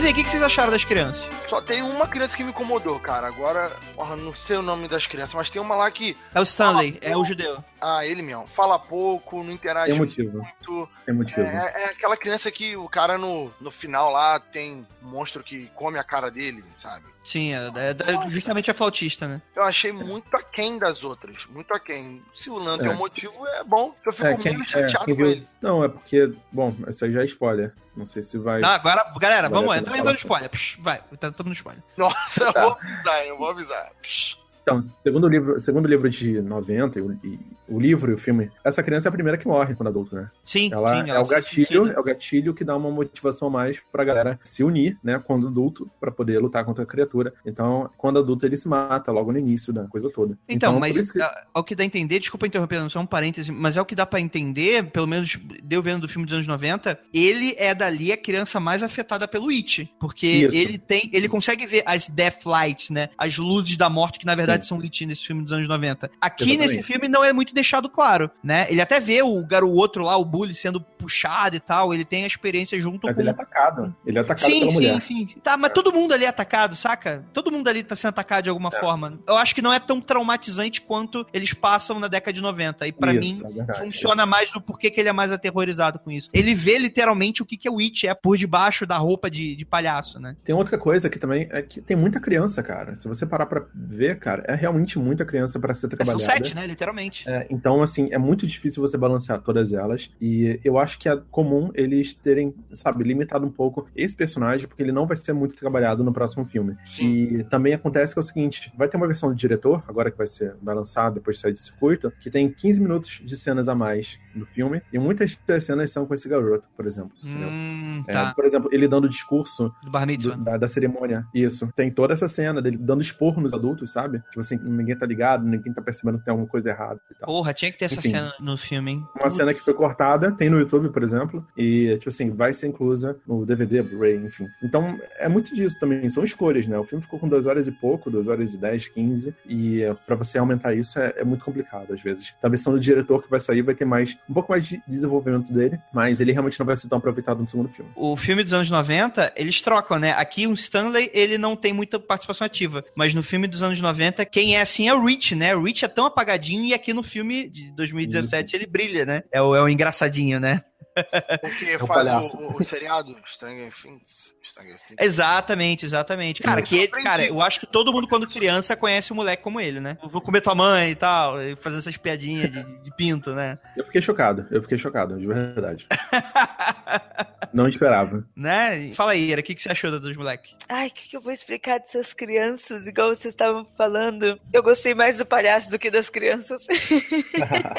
Aí, o que, que vocês acharam das crianças? Só tem uma criança que me incomodou, cara. Agora, porra, não sei o nome das crianças, mas tem uma lá que. É o Stanley, é o judeu. Ah, ele mesmo. Fala pouco, não interage Tem motivo. muito. tem motivo. É, é aquela criança que o cara no, no final lá tem um monstro que come a cara dele, sabe? Sim, é, é- é justamente a flautista, né? Eu achei muito aquém das outras. Muito aquém. Se o Lan tem É. um motivo, é bom. Eu fico É, quem, meio é, chateado com ele. Não, é porque. Bom, isso aí já é spoiler. Não sei se vai. Não, agora, galera, Vale vamos entrar falar. spoiler. Psh, vai, tá todo no spoiler. Nossa, eu Tá. vou avisar, eu vou avisar. Psh. Então, segundo o livro, segundo o livro de 90, e o, e o livro e o filme, essa criança é a primeira que morre quando adulto, né? Sim, Ela, sim. é o se gatilho, suicida. é o gatilho que dá uma motivação a mais pra galera se unir, né, quando adulto, pra poder lutar contra a criatura. Então, quando adulto, ele se mata logo no início da coisa toda. Então, por mas que- ao que dá a entender, desculpa interromper, não só um parêntese, mas é o que dá pra entender, pelo menos deu vendo do filme dos anos 90, ele é dali a criança mais afetada pelo It, porque Isso. ele tem, ele consegue ver as death lights, né, as luzes da morte que na verdade são It nesse filme dos anos 90. Aqui Exatamente. nesse filme não é muito deixado claro, né? Ele até vê o garoto outro lá, o bully sendo puxado e tal, ele tem a experiência junto Mas com ele é atacado. Ele é atacado Sim, pela sim, mulher. sim. Tá, mas todo mundo ali é atacado, saca? Todo mundo ali tá sendo atacado de alguma É. forma. Eu acho que não é tão traumatizante quanto eles passam na década de 90. E pra Isso, mim, é funciona mais do porquê que ele é mais aterrorizado com isso. Ele vê literalmente o que, que é o It é por debaixo da roupa de, de palhaço, né? Tem outra coisa que também é que tem muita criança, cara. Se você parar pra ver, cara, é realmente muita criança pra ser É, São trabalhada. sete, né? Literalmente. É, então, assim, é muito difícil você balancear todas elas. E eu acho que é comum eles terem, sabe, limitado um pouco esse personagem, porque ele não vai ser muito trabalhado no próximo filme. Sim. E também acontece que é o seguinte: vai ter uma versão do diretor, agora que vai ser vai lançado depois de sair de circuito, que tem 15 minutos de cenas a mais do filme. E muitas das cenas são com esse garoto, por exemplo. entendeu? Hum, É, tá. por exemplo, ele dando discurso Do Bar Mitzvah. da, da cerimônia. Isso. Tem toda essa cena dele dando esporro nos adultos, sabe? Tipo assim, ninguém tá ligado, ninguém tá percebendo que tem alguma coisa errada e tal. Porra, tinha que ter essa Enfim. cena no filme, hein? Uma cena que foi cortada, tem no YouTube, por exemplo, e, tipo assim, vai ser inclusa no DVD, Blu-ray, enfim. Então, é muito disso também, são escolhas, né? O filme ficou com duas horas e pouco, duas horas e dez, quinze, e é, pra você aumentar isso é, é muito complicado, às vezes. A versão do diretor que vai sair vai ter mais, um pouco mais de desenvolvimento dele, mas ele realmente não vai ser tão aproveitado no segundo filme. O filme dos anos 90, eles trocam, né? Aqui o Stanley, ele não tem muita participação ativa. Mas no filme dos anos 90, quem é assim é o Rich, né? O Rich é tão apagadinho e aqui no filme de 2017 ele brilha, né? É o, é o engraçadinho, né? O que É um faz o, o, seriado Stranger Things. Stranger Things. Exatamente, exatamente. Cara, que ele- cara, eu acho que todo mundo quando criança conhece um moleque como ele, né? Vou comer tua mãe e tal, e fazer essas piadinhas de, de pinto, né? Eu fiquei chocado, eu fiquei chocado, de verdade. Não esperava. né? Fala aí, Ira, o que, que você achou dos moleques? Ai, o que, que eu vou explicar dessas crianças, igual vocês estavam falando? Eu gostei mais do palhaço do que das crianças.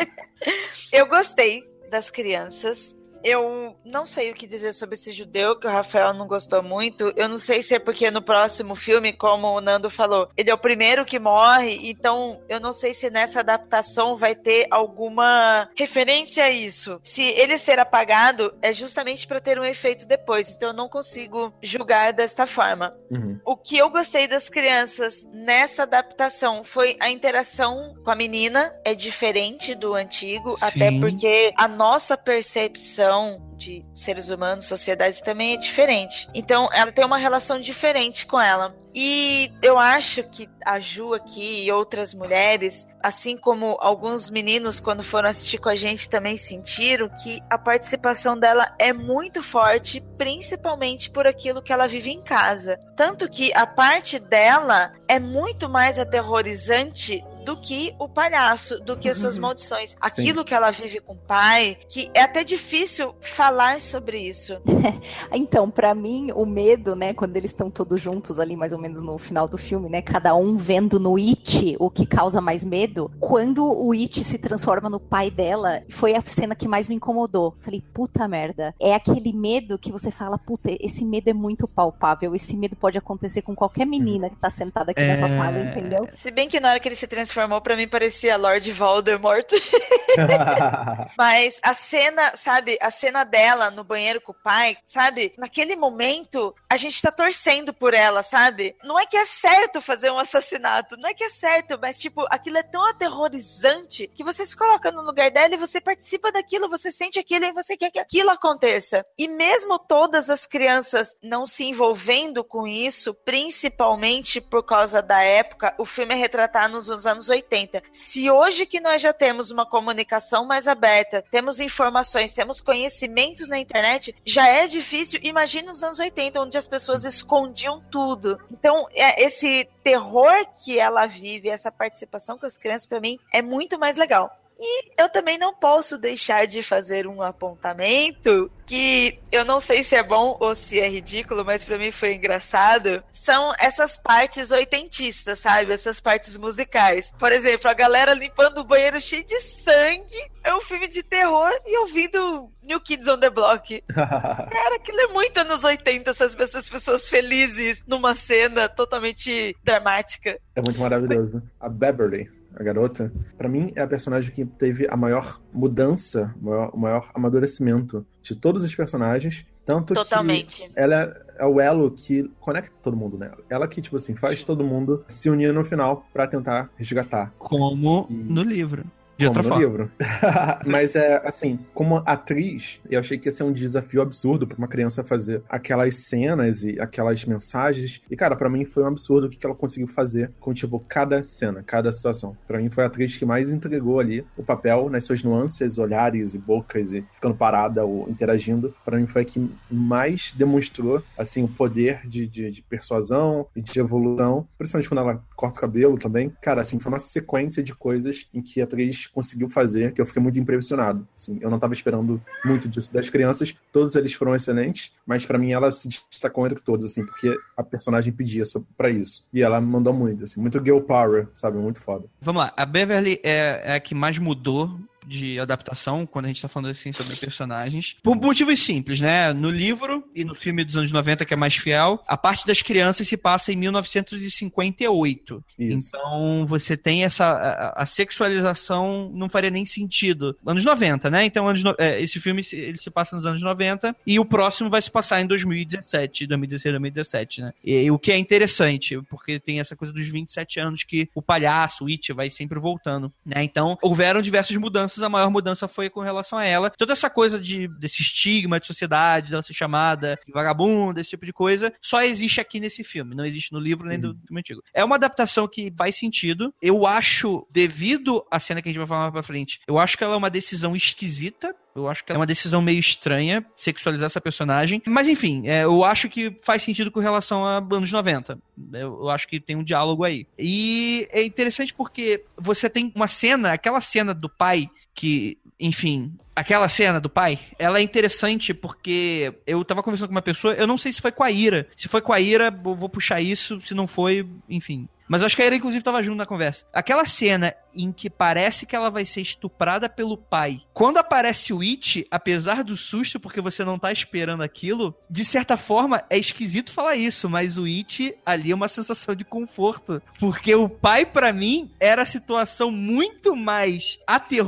eu gostei das crianças. Eu não sei o que dizer sobre esse judeu, que o Rafael não gostou muito. Eu não sei se é porque no próximo filme, como o Nando falou, ele é o primeiro que morre, então eu não sei se nessa adaptação vai ter alguma referência a isso. Se ele ser apagado, é justamente para ter um efeito depois, então eu não consigo julgar desta forma. Uhum. O que eu gostei das crianças nessa adaptação foi a interação com a menina, é diferente do antigo, Sim. até porque a nossa percepção de seres humanos, sociedades também é diferente. Então, ela tem uma relação diferente com ela. E eu acho que a Ju aqui e outras mulheres, assim como alguns meninos quando foram assistir com a gente também sentiram que a participação dela é muito forte, principalmente por aquilo que ela vive em casa. Tanto que a parte dela é muito mais aterrorizante do que o palhaço, do que as suas maldições. Aquilo que ela vive com o pai, que é até difícil falar sobre isso. Então, pra mim, o medo, né, quando eles estão todos juntos ali, mais ou menos no final do filme, né, cada um vendo no It o que causa mais medo, quando o It se transforma no pai dela, foi a cena que mais me incomodou. Falei, puta merda. É aquele medo que você fala, puta, esse medo é muito palpável, esse medo pode acontecer com qualquer menina que tá sentada aqui nessa É. sala, entendeu? Se bem que na hora que ele se transformou, pra mim parecia Lord Voldemort. Mas a cena, sabe, a cena dela no banheiro com o pai, sabe? Naquele momento, a gente tá torcendo por ela, sabe? Não é que é certo fazer um assassinato, não é que é certo, mas tipo, aquilo é tão aterrorizante que você se coloca no lugar dela e você participa daquilo, você sente aquilo e você quer que aquilo aconteça. E mesmo todas as crianças não se envolvendo com isso, principalmente por causa da época, o filme é retratado nos anos 80. Se hoje que nós já temos uma comunicação mais aberta, temos informações, temos conhecimentos na internet, já é difícil. Imagina nos anos 80, onde as pessoas escondiam tudo. Então, é- esse terror que ela vive, essa participação com as crianças, pra mim, é muito mais legal. E eu também não posso deixar de fazer um apontamento que eu não sei se é bom ou se é ridículo, mas pra mim foi engraçado. São essas partes oitentistas, sabe? Essas partes musicais. Por exemplo, a galera limpando o banheiro cheio de sangue. É um filme de terror e ouvindo New Kids on the Block. Cara, aquilo é muito anos 80, essas pessoas, pessoas felizes numa cena totalmente dramática. É muito maravilhoso. A Beverly, a garota, pra mim é a personagem que teve a maior mudança, o maior, o maior amadurecimento de todos os personagens. Tanto Totalmente. que ela é o elo que conecta todo mundo nela. Ela que, tipo assim, faz todo mundo se unir no final pra tentar resgatar. Como no livro. De outra forma. livro. Mas é assim, como atriz, eu achei que ia ser um desafio absurdo pra uma criança fazer aquelas cenas e aquelas mensagens. E, cara, pra mim foi um absurdo o que ela conseguiu fazer com, tipo, cada cena, cada situação. Pra mim foi a atriz que mais entregou ali o papel nas suas nuances, olhares e bocas e ficando parada ou interagindo. Pra mim foi a que mais demonstrou, assim, o poder de, de, de persuasão e de evolução. Principalmente quando ela corta o cabelo também. Cara, assim, foi uma sequência de coisas em que a atriz conseguiu fazer que eu fiquei muito impressionado. Assim, eu não tava esperando muito disso das crianças. Todos eles foram excelentes, mas pra mim ela se destacou entre todos, assim, porque a personagem pedia pra isso. E ela mandou muito, assim, muito girl power, sabe? Muito foda. Vamos lá, a Beverly é, é a que mais mudou de adaptação, quando a gente tá falando assim sobre personagens. Por motivos simples, né? No livro e no filme dos anos 90, que é mais fiel, a parte das crianças se passa em 1958. Isso. Então você tem essa. A, a sexualização não faria nem sentido. Anos 90, né? Então anos no- é, esse filme se- ele se passa nos anos 90 e o próximo vai se passar em 2017, 2016, 2017, né? E, e o que é interessante, porque tem essa coisa dos 27 anos que o palhaço, o It, vai sempre voltando, né? Então houveram diversas mudanças, a maior mudança foi com relação a ela. Toda essa coisa de, desse estigma de sociedade, dela ser chamada de vagabunda, esse tipo de coisa, só existe aqui nesse filme, não existe no livro nem do filme antigo. É uma adaptação que faz sentido. Eu acho, devido à cena que a gente vai falar mais pra frente, eu acho que ela é uma decisão esquisita. Eu acho que é uma decisão meio estranha sexualizar essa personagem. Mas enfim, é, eu acho que faz sentido com relação a anos 90. Eu, eu acho que tem um diálogo aí. E é interessante porque você tem uma cena, aquela cena do pai que, enfim, aquela cena do pai, ela é interessante porque eu tava conversando com uma pessoa, eu não sei se foi com a Ira. Se foi com a Ira, eu vou puxar isso, se não foi, enfim. Mas acho que a Ira, inclusive, tava junto na conversa. Aquela cena em que parece que ela vai ser estuprada pelo pai. Quando aparece o It, apesar do susto, porque você não tá esperando aquilo, de certa forma é esquisito falar isso, mas o It ali é uma sensação de conforto. Porque o pai, para mim, era a situação muito mais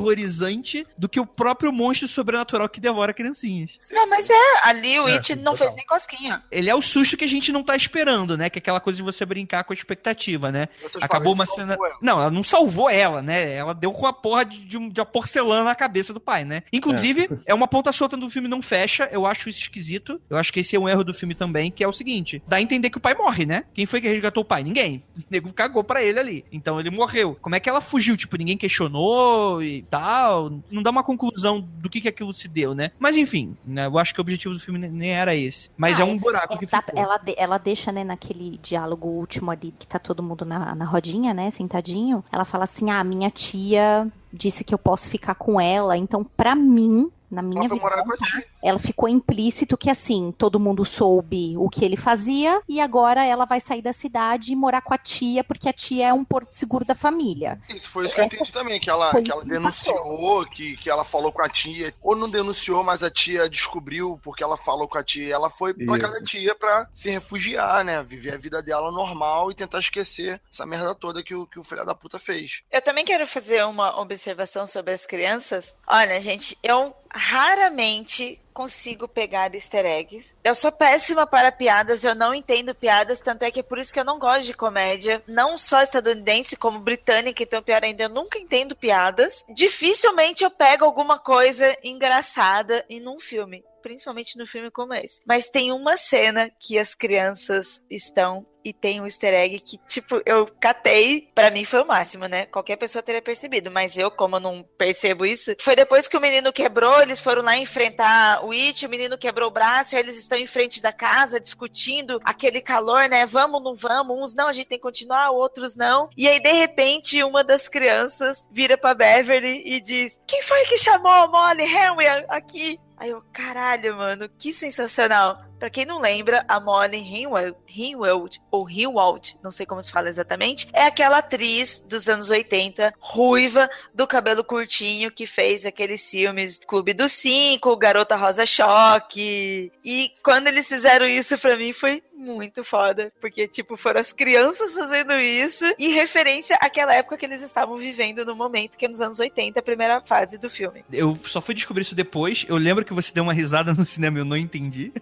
aterrorizante do que o próprio monstro sobrenatural que devora criancinhas. Não, mas é, ali o É, It não total. fez nem cosquinha. Ele é o susto que a gente não tá esperando, né? Que é aquela coisa de você brincar com a expectativa, né? Acabou uma cena. ela. Não, ela não salvou ela, né? Ela deu com a porra de, de, de uma porcelana na cabeça do pai, né? Inclusive, é. uma ponta solta do filme não fecha. Eu acho isso esquisito. Eu acho que esse é um erro do filme também, que é o seguinte: dá a entender que o pai morre, né? Quem foi que resgatou o pai? Ninguém. O nego cagou pra ele ali. Então ele morreu. Como é que ela fugiu? Tipo, ninguém questionou e tal. Não dá uma conclusão do que, que aquilo se deu, né? Mas enfim, né? Eu acho que o objetivo do filme nem- era esse. Mas Ah, é um buraco que Ela, ficou. ela, ela deixa, né, naquele diálogo último ali, que tá todo mundo na, na rodinha, né, sentadinho. Ela fala assim: ah, minha tia disse que eu posso ficar com ela, então pra mim. Na minha Ela morar visão, tia. ela ficou implícito que assim, todo mundo soube o que ele fazia e agora ela vai sair da cidade e morar com a tia, porque a tia é um porto seguro da família. Isso foi isso que eu Essa entendi também, que ela, que ela o que me denunciou, que, que ela falou com a tia, ou não denunciou, mas a tia descobriu porque ela falou com a tia. Ela foi pra casa tia pra se refugiar, né? Viver a vida dela normal e tentar esquecer essa merda toda que o, que o filho da puta fez. Eu também quero fazer uma observação sobre as crianças. Olha, gente, eu raramente consigo pegar easter eggs. Eu sou péssima para piadas, eu não entendo piadas, tanto é que é por isso que eu não gosto de comédia, não só estadunidense, como britânica, então pior ainda, eu nunca entendo piadas. Dificilmente eu pego alguma coisa engraçada em um filme. Principalmente no filme como esse. Mas tem uma cena que as crianças estão e tem um easter egg que, tipo, eu catei, pra mim foi o máximo, né? Qualquer pessoa teria percebido, mas eu, como eu não percebo isso, foi depois que o menino quebrou, eles foram lá enfrentar o It, o menino quebrou o braço, eles estão em frente da casa discutindo aquele calor, né? Vamos, não vamos, uns não, a gente tem que continuar, outros não. E aí, de repente, uma das crianças vira pra Beverly e diz: Quem foi que chamou a Molly Henry aqui? Aí eu, caralho, mano, que sensacional. Pra quem não lembra, a Molly Ringwald, ou Ringwald, não sei como se fala exatamente, é aquela atriz dos anos 80, ruiva, do cabelo curtinho, que fez aqueles filmes Clube dos Cinco, Garota Rosa Choque. E quando eles fizeram isso pra mim foi muito foda, porque, tipo, foram as crianças fazendo isso em referência àquela época que eles estavam vivendo no momento, que é nos anos 80, a primeira fase do filme. Eu só fui descobrir isso depois. Eu lembro que você deu uma risada no cinema, eu não entendi.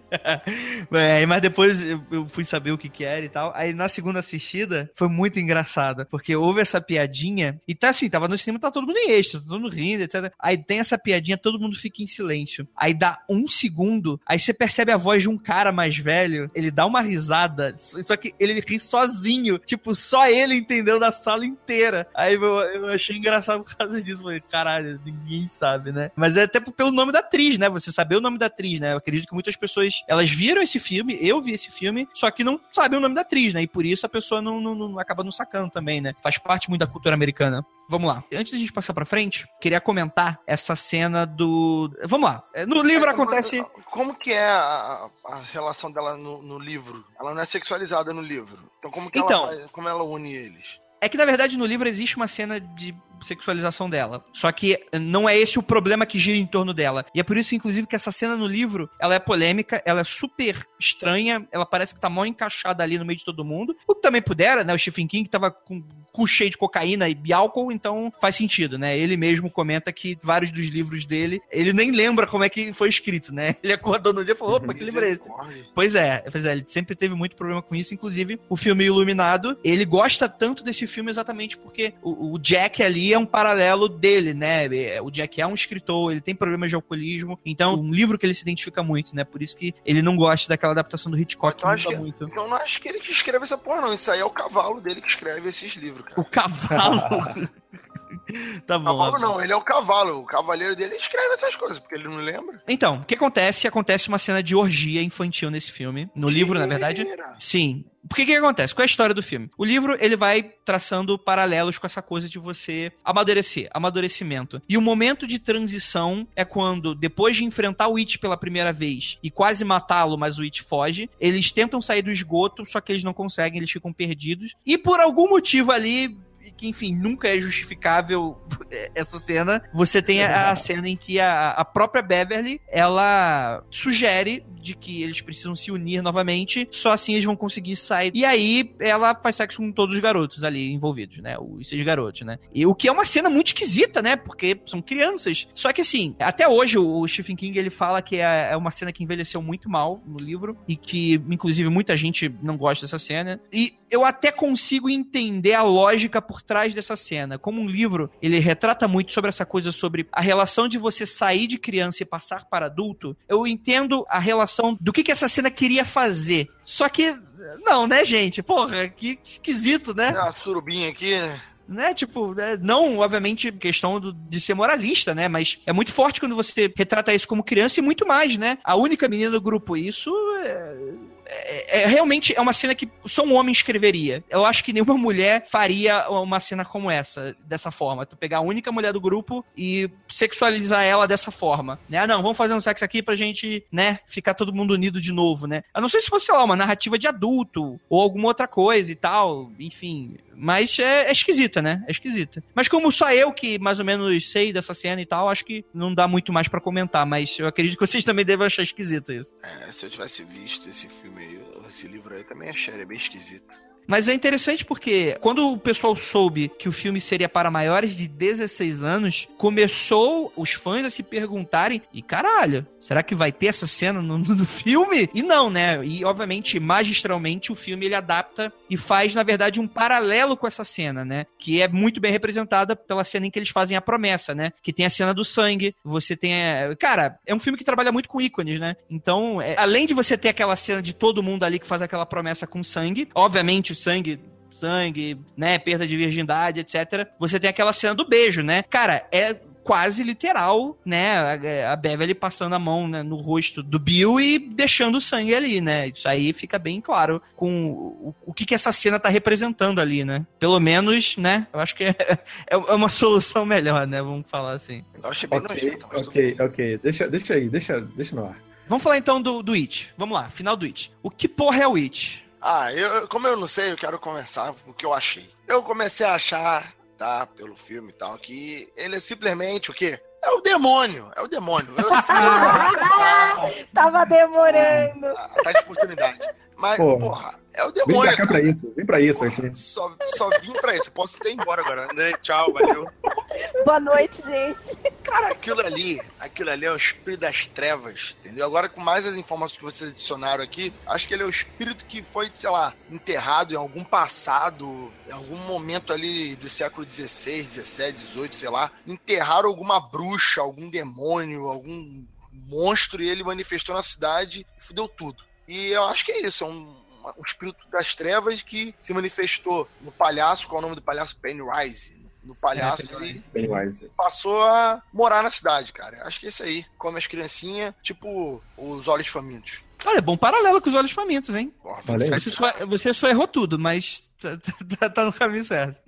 É, mas depois eu, fui saber o que que era e tal. Aí na segunda assistida foi muito engraçada, porque houve essa piadinha e tá assim, tava no cinema, tá todo mundo em extra, todo mundo rindo, etc. Aí tem essa piadinha, todo mundo fica em silêncio. Aí dá um segundo, aí você percebe a voz de um cara mais velho, ele dá uma risada, só que ele ri sozinho, tipo, só ele entendeu da sala inteira. Aí eu, eu achei engraçado por causa disso. Falei, caralho, ninguém sabe, né? Mas é até pelo nome da atriz, né? Você saber o nome da atriz, né? Eu acredito que muitas pessoas, elas viram esse filme, eu vi esse filme, só que não sabem o nome da atriz, né? E por isso a pessoa não, não, não acaba não sacando também, né? Faz parte muito da cultura americana. Vamos lá. Antes da gente passar pra frente, queria comentar essa cena do. Vamos lá. No livro É, acontece. Como que é a, a relação dela no, no livro? Ela não é sexualizada no livro. Então como que Então. ela, como ela une eles? É que na verdade no livro existe uma cena de sexualização dela. Só que não é esse o problema que gira em torno dela. E é por isso, inclusive, que essa cena no livro, ela é polêmica, ela é super estranha, ela parece que tá mal encaixada ali no meio de todo mundo. O que também pudera, né? O Stephen King tava com cu cheio de cocaína e álcool, então faz sentido, né? Ele mesmo comenta que vários dos livros dele, ele nem lembra como é que foi escrito, né? Ele acordou no dia e falou, opa, que livro é esse? Pois é, pois é, ele sempre teve muito problema com isso, inclusive o filme Iluminado, ele gosta tanto desse filme exatamente porque o, o Jack ali é um paralelo dele, né? É, O Jack é um escritor, ele tem problemas de alcoolismo, então um livro que ele se identifica muito, né? Por isso que ele não gosta daquela adaptação do Hitchcock que Eu que- muito. Então eu não acho que ele que escreve essa porra, não. Isso aí é o cavalo dele que escreve esses livros, cara. O cavalo. Tá bom. Cavalo Rafa. não, ele é o cavalo. O cavaleiro dele escreve essas coisas, porque ele não lembra. Então, o que acontece? Acontece uma cena de orgia infantil nesse filme. No livro, na verdade. Sim. Porque o que, que acontece? Qual é a história do filme? O livro, ele vai traçando paralelos com essa coisa de você amadurecer, amadurecimento. E o momento de transição é quando, depois de enfrentar o It pela primeira vez e quase matá-lo, mas o It foge, eles tentam sair do esgoto, só que eles não conseguem, eles ficam perdidos. E por algum motivo ali, que enfim, nunca é justificável essa cena, você tem a, a cena em que a, a própria Beverly, ela sugere de que eles precisam se unir novamente, só assim eles vão conseguir sair. E aí ela faz sexo com todos os garotos ali envolvidos, né? Os seis garotos, né? E o que é uma cena muito esquisita, né? Porque são crianças. Só que assim, até hoje o Stephen King ele fala que é é uma cena que envelheceu muito mal no livro e que, inclusive, muita gente não gosta dessa cena. E eu até consigo entender a lógica por trás dessa cena. Como um livro, ele retrata muito sobre essa coisa sobre a relação de você sair de criança e passar para adulto. Eu entendo a relação do que, que essa cena queria fazer. Só que, não, né, gente? Porra, que esquisito, né? Uma surubinha aqui, né? né? Tipo, né, não, obviamente, questão do- de ser moralista, né? Mas é muito forte quando você retrata isso como criança e muito mais, né? A única menina do grupo, isso é, é- é- realmente é uma cena que só um homem escreveria. Eu acho que nenhuma mulher faria uma cena como essa, dessa forma. Tu pegar a única mulher do grupo e sexualizar ela dessa forma, né? Ah, não, vamos fazer um sexo aqui pra gente, né, ficar todo mundo unido de novo, né? Eu não sei se fosse, sei lá, uma narrativa de adulto ou alguma outra coisa e tal, enfim. Mas é, é esquisita, né? É esquisita. Mas como só eu que mais ou menos sei dessa cena e tal, acho que não dá muito mais pra comentar. Mas eu acredito que vocês também devem achar esquisito isso. É, se eu tivesse visto esse filme aí, esse livro aí, também acharia bem esquisito. Mas é interessante porque quando o pessoal soube que o filme seria para maiores de 16 anos, começou os fãs a se perguntarem: e caralho, será que vai ter essa cena no, no filme? E não, né? E obviamente, magistralmente, o filme ele adapta e faz, na verdade, um paralelo com essa cena, né? Que é muito bem representada pela cena em que eles fazem a promessa, né? Que tem a cena do sangue, você tem. a- Cara, é um filme que trabalha muito com ícones, né? Então, é- além de você ter aquela cena de todo mundo ali que faz aquela promessa com sangue, obviamente sangue sangue, né, perda de virgindade, etc. Você tem aquela cena do beijo, né? Cara, é quase literal, né, a, Beverly passando a mão né, no rosto do Bill e deixando o sangue ali, né? Isso aí fica bem claro com o, o que que essa cena tá representando ali, né? Pelo menos, né, eu acho que é, é uma solução melhor, né, vamos falar assim. Eu achei bem Ok, nojento, ok, ok. Deixa, deixa aí, deixa, deixa no ar. Vamos falar então do, do It. Vamos lá, final do It. O que porra é o It? Ah, eu, como eu não sei, eu quero começar com o que eu achei. Eu comecei a achar, tá, pelo filme e tal, que ele é simplesmente o quê? É o demônio, é o demônio. Eu sei, Tava demorando. ataque de oportunidade. Mas, Pô. porra, é o Vem demônio, pra cá cara. pra isso, vem pra isso aqui. Porra, só, só vim pra isso. Posso até ir embora agora. né? Tchau, valeu. Boa noite, gente. Cara, aquilo ali, aquilo ali é o espírito das trevas, entendeu? Agora, com mais as informações que vocês adicionaram aqui, acho que ele é o espírito que foi, sei lá, enterrado em algum passado, em algum momento ali do século XVI, XVII, XVIII, sei lá. Enterraram alguma bruxa, algum demônio, algum monstro e ele manifestou na cidade e fudeu tudo. E eu acho que é isso, é um, um espírito das trevas que se manifestou no palhaço, qual é o nome do palhaço? Pennywise. No palhaço ali Pennywise. passou a morar na cidade, cara. Acho que é isso aí. Come as criancinhas, tipo os olhos famintos. Olha, bom paralelo com os olhos famintos, hein? Porra, Olha aí. 27 Você só, você só errou tudo, mas tá, tá- tá no caminho certo.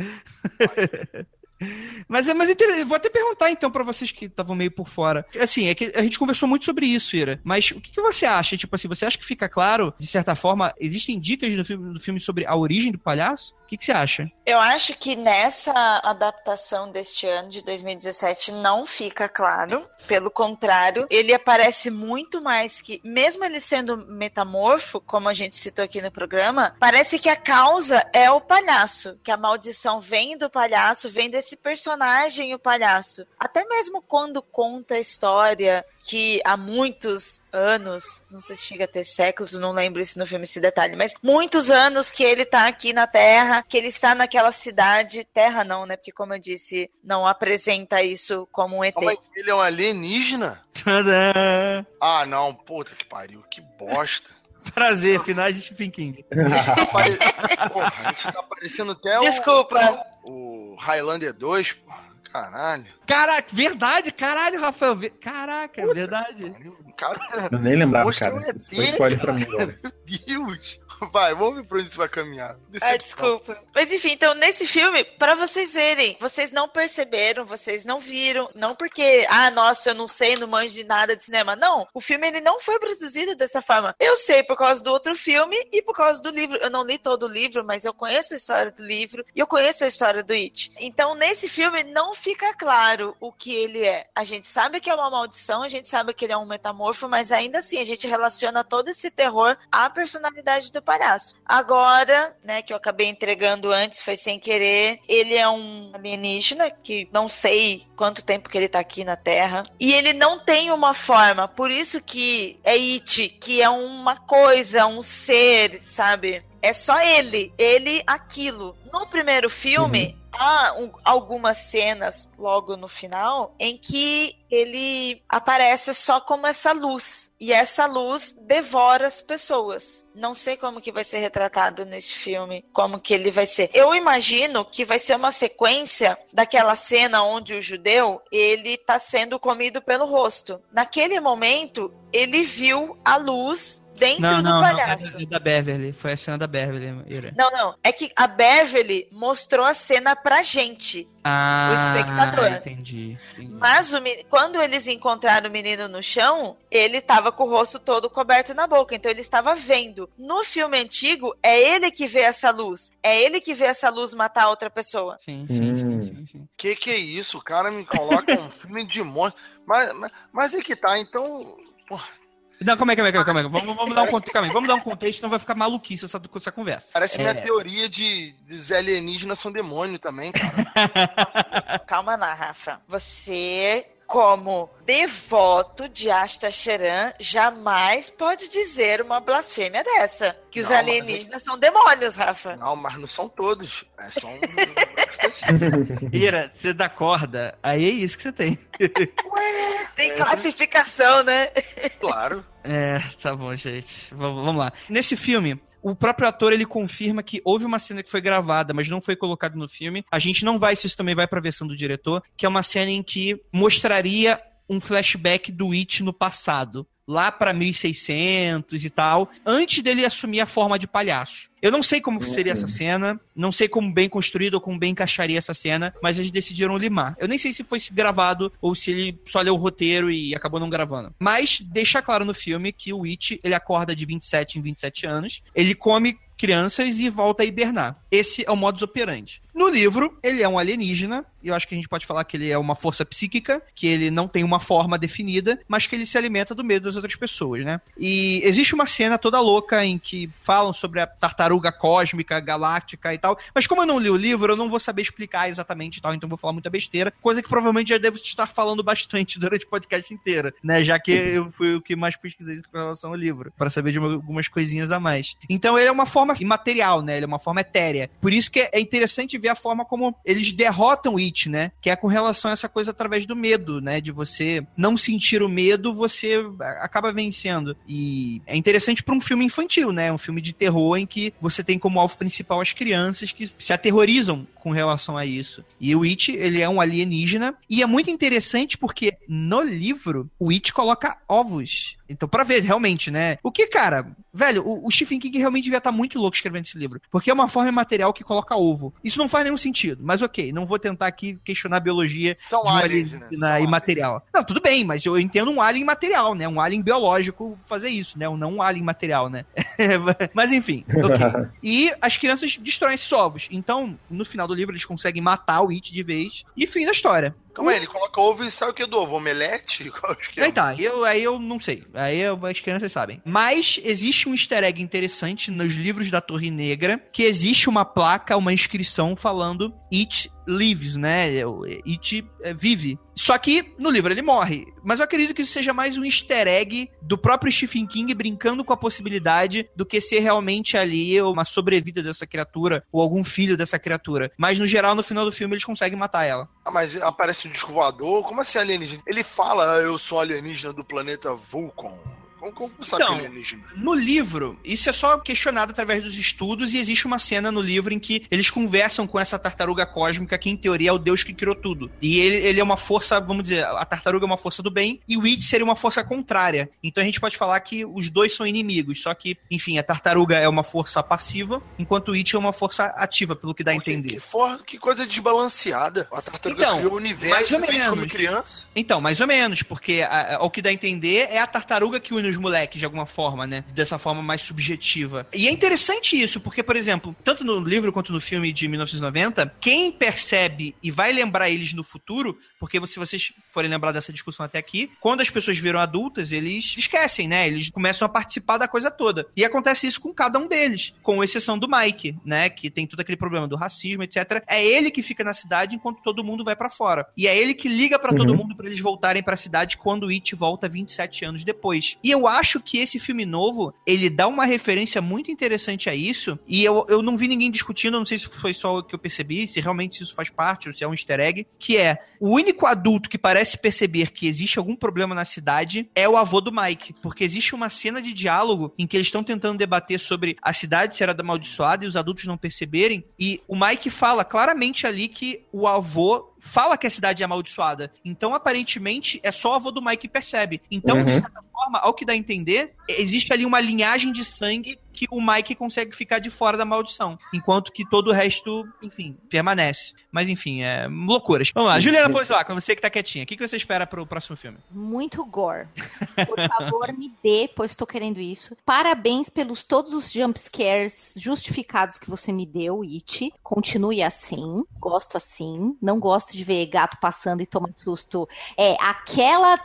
Mas é mais interessante. Vou até perguntar então pra vocês que estavam meio por fora. Assim, é que a gente conversou muito sobre isso, Ira. Mas o que, que você acha? Tipo assim, você acha que fica claro, de certa forma, existem dicas do filme, do filme sobre a origem do palhaço? O que, que você acha? Eu acho que nessa adaptação deste ano, de 2017, não fica claro. Pelo contrário, ele aparece muito mais que, mesmo ele sendo metamorfo, como a gente citou aqui no programa, parece que a causa é o palhaço. Que a maldição vem do palhaço, vem desse personagem, o palhaço. Até mesmo quando conta a história que há muitos anos, não sei se chega a ter séculos, não lembro isso no filme esse detalhe, mas muitos anos que ele tá aqui na Terra, que ele está naquela cidade, Terra não, né? Porque como eu disse, não apresenta isso como um ET. Mas ele é um alienígena? Tadã! Ah, não. Puta que pariu. Que bosta. Prazer, finais de Stephen King. Porra, isso tá parecendo até o, Desculpa. o Highlander 2, porra. Caralho. Caraca, verdade, caralho, Rafael. Caraca, é verdade. Cara, Eu nem lembrava, Mostra cara. um ET, foi spoiler pra mim cara. agora. meu Deus. Vai, vamos ver pra onde isso vai caminhar. Ah, desculpa. Mas enfim, então nesse filme, pra vocês verem, vocês não perceberam, vocês não viram, não porque, ah, nossa, eu não sei, não manjo de nada de cinema. Não, o filme ele não foi produzido dessa forma. Eu sei por causa do outro filme e por causa do livro. Eu não li todo o livro, mas eu conheço a história do livro e eu conheço a história do It. Então nesse filme não fica claro o que ele é. A gente sabe que é uma maldição, a gente sabe que ele é um metamorfo, mas ainda assim a gente relaciona todo esse terror à personalidade do palhaço. Agora, né, que eu acabei entregando antes, foi sem querer, ele é um alienígena que não sei quanto tempo que ele tá aqui na Terra. E ele não tem uma forma, por isso que é It, que é uma coisa, um ser, sabe? É só ele, ele aquilo. No primeiro filme, há um- algumas cenas logo no final em que ele aparece só como essa luz. E essa luz devora as pessoas. Não sei como que vai ser retratado nesse filme, como que ele vai ser. Eu imagino que vai ser uma sequência daquela cena onde o judeu, ele tá sendo comido pelo rosto. Naquele momento, ele viu a luz dentro Não, do não, não. palhaço. É da Beverly. Foi a cena da Beverly, Ira. Não, não. É que a Beverly mostrou a cena pra gente. Ah, espectador. entendi. entendi. Mas o quando eles encontraram o menino no chão, ele tava com o rosto todo coberto na boca. Então ele estava vendo. No filme antigo, é ele que vê essa luz. É ele que vê essa luz matar outra pessoa. Sim, sim, sim, Hum. sim, sim. Que que é isso? O cara me coloca um filme de monstro. Mas, mas, mas é que tá, então. Porra, Não, calma aí, calma aí, calma aí. Vamos, vamos dar um contexto, calma aí. Vamos dar um contexto, senão vai ficar maluquice essa, essa conversa. parece É. minha teoria de os alienígenas são demônio também, cara. Calma lá, Rafa. Você, como devoto de Astacheran, jamais pode dizer uma blasfêmia dessa. Que os Não, mas alienígenas são demônios, Rafa. Não, mas não são todos. É só um. Ira, você dá corda, aí é isso que você tem. Tem classificação, né? claro. É, tá bom, gente. Vamos, vamos lá. Nesse filme, o próprio ator ele confirma que houve uma cena que foi gravada, mas não foi colocada no filme. A gente não vai, se isso também vai pra versão do diretor, que é uma cena em que mostraria um flashback do It no passado. Lá pra 1600 e tal, antes dele assumir a forma de palhaço. Eu não sei como seria essa cena, não sei como bem construído ou como bem encaixaria essa cena, mas eles decidiram limar. Eu nem sei se foi gravado ou se ele só leu o roteiro e acabou não gravando. Mas deixa claro no filme que o It, ele acorda de 27 em 27 anos, ele come crianças e volta a hibernar. Esse é o modus operandi. No livro, ele é um alienígena, e eu acho que a gente pode falar que ele é uma força psíquica, que ele não tem uma forma definida, mas que ele se alimenta do medo das outras pessoas, né? E existe uma cena toda louca em que falam sobre a tartaruga cósmica, galáctica e tal, mas como eu não li o livro, eu não vou saber explicar exatamente e tal, então vou falar muita besteira, coisa que provavelmente já devo estar falando bastante durante o podcast inteiro, né? Já que eu fui o que mais pesquisei com relação ao livro, para saber de uma- algumas coisinhas a mais. Então ele é uma forma imaterial, né? Ele é uma forma etérea. Por isso que é interessante ver a forma como eles derrotam o It, né? Que é com relação a essa coisa através do medo, né? De você não sentir o medo, você acaba vencendo. E é interessante para um filme infantil, né? Um filme de terror em que você tem como alvo principal as crianças que se aterrorizam com relação a isso. E o It, ele é um alienígena. E é muito interessante porque no livro, o It coloca ovos. Então, pra ver, realmente, né? O que, cara, velho, o, o Stephen King realmente devia estar muito louco escrevendo esse livro. Porque é uma forma imaterial que coloca ovo. Isso não faz nenhum sentido. Mas ok, não vou tentar aqui questionar a biologia São de um aliens, né? alienígena São imaterial. Não, tudo bem, mas eu entendo um alien imaterial, né? Um alien biológico fazer isso, né? Não um alien material, né? mas enfim, ok. E as crianças destroem esses ovos. Então, no final do livro, eles conseguem matar o It de vez. E fim da história. Calma aí, ele coloca ovo e sabe o que do ovo? Omelete? Qual é? Aí tá, eu, aí eu não sei. Aí eu- as crianças sabem. Mas existe um easter egg interessante nos livros da Torre Negra, que existe uma placa, uma inscrição falando It lives, né? O It é, vive. Só que no livro ele morre. Mas eu acredito que isso seja mais um easter egg do próprio Stephen King brincando com a possibilidade do que ser realmente ali uma sobrevida dessa criatura ou algum filho dessa criatura. Mas no geral, no final do filme, eles conseguem matar ela. Ah, mas aparece um disco voador? Como assim alienígena? Ele fala, ah, eu sou alienígena do planeta Vulcan. Como, como sabe Então, que é alienígena? No livro, isso é só questionado através dos estudos, e existe uma cena no livro em que eles conversam com essa tartaruga cósmica, que em teoria é o deus que criou tudo. E ele, ele é uma força, vamos dizer, a tartaruga é uma força do bem, e o It seria uma força contrária. Então a gente pode falar que os dois são inimigos, só que, enfim, a tartaruga é uma força passiva, enquanto o It é uma força ativa, pelo que dá a Que, entender. for, que coisa desbalanceada. A tartaruga Então, criou o universo mais ou a gente como menos. criança. Então, mais ou menos, porque a- a- ao que dá a entender é a tartaruga que une os moleques de alguma forma, né? Dessa forma mais subjetiva. E é interessante isso, porque, por exemplo, tanto no livro quanto no filme de 1990, quem percebe e vai lembrar eles no futuro, porque se vocês forem lembrar dessa discussão até aqui, quando as pessoas viram adultas, eles esquecem, né? Eles começam a participar da coisa toda. E acontece isso com cada um deles, com exceção do Mike, né? Que tem todo aquele problema do racismo, etc. É ele que fica na cidade enquanto todo mundo vai pra fora. E é ele que liga pra todo Uhum. mundo pra eles voltarem pra cidade quando o It volta 27 anos depois. E eu acho que esse filme novo, ele dá uma referência muito interessante a isso. E eu, eu não vi ninguém discutindo, não sei se foi só o que eu percebi, se realmente isso faz parte ou se é um easter egg, que é o único adulto que parece perceber que existe algum problema na cidade é o avô do Mike. Porque existe uma cena de diálogo em que eles estão tentando debater sobre a cidade se era amaldiçoada e os adultos não perceberem. E o Mike fala claramente ali que o avô fala que a cidade é amaldiçoada. Então, aparentemente, é só o avô do Mike que percebe. Então, Uhum. de certa forma, ao que dá a entender, existe ali uma linhagem de sangue que o Mike consegue ficar de fora da maldição. Enquanto que todo o resto, enfim, permanece. Mas, enfim, é loucuras. Vamos lá. Juliana Ponzilá, com você que tá quietinha. O que que você espera pro próximo filme? Muito gore. Por favor, me dê, pois estou querendo isso. Parabéns pelos todos os jump scares justificados que você me deu, It. Continue assim. Gosto assim. Não gosto de ver gato passando e tomar susto. É aquela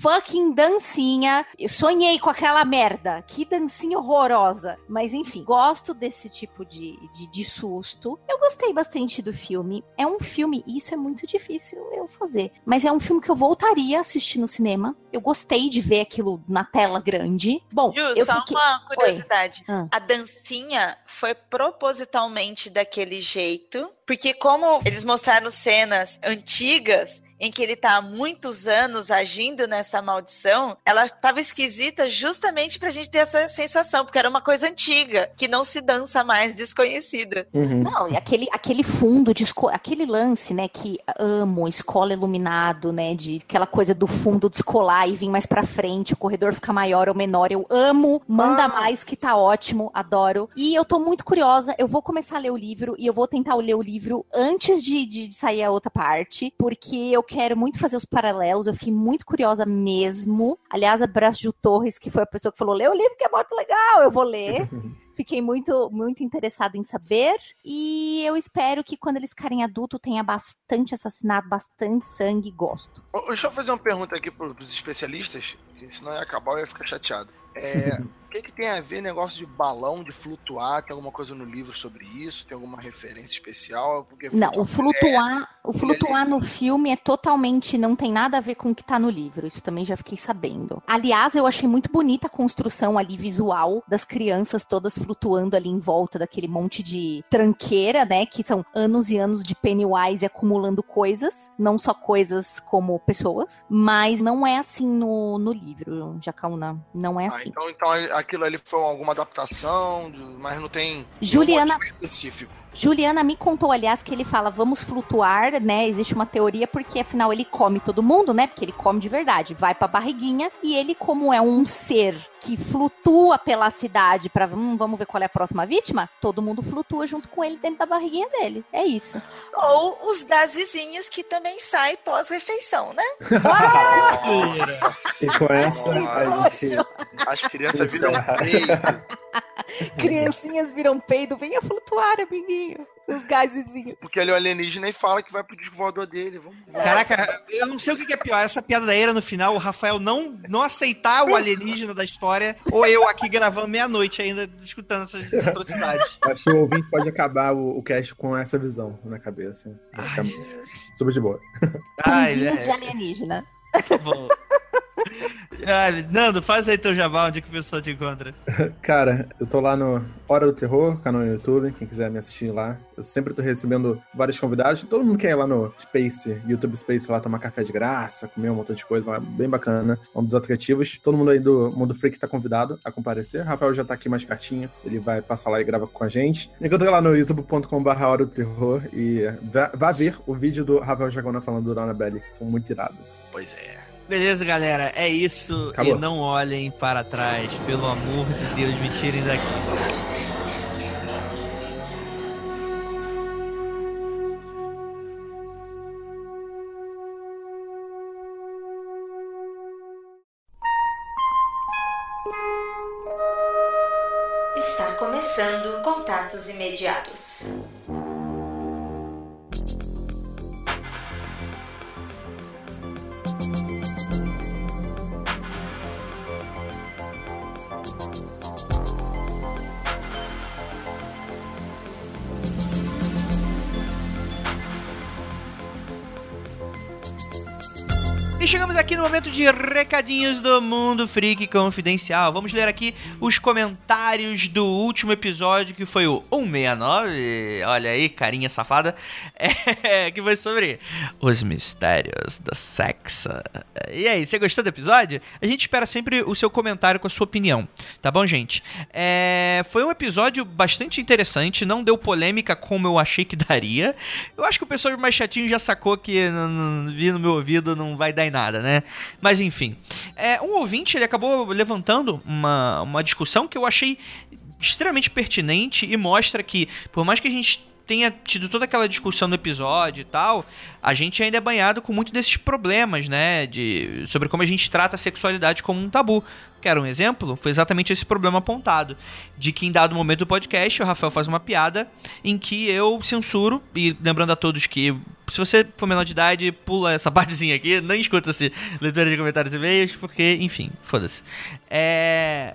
fucking dancinha. Eu sonhei com aquela merda. Que dancinha horrorosa. Mas enfim, gosto desse tipo de, de, de susto. Eu gostei bastante do filme. É um filme, isso é muito difícil eu fazer. Mas é um filme que eu voltaria a assistir no cinema. Eu gostei de ver aquilo na tela grande. Bom, Ju, eu só fiquei... uma curiosidade. Ah. A dancinha foi propositalmente daquele jeito, porque como eles mostraram cenas antigas em que ele tá há muitos anos agindo nessa maldição, ela tava esquisita justamente pra gente ter essa sensação, porque era uma coisa antiga, que não se dança mais desconhecida. Uhum. Não, e aquele, aquele fundo, de esco- aquele lance, né, que amo, escola iluminado, né, de aquela coisa do fundo descolar e vir mais pra frente, o corredor fica maior ou menor, eu amo, manda Ah. mais que tá ótimo, adoro. E eu tô muito curiosa, eu vou começar a ler o livro e eu vou tentar ler o livro antes de, de sair a outra parte, porque eu quero muito fazer os paralelos, eu fiquei muito curiosa mesmo. Aliás, abraço Gil Torres, que foi a pessoa que falou, lê o livro que é muito legal, eu vou ler. Fiquei muito, muito interessada em saber. E eu espero que quando eles ficarem adultos tenha bastante assassinato, bastante sangue. Gosto. Deixa eu fazer uma pergunta aqui pro- pros especialistas, senão ia acabar eu ia ficar chateado. É, que, que tem a ver negócio de balão, de flutuar? Tem alguma coisa no livro sobre isso? Tem alguma referência especial? Porque Não, o flutuar, o flutuar no filme é totalmente, não tem nada a ver com o que tá no livro. Isso também já fiquei sabendo. Aliás, eu achei muito bonita a construção ali visual das crianças todas flutuando ali em volta daquele monte de tranqueira, né? Que são anos e anos de Pennywise acumulando coisas, não só coisas como pessoas, mas não é assim no, no livro, Jacaúna. Não é Ah, assim. então, então aquilo ali foi alguma adaptação, mas não tem Juliana, específico. Juliana me contou, aliás, que ele fala vamos flutuar, né? Existe uma teoria porque afinal ele come todo mundo, né? Porque ele come de verdade, vai pra barriguinha e ele, como é um ser que flutua pela cidade pra hum, vamos ver qual é a próxima vítima, todo mundo flutua junto com ele dentro da barriguinha dele. É isso. Ou os gasezinhos que também saem pós-refeição, né? E com essa, a gente. As crianças viram peito, Criancinhas viram peido, venha flutuar, Os gasezinhos. porque ele é um alienígena e fala que vai pro disco voador dele. Vamos, vamos. Caraca, eu não sei o que é pior. Essa piada da era no final, o Rafael não, não aceitar o alienígena da história, ou eu aqui gravando meia-noite ainda, escutando essas atrocidades. Acho que o ouvinte pode acabar o, o cast com essa visão na cabeça. Super de boa. Ai, Pinguinhos de é, alienígena. Por favor. Ah, Nando, faz aí teu jabá, onde que o pessoal te encontra? Cara, eu tô lá no Hora do Terror, canal no YouTube, quem quiser me assistir lá. Eu sempre tô recebendo vários convidados. Todo mundo quer ir lá no Space, YouTube Space, lá tomar café de graça, comer um montão de coisa lá, bem bacana. É um dos atrativos. Todo mundo aí do Mundo Freak tá convidado a comparecer. Rafael já tá aqui mais pertinho, ele vai passar lá e grava com a gente. Encontra lá no youtube.com.br Hora do Terror e vá, vá ver o vídeo do Rafael Jagona falando do Annabelle, que foi muito irado. Pois é. Beleza, galera, é isso. Acabou. E não olhem para trás. Pelo amor de Deus, me tirem daqui. Está começando Contatos Imediatos. E chegamos aqui no momento de recadinhos do Mundo Freak Confidencial. Vamos ler aqui os comentários do último episódio, que foi o 169. Olha aí, carinha safada. É, que foi sobre os mistérios do sexo. E aí, você gostou do episódio? A gente espera sempre o seu comentário com a sua opinião. Tá bom, gente? É, foi um episódio bastante interessante. Não deu polêmica como eu achei que daria. Eu acho que o pessoal mais chatinho já sacou que vi no meu ouvido não vai dar em nada, né? Mas enfim. É, um ouvinte ele acabou levantando uma, uma discussão que eu achei extremamente pertinente e mostra que, por mais que a gente tenha tido toda aquela discussão no episódio e tal, a gente ainda é banhado com muito desses problemas, né? De, sobre como a gente trata a sexualidade como um tabu. Quero um exemplo? Foi exatamente esse problema apontado. De que em dado momento do podcast, o Rafael faz uma piada em que eu censuro, e lembrando a todos que se você for menor de idade, pula essa partezinha aqui, não escuta esse leitura de comentários e e-mails, porque, enfim, foda-se. É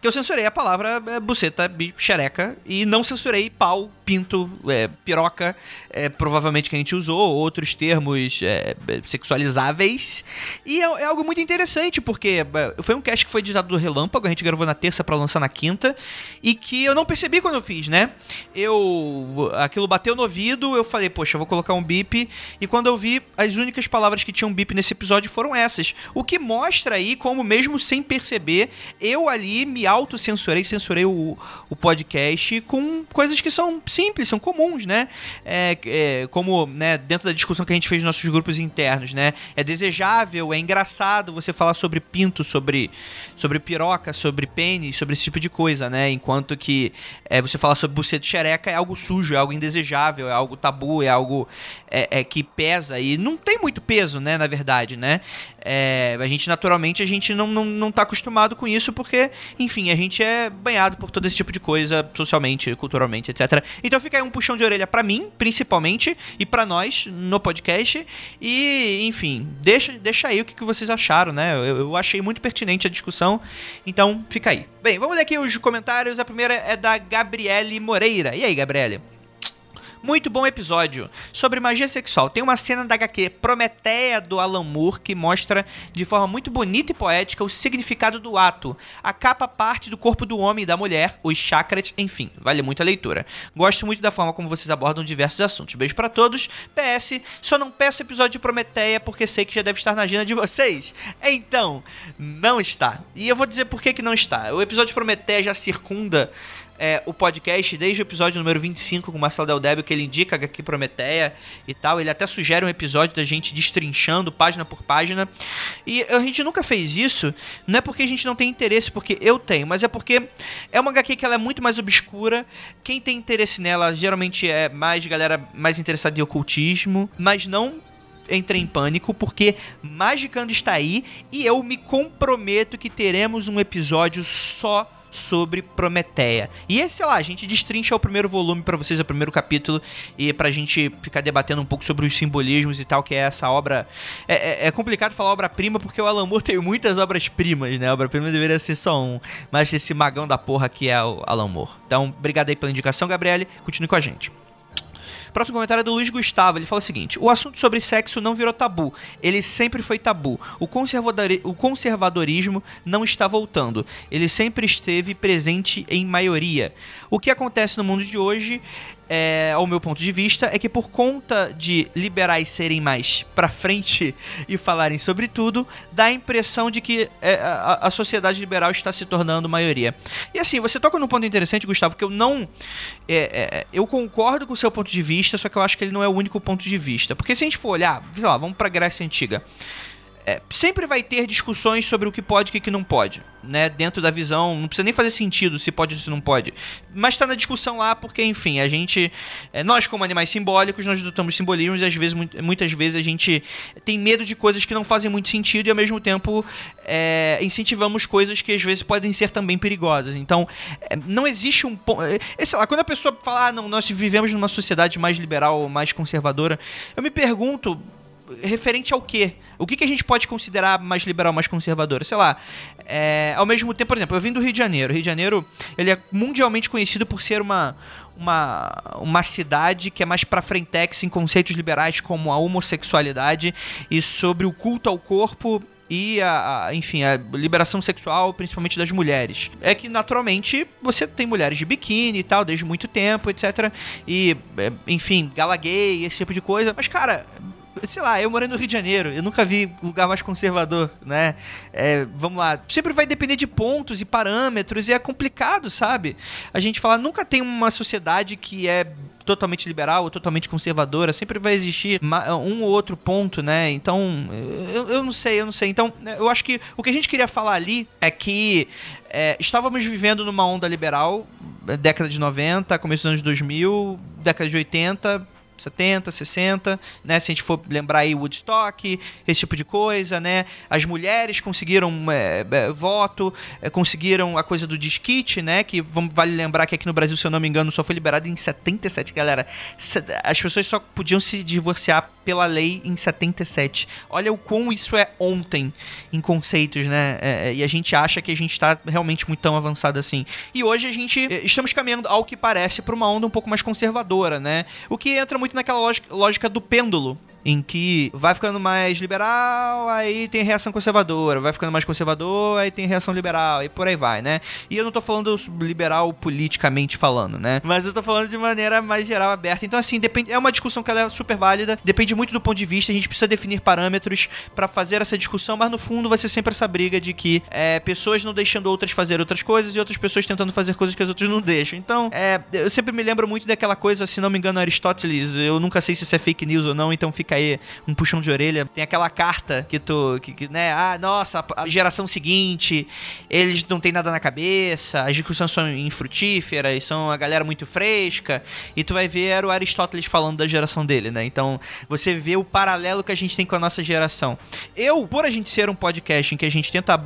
que eu censurei a palavra é, buceta, xereca, e não censurei pau, pinto, é, piroca, é, provavelmente que a gente usou, outros termos é, sexualizáveis. E é, é algo muito interessante, porque é, foi um cast que foi editado do Relâmpago, a gente gravou na terça para lançar na quinta, e que eu não percebi quando eu fiz, né? Eu. Aquilo bateu no ouvido, eu falei, poxa, vou colocar um bip, e quando eu vi, as únicas palavras que tinham bip nesse episódio foram essas. O que mostra aí como, mesmo sem perceber, eu ali me autocensurei, censurei o, o podcast com coisas que são simples, são comuns, né? É, é, como né, dentro da discussão que a gente fez nos nossos grupos internos, né? É desejável, é engraçado você falar sobre pinto, sobre, sobre piroca, sobre pênis, sobre esse tipo de coisa, né? Enquanto que é, você falar sobre buceta xereca é algo sujo, é algo indesejável, é algo tabu, é algo é, é que pesa e não tem muito peso, né? Na verdade, né? É, a gente, naturalmente, a gente não, não, não tá acostumado com isso porque, enfim, a gente é banhado por todo esse tipo de coisa, socialmente, culturalmente, etc. Então fica aí um puxão de orelha para mim, principalmente, e para nós no podcast. E, enfim, deixa, deixa aí o que, que vocês acharam, né? Eu, eu achei muito pertinente a discussão, então fica aí. Bem, vamos ler aqui os comentários. A primeira é da Gabriele Moreira. E aí, Gabriele? Muito bom episódio. Sobre magia sexual, tem uma cena da HQ Prometeia do Alan Moore que mostra de forma muito bonita e poética o significado do ato. A capa parte do corpo do homem e da mulher, os chakras, enfim, vale muito a leitura. Gosto muito da forma como vocês abordam diversos assuntos. Beijo para todos. PS, só não peço episódio de Prometeia porque sei que já deve estar na agenda de vocês. Então, não está. E eu vou dizer por que, que não está. O episódio de Prometeia já circunda é, o podcast desde o episódio número 25 com o Marcelo Del Débio, que ele indica aqui Prometeia e tal. Ele até sugere um episódio da gente destrinchando página por página. E a gente nunca fez isso, não é porque a gente não tem interesse, porque eu tenho, mas é porque é uma HQ que ela é muito mais obscura. Quem tem interesse nela geralmente é mais galera mais interessada em ocultismo, mas não entre em pânico, porque Magicando está aí e eu me comprometo que teremos um episódio só sobre Prometeia. E esse, sei lá, a gente destrincha o primeiro volume para vocês, o primeiro capítulo, e pra gente ficar debatendo um pouco sobre os simbolismos e tal, que é essa obra. É, é, é complicado falar obra-prima porque o Alan Moore tem muitas obras-primas, né? Obra-prima deveria ser só um, mas esse magão da porra que é o Alan Moore. Então, obrigado aí pela indicação, Gabriele. Continue com a gente. Próximo comentário é do Luiz Gustavo. Ele fala o seguinte: O assunto sobre sexo não virou tabu. Ele sempre foi tabu. O, conservadori o conservadorismo não está voltando. Ele sempre esteve presente em maioria. O que acontece no mundo de hoje é, ao meu ponto de vista, é que por conta de liberais serem mais pra frente e falarem sobre tudo, dá a impressão de que é, a, a, sociedade liberal está se tornando maioria. E assim, você toca num ponto interessante, Gustavo, que eu não. É, é, eu concordo com o seu ponto de vista, só que eu acho que ele não é o único ponto de vista. Porque se a gente for olhar, sei lá, vamos pra Grécia Antiga é, sempre vai ter discussões sobre o que pode e o que não pode, né? Dentro da visão, não precisa nem fazer sentido se pode ou se não pode. Mas está na discussão lá porque, enfim, a gente, é, nós como animais simbólicos, nós adotamos simbolismos e às vezes, muitas vezes a gente tem medo de coisas que não fazem muito sentido e ao mesmo tempo é, incentivamos coisas que às vezes podem ser também perigosas. Então, é, não existe um ponto. É, sei lá, quando a pessoa fala, ah, não, nós vivemos numa sociedade mais liberal, mais conservadora, eu me pergunto referente ao quê? O que, que a gente pode considerar mais liberal, mais conservador? Sei lá. É, ao mesmo tempo, por exemplo, eu vim do Rio de Janeiro. O Rio de Janeiro ele é mundialmente conhecido por ser uma, uma, uma cidade que é mais pra frentex em conceitos liberais como a homossexualidade e sobre o culto ao corpo e a, a, enfim, a liberação sexual, principalmente das mulheres. É que naturalmente você tem mulheres de biquíni e tal, desde muito tempo, etc. E, é, enfim, gala gay, esse tipo de coisa. Mas, cara, sei lá, eu morei no Rio de Janeiro, eu nunca vi lugar mais conservador, né? É, vamos lá, sempre vai depender de pontos e parâmetros e é complicado, sabe? A gente fala, nunca tem uma sociedade que é totalmente liberal ou totalmente conservadora, sempre vai existir um ou outro ponto, né? Então, eu, eu não sei, eu não sei. Então, eu acho que o que a gente queria falar ali é que é, estávamos vivendo numa onda liberal, década de 90, começo dos anos 2000, década de 80, 70, 60, né? Se a gente for lembrar aí Woodstock, esse tipo de coisa, né? As mulheres conseguiram é, é, voto, é, conseguiram a coisa do disquite, né? Que vamos, vale lembrar que aqui no Brasil, se eu não me engano, só foi liberado em 77, galera. As pessoas só podiam se divorciar pela lei em 77. Olha o quão isso é ontem em conceitos, né? É, é, e a gente acha que a gente está realmente muito tão avançado assim. E hoje a gente é, estamos caminhando, ao que parece, para uma onda um pouco mais conservadora, né? O que entra muito naquela lógica, lógica do pêndulo, em que vai ficando mais liberal, aí tem reação conservadora, vai ficando mais conservador, aí tem reação liberal, e por aí vai, né? E eu não tô falando liberal politicamente falando, né? Mas eu tô falando de maneira mais geral, aberta. Então, assim, depende, é uma discussão que ela é super válida, depende muito do ponto de vista, a gente precisa definir parâmetros para fazer essa discussão, mas no fundo vai ser sempre essa briga de que é, pessoas não deixando outras fazer outras coisas e outras pessoas tentando fazer coisas que as outras não deixam. Então, é, eu sempre me lembro muito daquela coisa, se não me engano, Aristóteles, eu nunca sei se isso é fake news ou não, então fica aí um puxão de orelha. Tem aquela carta que tu, que, que, né, ah, nossa, a geração seguinte, eles não tem nada na cabeça, as discussões são infrutíferas, são a galera muito fresca, e tu vai ver o Aristóteles falando da geração dele, né? Então, você vê o paralelo que a gente tem com a nossa geração. Eu, por a gente ser um podcast em que a gente tenta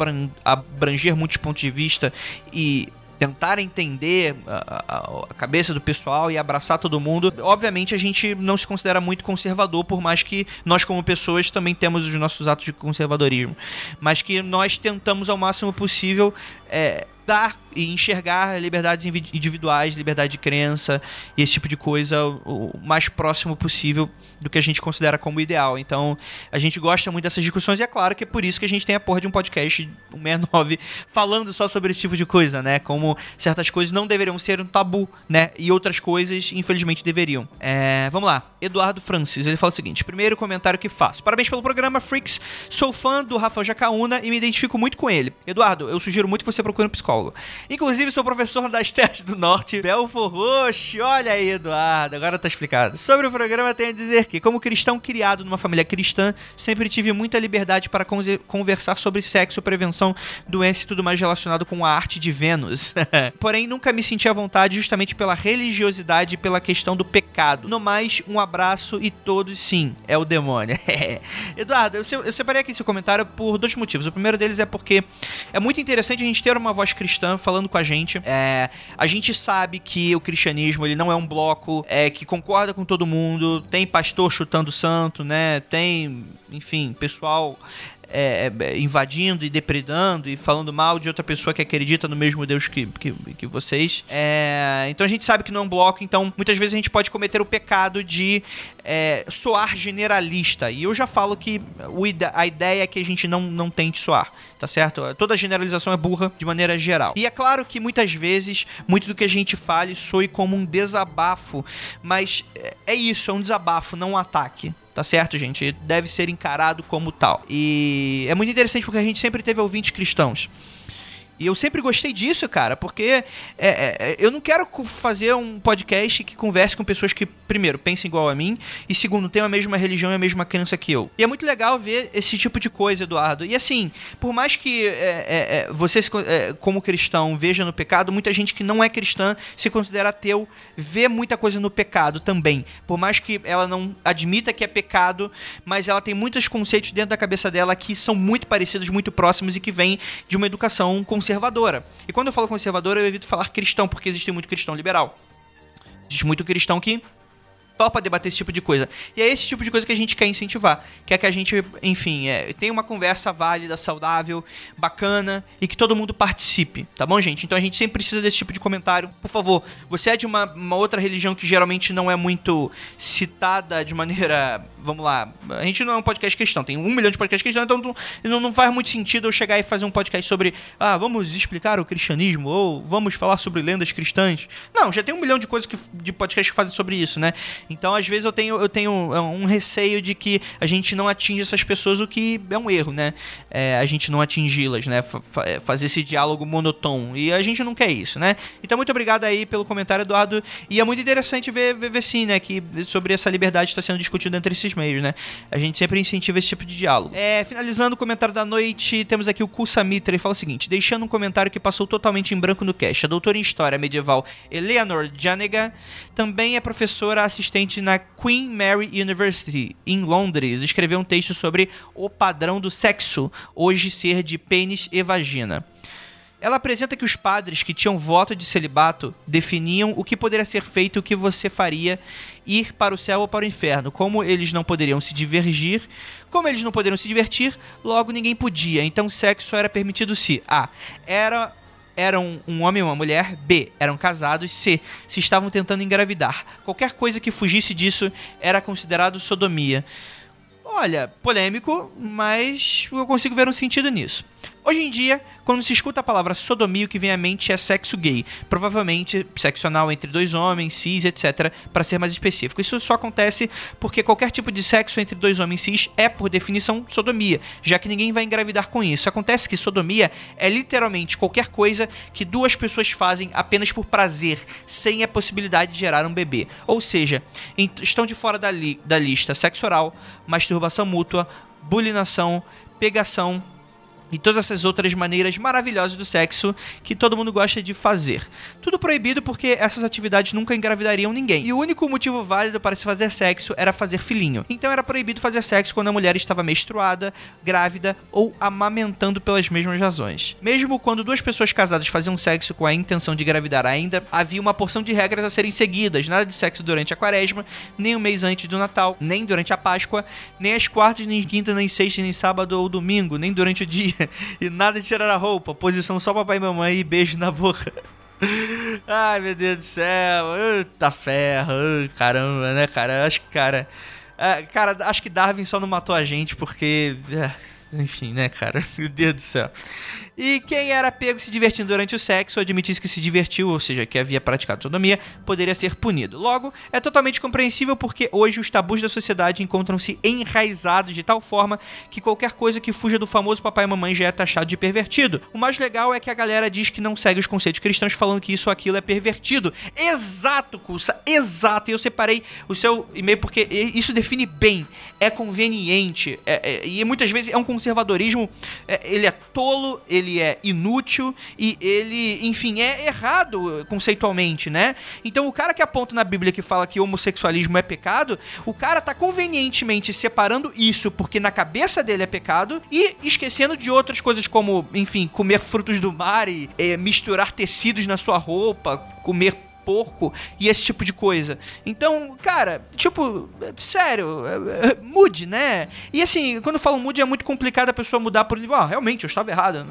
abranger muitos pontos de vista e tentar entender a, a, a, cabeça do pessoal e abraçar todo mundo. Obviamente a gente não se considera muito conservador, por mais que nós como pessoas também temos os nossos atos de conservadorismo, mas que nós tentamos ao máximo possível é, dar e enxergar liberdades individuais, liberdade de crença e esse tipo de coisa o mais próximo possível do que a gente considera como ideal. Então, a gente gosta muito dessas discussões e é claro que é por isso que a gente tem a porra de um podcast, o 69, falando só sobre esse tipo de coisa, né? Como certas coisas não deveriam ser um tabu, né? E outras coisas, infelizmente, deveriam. É, vamos lá. Eduardo Francis, ele fala o seguinte: primeiro comentário que faço. Parabéns pelo programa, Freaks. Sou fã do Rafael Jacaúna e me identifico muito com ele. Eduardo, eu sugiro muito que você procure um psicólogo. Inclusive, sou professor das Terras do Norte, Belfor Roxo. Olha aí, Eduardo, agora tá explicado. Sobre o programa, tenho a dizer que, como cristão criado numa família cristã, sempre tive muita liberdade para conversar sobre sexo, prevenção, doença e tudo mais relacionado com a arte de Vênus. Porém, nunca me senti à vontade justamente pela religiosidade e pela questão do pecado. No mais, um abraço e todos sim, é o demônio. Eduardo, eu, eu separei aqui esse comentário por dois motivos. O primeiro deles é porque é muito interessante a gente ter uma voz cristã falando com a gente. É, a gente sabe que o cristianismo ele não é um bloco é, que concorda com todo mundo, tem pastor chutando santo, né? Tem, enfim, pessoal é, é, invadindo e depredando e falando mal de outra pessoa que acredita no mesmo Deus que, que, que vocês. É, então a gente sabe que não é um bloco, então muitas vezes a gente pode cometer o pecado de é, soar generalista. E eu já falo que a ideia é que a gente não, não tente soar, tá certo? Toda generalização é burra de maneira geral. E é claro que muitas vezes, muito do que a gente fale soe como um desabafo, mas é, é isso, é um desabafo, não um ataque tá certo, gente? Deve ser encarado como tal. E é muito interessante porque a gente sempre teve ouvintes cristãos. E eu sempre gostei disso, cara, porque é, é, eu não quero fazer um podcast que converse com pessoas que, primeiro, pensem igual a mim, e segundo, tenham a mesma religião e a mesma crença que eu. E é muito legal ver esse tipo de coisa, Eduardo. E assim, por mais que é, é, é você, é, como cristão, veja no pecado, muita gente que não é cristã se considera ateu, vê muita coisa no pecado também. Por mais que ela não admita que é pecado, mas ela tem muitos conceitos dentro da cabeça dela que são muito parecidos, muito próximos e que vêm de uma educação conservadora conservadora. E quando eu falo conservadora, eu evito falar cristão, porque existe muito cristão liberal. Existe muito cristão que topa debater esse tipo de coisa. E é esse tipo de coisa que a gente quer incentivar. Quer que a gente, enfim, é, tenha uma conversa válida, saudável, bacana e que todo mundo participe, tá bom, gente? Então a gente sempre precisa desse tipo de comentário. Por favor, você é de uma, uma outra religião que geralmente não é muito citada de maneira. Vamos lá, a gente não é um podcast cristão, tem um milhão de podcasts cristãos, então não, não faz muito sentido eu chegar e fazer um podcast sobre. Ah, vamos explicar o cristianismo ou vamos falar sobre lendas cristãs. Não, já tem um milhão de coisas que, de podcasts que fazem sobre isso, né? Então, às vezes, eu tenho, eu tenho é, um receio de que a gente não atinja essas pessoas, o que é um erro, né? É, a gente não atingi-las, né? F é, fazer esse diálogo monotônico. E a gente não quer isso, né? Então, muito obrigado aí pelo comentário, Eduardo. E é muito interessante ver, ver, ver sim, né? Que sobre essa liberdade está sendo discutida entre esses meios, né? A gente sempre incentiva esse tipo de diálogo. É, finalizando o comentário da noite, temos aqui o Kusa Mitra e fala o seguinte: deixando um comentário que passou totalmente em branco no cast. A doutora em História Medieval Eleanor Janega também é professora assistente na Queen Mary University, em Londres, escreveu um texto sobre o padrão do sexo, hoje ser de pênis e vagina. Ela apresenta que os padres que tinham voto de celibato definiam o que poderia ser feito o que você faria ir para o céu ou para o inferno. Como eles não poderiam se divergir, como eles não poderiam se divertir, logo ninguém podia. Então sexo era permitido se A. Era eram um homem e uma mulher, B, eram casados, C, se estavam tentando engravidar. Qualquer coisa que fugisse disso era considerado sodomia. Olha, polêmico, mas eu consigo ver um sentido nisso. Hoje em dia, quando se escuta a palavra sodomia, o que vem à mente é sexo gay. Provavelmente sexo anal entre dois homens, cis, etc., para ser mais específico. Isso só acontece porque qualquer tipo de sexo entre dois homens cis é, por definição, sodomia, já que ninguém vai engravidar com isso. Acontece que sodomia é literalmente qualquer coisa que duas pessoas fazem apenas por prazer, sem a possibilidade de gerar um bebê. Ou seja, estão de fora da, li da lista sexo oral, masturbação mútua, bulinação, pegação e todas essas outras maneiras maravilhosas do sexo que todo mundo gosta de fazer. Tudo proibido porque essas atividades nunca engravidariam ninguém. E o único motivo válido para se fazer sexo era fazer filhinho. Então era proibido fazer sexo quando a mulher estava menstruada, grávida ou amamentando pelas mesmas razões. Mesmo quando duas pessoas casadas faziam sexo com a intenção de engravidar ainda, havia uma porção de regras a serem seguidas. Nada de sexo durante a quaresma, nem um mês antes do Natal, nem durante a Páscoa, nem às quartas, nem quinta, nem sexta, nem sábado ou domingo, nem durante o dia e nada de tirar a roupa. Posição só papai e mamãe e beijo na boca. Ai, meu Deus do céu. Eita ferro. Caramba, né, cara? Acho que, cara... É, cara, acho que Darwin só não matou a gente porque... É, enfim, né, cara? Meu Deus do céu. E quem era pego se divertindo durante o sexo ou admitisse que se divertiu, ou seja, que havia praticado sodomia, poderia ser punido. Logo, é totalmente compreensível porque hoje os tabus da sociedade encontram-se enraizados de tal forma que qualquer coisa que fuja do famoso papai e mamãe já é taxado de pervertido. O mais legal é que a galera diz que não segue os conceitos cristãos falando que isso ou aquilo é pervertido. Exato, Cursa, exato. E eu separei o seu e-mail porque isso define bem, é conveniente, é, é, e muitas vezes é um conservadorismo, é, ele é tolo, ele ele é inútil e ele, enfim, é errado conceitualmente, né? Então o cara que aponta na Bíblia que fala que homossexualismo é pecado, o cara tá convenientemente separando isso porque na cabeça dele é pecado e esquecendo de outras coisas como, enfim, comer frutos do mar e é, misturar tecidos na sua roupa, comer porco e esse tipo de coisa. Então, cara, tipo, sério, é, é, mude, né? E assim, quando eu falo mude, é muito complicado a pessoa mudar por ah, realmente, eu estava errado.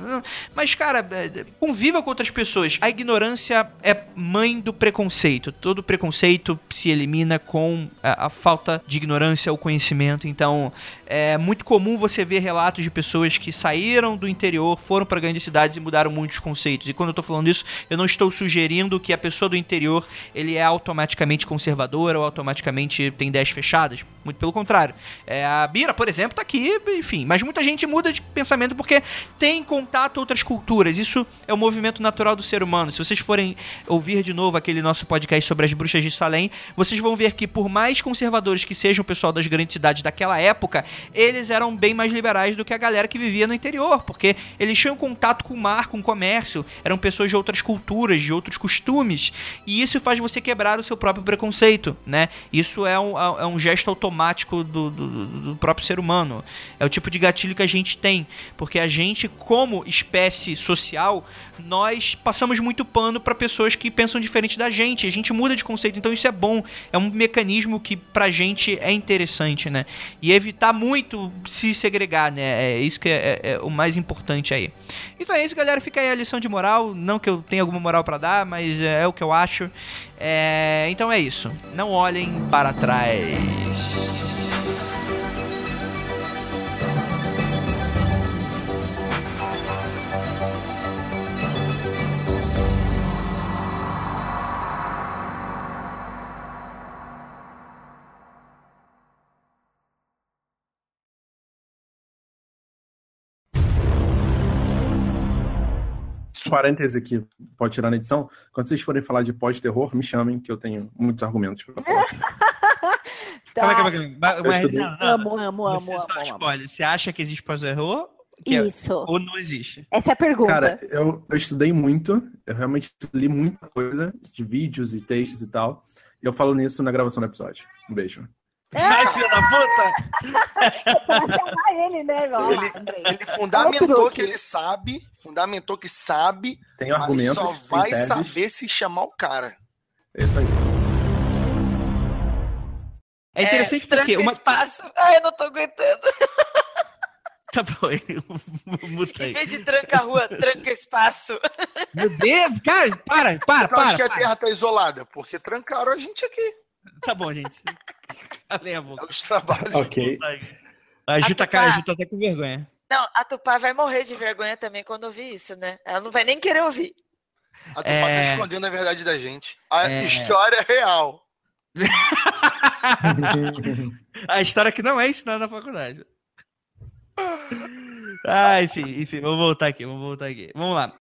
Mas, cara, é, conviva com outras pessoas. A ignorância é mãe do preconceito. Todo preconceito se elimina com a, a falta de ignorância ou conhecimento. Então, é muito comum você ver relatos de pessoas que saíram do interior, foram para grandes cidades e mudaram muitos conceitos. E quando eu tô falando isso, eu não estou sugerindo que a pessoa do interior ele é automaticamente conservador ou automaticamente tem ideias fechadas. Muito pelo contrário. É, a Bira, por exemplo, tá aqui, enfim. Mas muita gente muda de pensamento porque tem contato outras culturas. Isso é o movimento natural do ser humano. Se vocês forem ouvir de novo aquele nosso podcast sobre as bruxas de Salem, vocês vão ver que por mais conservadores que sejam o pessoal das grandes cidades daquela época, eles eram bem mais liberais do que a galera que vivia no interior, porque eles tinham contato com o mar, com o comércio, eram pessoas de outras culturas, de outros costumes, e isso faz você quebrar o seu próprio preconceito, né? Isso é um, é um gesto automático do, do, do próprio ser humano. É o tipo de gatilho que a gente tem, porque a gente, como espécie social, nós passamos muito pano para pessoas que pensam diferente da gente, a gente muda de conceito, então isso é bom, é um mecanismo que pra gente é interessante, né? E evitar muito muito se segregar, né? É isso que é, é, é, o mais importante aí. Então é isso, galera. Fica aí a lição de moral. Não que eu tenha alguma moral para dar, mas é, é, o que eu acho. É, então é isso. Não olhem para trás. 40 aqui, pode tirar na edição. Quando vocês forem falar de pós-terror, me chamem, que eu tenho muitos argumentos pra falar. Assim. tá. Calma, calma, calma. Mas, não, não, amo, amo, amo, você amo, amo. Você acha que existe pós-terror? É, Isso. ou não existe? Essa é a pergunta. Cara, eu, eu estudei muito, eu realmente li muita coisa, de vídeos e textos e tal. E eu falo nisso na gravação do episódio. Um beijo. Vai, filho da puta! pra chamar ele, né, meu? Ele, ele fundamentou que ele sabe, fundamentou que sabe, tem argumento, só vai saber se chamar o cara. É isso aí. É interessante é, porque uma espaço. Ai, eu não tô aguentando. Tá bom, muta aí. Em vez de tranca a rua, tranca espaço. Meu Deus, cara, para, para, para. Eu acho que a Terra tá isolada, porque trancaram a gente aqui. Tá bom, gente. Calem a boca. É os trabalhos. Ok. A Ju tá, a Ju tá até com vergonha. Não, a Tupá vai morrer de vergonha também quando ouvir isso, né? Ela não vai nem querer ouvir. A Tupá tá é... tá escondendo a verdade da gente. A é... história é real. a história que não é ensinada na faculdade. Ah, enfim, enfim, vamos voltar aqui, vamos voltar aqui. Vamos lá.